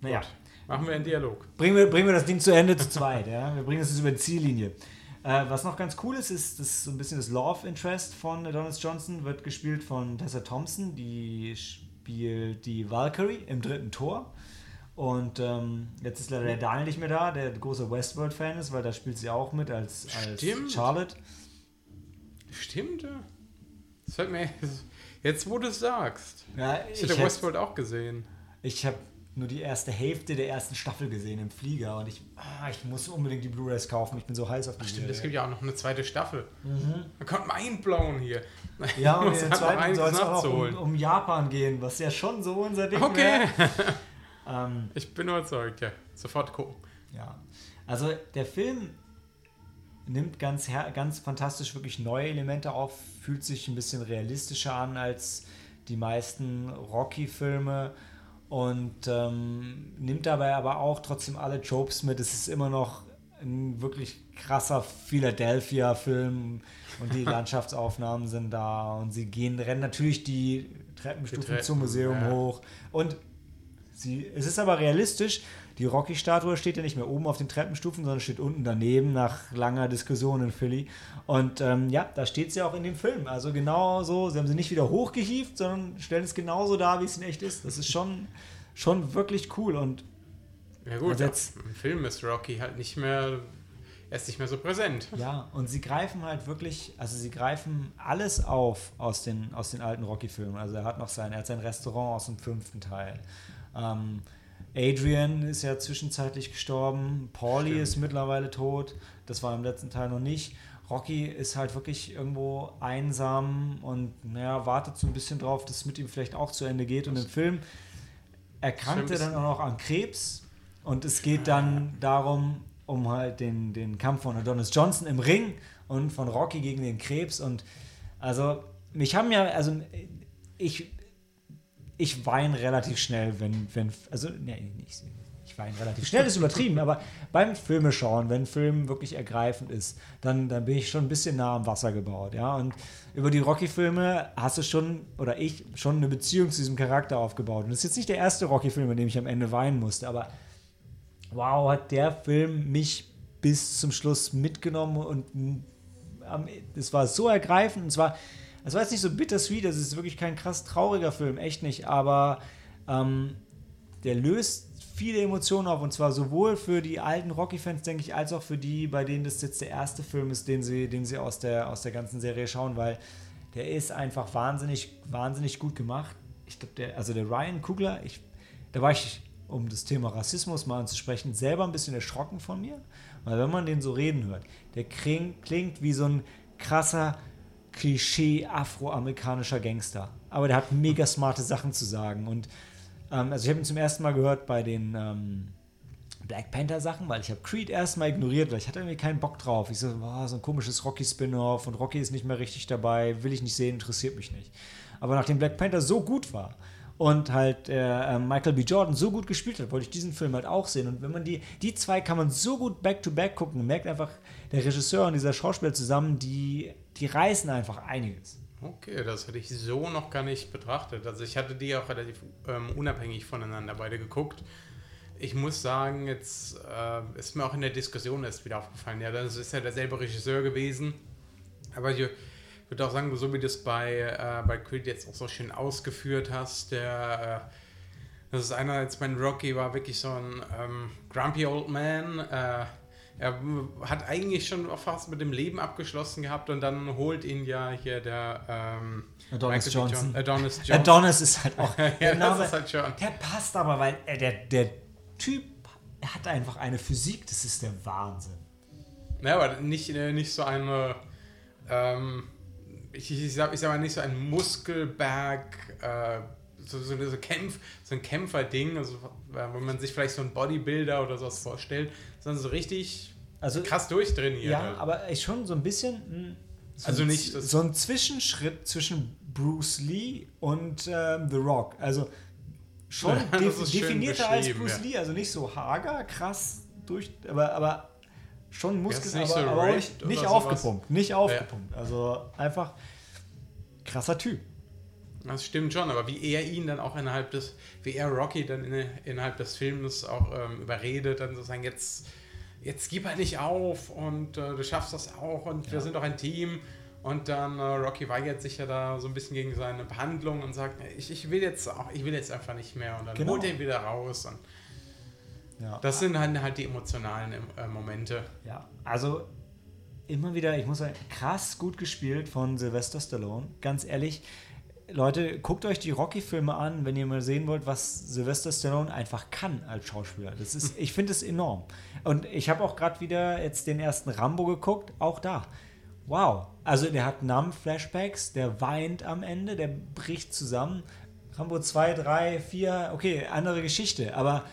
naja. Gut. Machen wir einen Dialog. Bringen wir, bringen wir das Ding zu Ende zu zweit. Ja? Wir bringen es jetzt über die Ziellinie. Äh, was noch ganz cool ist, ist das so ein bisschen das Love Interest von Adonis Johnson, wird gespielt von Tessa Thompson, die spielt die Valkyrie im dritten Tor. Und ähm, jetzt ist leider der Daniel nicht mehr da, der große Westworld-Fan ist, weil da spielt sie auch mit als, als Stimmt. Charlotte. Stimmt. Das fällt mir jetzt, wo du es sagst. Ja, Ich ich hätte hätt- Westworld auch gesehen. Ich habe nur die erste Hälfte der ersten Staffel gesehen im Flieger und ich, ah, ich muss unbedingt die Blu-rays kaufen. Ich bin so heiß auf die Stimmt, es gibt ja auch noch eine zweite Staffel. Da kommt mindblown hier. Ja, [laughs] und in der zweiten soll es auch um, um Japan gehen, was ja schon so unser Ding Okay. wäre. [laughs] Ähm, Ich bin überzeugt, ja. Sofort gucken. ja. Also der Film nimmt ganz, ganz fantastisch wirklich neue Elemente auf, fühlt sich ein bisschen realistischer an als die meisten Rocky-Filme und ähm, nimmt dabei aber auch trotzdem alle Tropes mit. Es ist immer noch ein wirklich krasser Philadelphia-Film und die [laughs] Landschaftsaufnahmen sind da und sie gehen, rennen natürlich die Treppenstufen Treppen, zum Museum ja. hoch und sie, es ist aber realistisch. Die Rocky-Statue steht ja nicht mehr oben auf den Treppenstufen, sondern steht unten daneben nach langer Diskussion in Philly. Und ähm, ja, da steht sie auch in dem Film. Also genau so, sie haben sie nicht wieder hochgehievt, sondern stellen es genauso dar, wie es in echt ist. Das ist schon, schon wirklich cool. Und Ja gut, Also jetzt- im Film ist Rocky halt nicht mehr, er ist nicht mehr so präsent. ja, und sie greifen halt wirklich, also sie greifen alles auf aus den, aus den alten Rocky-Filmen. Also er hat noch sein, er hat sein Restaurant aus dem fünften Teil. Ähm, Adrian ist ja zwischenzeitlich gestorben. Paulie Stimmt. ist mittlerweile tot. Das war im letzten Teil noch nicht. Rocky ist halt wirklich irgendwo einsam und naja, wartet so ein bisschen drauf, dass es mit ihm vielleicht auch zu Ende geht. Und im Film erkrankt er dann auch noch an Krebs. Und es geht dann darum, um halt den, den Kampf von Adonis Johnson im Ring und von Rocky gegen den Krebs. Und also, mich haben ja, also ich, ich weine relativ schnell, wenn, wenn also, ne, nicht, ich weine relativ schnell, ist übertrieben, aber beim Filme schauen, wenn ein Film wirklich ergreifend ist, dann, dann bin ich schon ein bisschen nah am Wasser gebaut, ja. Und über die Rocky-Filme hast du schon, oder ich, schon eine Beziehung zu diesem Charakter aufgebaut. Und das ist jetzt nicht der erste Rocky-Film, in dem ich am Ende weinen musste, aber wow, hat der Film mich bis zum Schluss mitgenommen und es war so ergreifend und zwar, es war jetzt nicht so bittersweet, es ist wirklich kein krass trauriger Film, echt nicht, aber ähm, der löst viele Emotionen auf und zwar sowohl für die alten Rocky-Fans, denke ich, als auch für die, bei denen das jetzt der erste Film ist, den sie, den sie aus, der, aus der ganzen Serie schauen, weil der ist einfach wahnsinnig, wahnsinnig gut gemacht. Ich glaube, der, also der Ryan Kugler, ich, da war ich, um das Thema Rassismus mal anzusprechen, selber ein bisschen erschrocken von mir, weil wenn man den so reden hört, der klingt, klingt wie so ein krasser Klischee afroamerikanischer Gangster. Aber der hat mega smarte Sachen zu sagen und ähm, also ich habe ihn zum ersten Mal gehört bei den ähm, Black Panther Sachen, weil ich habe Creed erstmal ignoriert, weil ich hatte irgendwie keinen Bock drauf. Ich so, boah, so ein komisches Rocky Spin-off und Rocky ist nicht mehr richtig dabei, will ich nicht sehen, interessiert mich nicht. Aber nachdem Black Panther so gut war und halt äh, äh, Michael B. Jordan so gut gespielt hat, wollte ich diesen Film halt auch sehen. Und wenn man die, die zwei kann man so gut back-to-back gucken, man merkt einfach, der Regisseur und dieser Schauspieler zusammen, die, die reißen einfach einiges. Okay, das hätte ich so noch gar nicht betrachtet. Also ich hatte die auch relativ ähm, unabhängig voneinander beide geguckt. Ich muss sagen, jetzt äh, ist mir auch in der Diskussion erst wieder aufgefallen, ja, das ist ja derselbe Regisseur gewesen. Aber ich würde auch sagen, so wie du es bei, äh, bei Creed jetzt auch so schön ausgeführt hast, der, äh, das ist einer, als mein Rocky war wirklich so ein ähm, grumpy old man. Er hat eigentlich schon fast mit dem Leben abgeschlossen gehabt und dann holt ihn ja hier der ähm, Adonis. Johnson. John- Adonis [laughs] Johnson. Adonis ist halt auch. [laughs] ja, der Name- ist halt. Der passt aber, weil äh, der, der Typ hat einfach eine Physik, das ist der Wahnsinn. Ja, aber nicht, äh, nicht so eine, ähm, ich, ich, sag, ich sag mal nicht so ein Muskelberg, äh, so, so, so, Kämpf, so ein Kämpferding, also, wo man sich vielleicht so einen Bodybuilder oder sowas vorstellt, sondern so richtig Also, krass durchtrainiert. ja, halt. aber ich schon so ein bisschen. mh, so Also ein, nicht so ein Zwischenschritt zwischen Bruce Lee und ähm, The Rock. Also schon [laughs] Ja, def definierter als Bruce ja. Lee, also nicht so hager, krass durch, aber, aber schon Muskeln, nicht aber, so aber nicht, nicht aufgepumpt. Nicht aufgepumpt. Also einfach krasser Typ. Das stimmt schon, aber wie er ihn dann auch innerhalb des, wie er Rocky dann in, innerhalb des Films auch ähm, überredet, dann sozusagen jetzt, jetzt gib halt nicht auf und äh, du schaffst das auch und wir sind doch ein Team. Und dann äh, Rocky weigert sich ja da so ein bisschen gegen seine Behandlung und sagt, ich, ich will jetzt auch, ich will jetzt einfach nicht mehr. Und dann Genau. holt er ihn wieder raus. Und Ja. das sind halt, halt die emotionalen äh, Momente. Ja, also immer wieder, ich muss sagen, krass gut gespielt von Sylvester Stallone. Ganz ehrlich, Leute, guckt euch die Rocky-Filme an, wenn ihr mal sehen wollt, was Sylvester Stallone einfach kann als Schauspieler. Das ist, ich finde es enorm. Und ich habe auch gerade wieder jetzt den ersten Rambo geguckt, auch da. Wow. Also der hat Numb-Flashbacks, der weint am Ende, der bricht zusammen. Rambo 2, 3, 4, okay, andere Geschichte, aber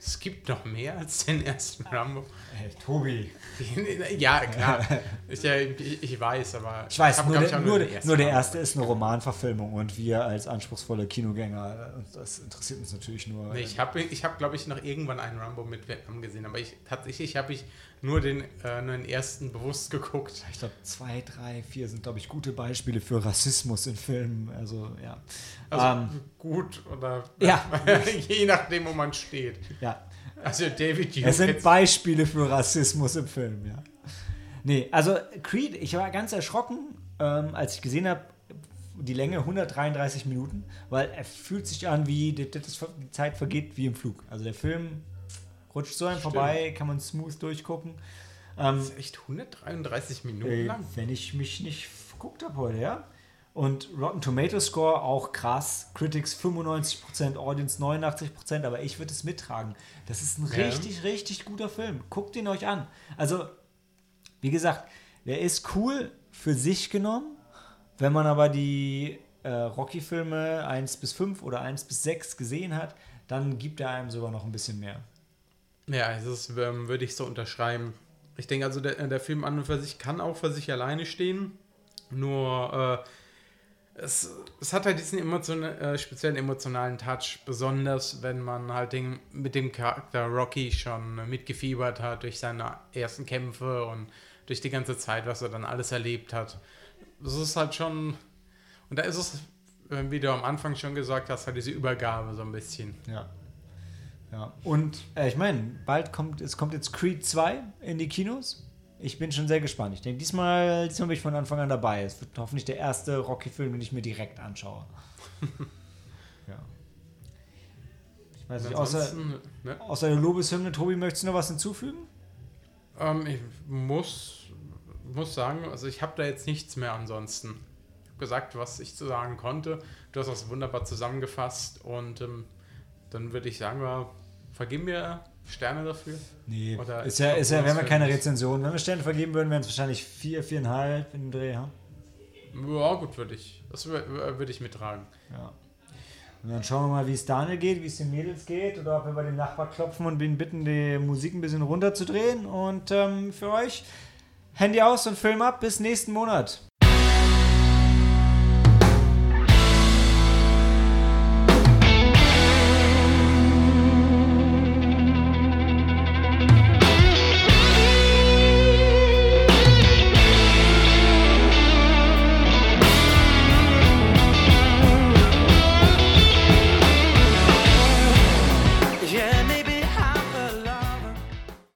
Es gibt noch mehr als den ersten Rambo. Hey, Tobi, [laughs] ja, klar. Ich, ja, ich, weiß, aber. Ich weiß, hab, nur, der, nur, der, nur der erste ist eine Romanverfilmung und wir als anspruchsvolle Kinogänger, äh, das interessiert uns natürlich nur. Nee, ich habe, ich hab, glaube ich, noch irgendwann einen Rambo mit Vietnam gesehen, aber ich, tatsächlich habe ich nur den, äh, nur den ersten bewusst geguckt. ich glaube, zwei, drei, vier sind, glaube ich, gute Beispiele für Rassismus in Filmen. Also, ja. Also Ähm, gut oder Ja. [laughs] je nachdem, wo man steht. ja. Also David Hughes. Es sind Beispiele für Rassismus im Film, ja. Nee, also Creed, ich war ganz erschrocken, ähm, als ich gesehen habe, die Länge 133 Minuten, weil er fühlt sich an, wie die, die Zeit vergeht wie im Flug. Also der Film rutscht so Stimmt. vorbei, kann man smooth durchgucken. Ähm, Das ist echt 133 Minuten lang. wenn ich mich nicht verguckt habe heute, ja. Und Rotten Tomato Score auch krass. Critics 95%, Audience 89%, aber ich würde es mittragen. Das ist ein Ja. richtig, richtig guter Film. Guckt ihn euch an. Also, wie gesagt, der ist cool für sich genommen. Wenn man aber die äh, Rocky-Filme 1 bis 5 oder 1 bis 6 gesehen hat, dann gibt er einem sogar noch ein bisschen mehr. Ja, das ist, ähm, würde ich so unterschreiben. Ich denke also, der, der Film an und für sich kann auch für sich alleine stehen. Nur äh, es, es hat halt diesen emotion äh, speziellen emotionalen Touch, besonders wenn man halt den, mit dem Charakter Rocky schon mitgefiebert hat durch seine ersten Kämpfe und durch die ganze Zeit, was er dann alles erlebt hat. Das ist halt schon. Und da ist es, äh, wie du am Anfang schon gesagt hast, halt diese Übergabe so ein bisschen. Ja. Ja. Und äh, ich meine, bald kommt, es kommt jetzt Creed 2 in die Kinos. Ich bin schon sehr gespannt. Ich denke, diesmal, diesmal bin ich von Anfang an dabei. Es wird hoffentlich der erste Rocky-Film, den ich mir direkt anschaue. [laughs] ja. Ich weiß nicht, außer, ne? außer der Lobeshymne, Tobi, möchtest du noch was hinzufügen? Ähm, ich muss, muss sagen, also ich habe da jetzt nichts mehr ansonsten. Ich habe gesagt, was ich zu sagen konnte. Du hast das wunderbar zusammengefasst und ähm, dann würde ich sagen, wir vergeben wir Sterne dafür. Nee, Oder ist ja, ist ja, wir haben ja keine Rezension. Wenn wir Sterne vergeben würden, wären es wahrscheinlich vier, viereinhalb in dem Dreh. Ja? Ja, gut, würde ich. Das wür- wür- würde ich mittragen. Ja. Und dann schauen wir mal, wie es Daniel geht, wie es den Mädels geht oder ob wir bei dem Nachbar klopfen und ihn bitten, die Musik ein bisschen runterzudrehen. Und ähm, für euch Handy aus und Film ab. Bis nächsten Monat.